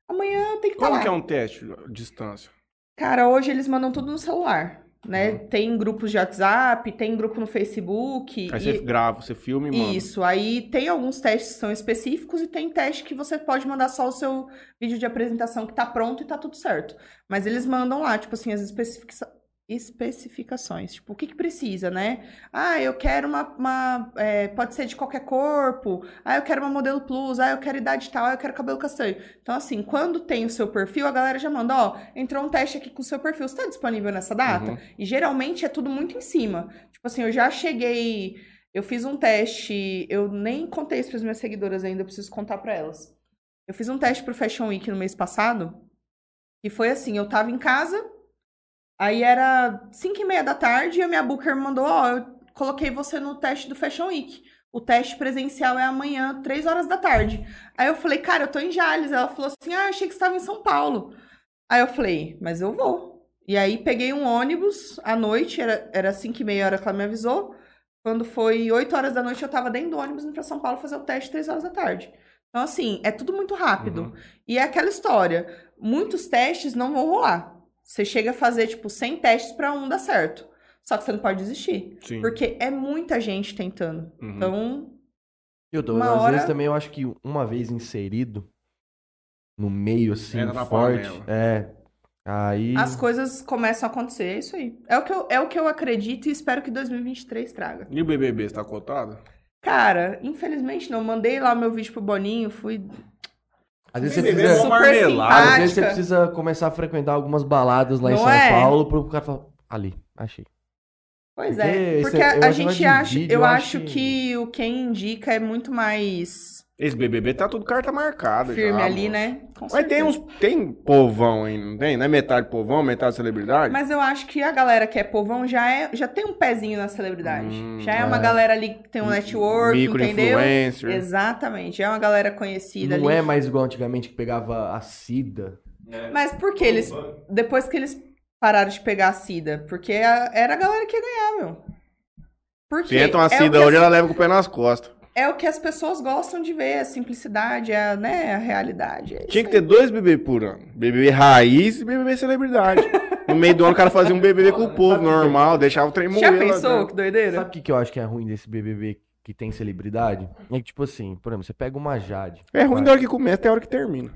amanhã tenho que estar Como lá. que é um teste? Distância. Cara, hoje eles mandam tudo no celular, né? Uhum. Tem grupos de WhatsApp, tem grupo no Facebook. Aí e- você grava, você filma e manda. Isso, aí tem alguns testes que são específicos e tem teste que você pode mandar só o seu vídeo de apresentação que tá pronto e tá tudo certo. Mas eles mandam lá, tipo assim, as especifica- especificações. Tipo, o que que precisa, né? Ah, eu quero uma... uma, é, pode ser de qualquer corpo. Ah, eu quero uma modelo plus. Ah, eu quero idade tal. Ah, eu quero cabelo castanho. Então, assim, quando tem o seu perfil, a galera já manda, ó, entrou um teste aqui com o seu perfil. Você tá disponível nessa data? Uhum. E geralmente é tudo muito em cima. Tipo assim, eu já cheguei. Eu fiz um teste. Eu nem contei isso para as minhas seguidoras ainda, eu preciso contar para elas. Eu fiz um teste pro Fashion Week no mês passado. E foi assim: eu tava em casa, aí era 5 e meia da tarde e a minha booker mandou: Ó, eu coloquei você no teste do Fashion Week. O teste presencial é amanhã, 3 horas da tarde. Aí eu falei, cara, eu tô em Jales. Ela falou assim: ah, achei que você estava em São Paulo. Aí eu falei, mas eu vou. E aí peguei um ônibus à noite, era, era 5 e meia hora que ela me avisou. Quando foi 8 horas da noite, eu tava dentro do ônibus indo pra São Paulo fazer o teste 3 horas da tarde. Então, assim, é tudo muito rápido. Uhum. E é aquela história: muitos testes não vão rolar. Você chega a fazer, tipo, 100 testes pra um dar certo. Só que você não pode desistir. Sim. Porque é muita gente tentando. Uhum. Então, Eu tô, Uma às hora- vezes também eu acho que uma vez inserido no meio assim, Entra forte, é. Aí as coisas começam a acontecer. É isso aí. É o que eu, é o que eu acredito e espero que 2023 traga. E o BBB, você tá cotado? Cara, infelizmente não. Mandei lá meu vídeo pro Boninho, fui às vezes você precisa, super marmelada. às vezes você precisa começar a frequentar algumas baladas lá em Não São é? Paulo pro cara falar, ali, achei. Pois Porque é, porque é- a, gente acha, vídeo, eu eu acho acho que o quem indica é muito mais Esse BBB tá tudo carta marcada firme já, ali, moço. né? Com Mas tem uns. Tem povão aí, não tem? Não é metade povão, metade celebridade? Mas eu acho que a galera que é povão já, é, já tem um pezinho na celebridade. Hum, já é, uma é. galera ali que tem um network, entendeu? Micro-influencer. Exatamente, já é uma galera conhecida Não ali. é mais igual antigamente que pegava a Cida. Mas por que eles, depois que eles pararam de pegar a Cida? Porque a- era a galera que ia ganhar, meu. Porque Tenta uma é cida hoje, ela leva com o pé nas costas. É o que as pessoas gostam de ver, a simplicidade, a, né, a realidade. é Tinha que ter dois BBB por ano. BBB raiz e BBB celebridade. No meio do ano o cara fazia um BBB com o povo normal, deixava o trem Já moer lá pensou? dentro. Que doideira? Sabe o que, que eu acho que é ruim desse BBB que tem celebridade? É que, tipo assim, por exemplo, você pega uma Jade. É ruim vai. da hora que começa até a hora que termina.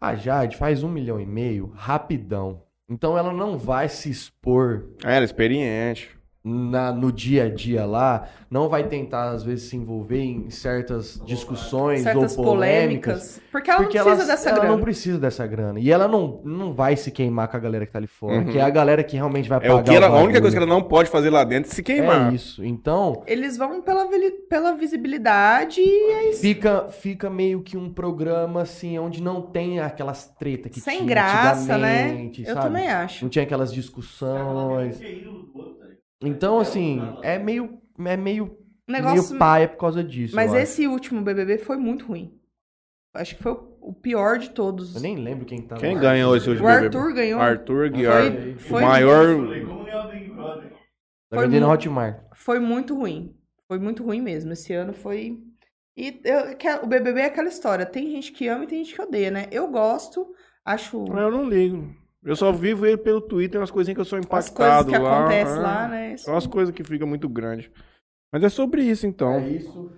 A Jade faz um milhão e meio rapidão. Então ela não vai se expor Ah, ela é experiente. Na, no dia a dia lá, não vai tentar, às vezes, se envolver em certas discussões Certas ou polêmicas. polêmicas. Porque ela porque não precisa ela, dessa ela grana. não precisa dessa grana. E ela não, não vai se queimar com a galera que tá ali fora, Uhum. que é a galera que realmente vai É pagar o que ela, a única coisa que ela não pode fazer lá dentro é se queimar. É isso. Então, Eles vão pela, pela visibilidade e é isso. Fica, fica meio que um programa assim, onde não tem aquelas treta que Sem tinha graça, né? antigamente, Eu sabe? também acho. Não tinha aquelas discussões. Então, assim, é meio, é meio, O negócio. meio paia por causa disso. Mas esse último BBB foi muito ruim. Acho que foi o o pior de todos. Eu nem lembro quem tá Quem no- ganhou esse último O BBB? Arthur ganhou. Arthur Guiar. Foi, O foi, maior. O Brother? Tá foi vendendo mu- Hotmart. foi muito ruim. Foi muito ruim mesmo. Esse ano foi. E eu- que- o BBB é aquela história. Tem gente que ama e tem gente que odeia, né? Eu gosto, acho Eu não ligo. Eu só vivo ele pelo Twitter, umas coisinhas que eu sou as impactado coisas que lá. acontecem ah, lá, né? Isso- São as coisas que ficam muito grandes. Mas é sobre isso, então. É isso.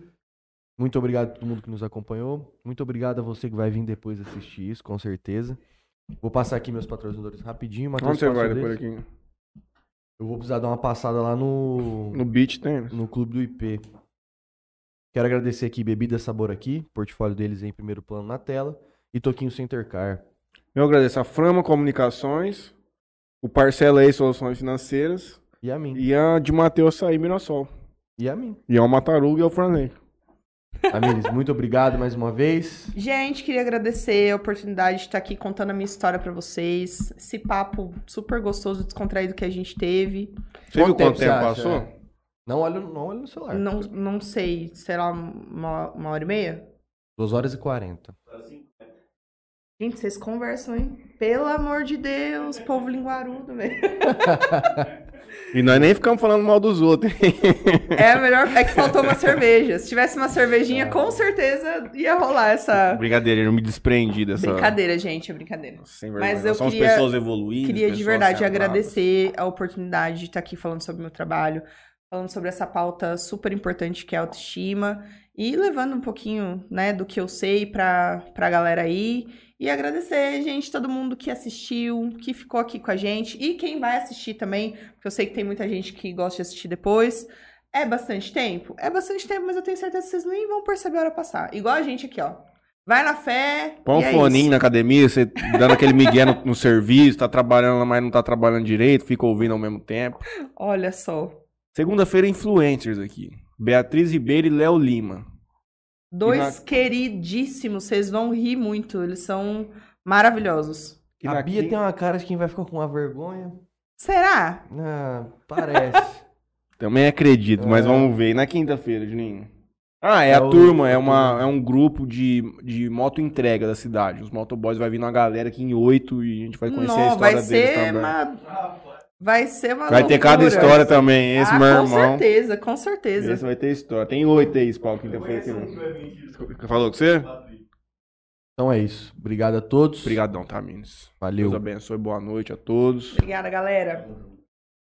Muito obrigado a todo mundo que nos acompanhou. Muito obrigado a você que vai vir depois assistir isso, com certeza. Vou passar aqui meus patrocinadores rapidinho. Matheus, Onde você vai depois aqui? Eu vou precisar dar uma passada lá no, No beat tem. no clube do IP. Quero agradecer aqui Bebida Sabor aqui, portfólio deles em primeiro plano na tela. E Toquinho Center Car. Eu agradeço a Frama Comunicações, o Parcela aí Soluções Financeiras E a mim. e a de Matheus Saí Mirassol. E a mim. E ao Mataruga e ao Franley. Amires, muito obrigado mais uma vez. Gente, queria agradecer a oportunidade de estar aqui contando a minha história pra vocês. Esse papo super gostoso, descontraído que a gente teve. Você viu Quanto quanto tempo passou? Não olha, não olha no celular. Não, não sei, será uma, uma hora e meia? 2 horas e 40. Gente, vocês conversam, hein? Pelo amor de Deus, povo linguarudo, velho. E nós nem ficamos falando mal dos outros. hein? É melhor. É que faltou uma cerveja. Se tivesse uma cervejinha, com certeza ia rolar essa. Brincadeira, eu me desprendi dessa. Brincadeira, gente, é brincadeira. Sem vergonha. Mas eu somos queria- pessoas evoluídas. Queria de pessoas verdade centradas. agradecer a oportunidade de estar aqui falando sobre o meu trabalho, falando sobre essa pauta super importante que é a autoestima e levando um pouquinho, né, do que eu sei pra, pra galera aí. E agradecer, gente, todo mundo que assistiu, que ficou aqui com a gente e quem vai assistir também, porque eu sei que tem muita gente que gosta de assistir depois. É bastante tempo? É bastante tempo, mas eu tenho certeza que vocês nem vão perceber a hora passar. Igual a gente aqui, ó. Vai na fé. Põe um é foninho isso. na academia, você dando aquele migué no, no serviço, tá trabalhando, mas não tá trabalhando direito, fica ouvindo ao mesmo tempo. Olha só. Segunda-feira, influencers aqui. Beatriz Ribeiro e Léo Lima. Dois na- queridíssimos, vocês vão rir muito, eles são maravilhosos. Que a Bia quin- tem uma cara de quem vai ficar com uma vergonha. Será? Ah, parece. Também acredito, mas É. vamos ver. E na quinta-feira, Juninho? Ah, é, É a o- turma, a é, uma, é um grupo de, de moto entrega da cidade. Os motoboys vai vir uma galera aqui em oito e a gente vai conhecer a Não, história vai deles ser também. uma. Vai ser uma. Vai ter cada loucura. história também. Esse ah, meu com irmão. certeza, com certeza. Esse vai ter história. Tem oito aí, quinta-feira que vem. Falou com você? Então é isso. Obrigado a todos. Obrigadão, tá, Minos? Valeu. Deus abençoe, boa noite a todos. Obrigada, galera.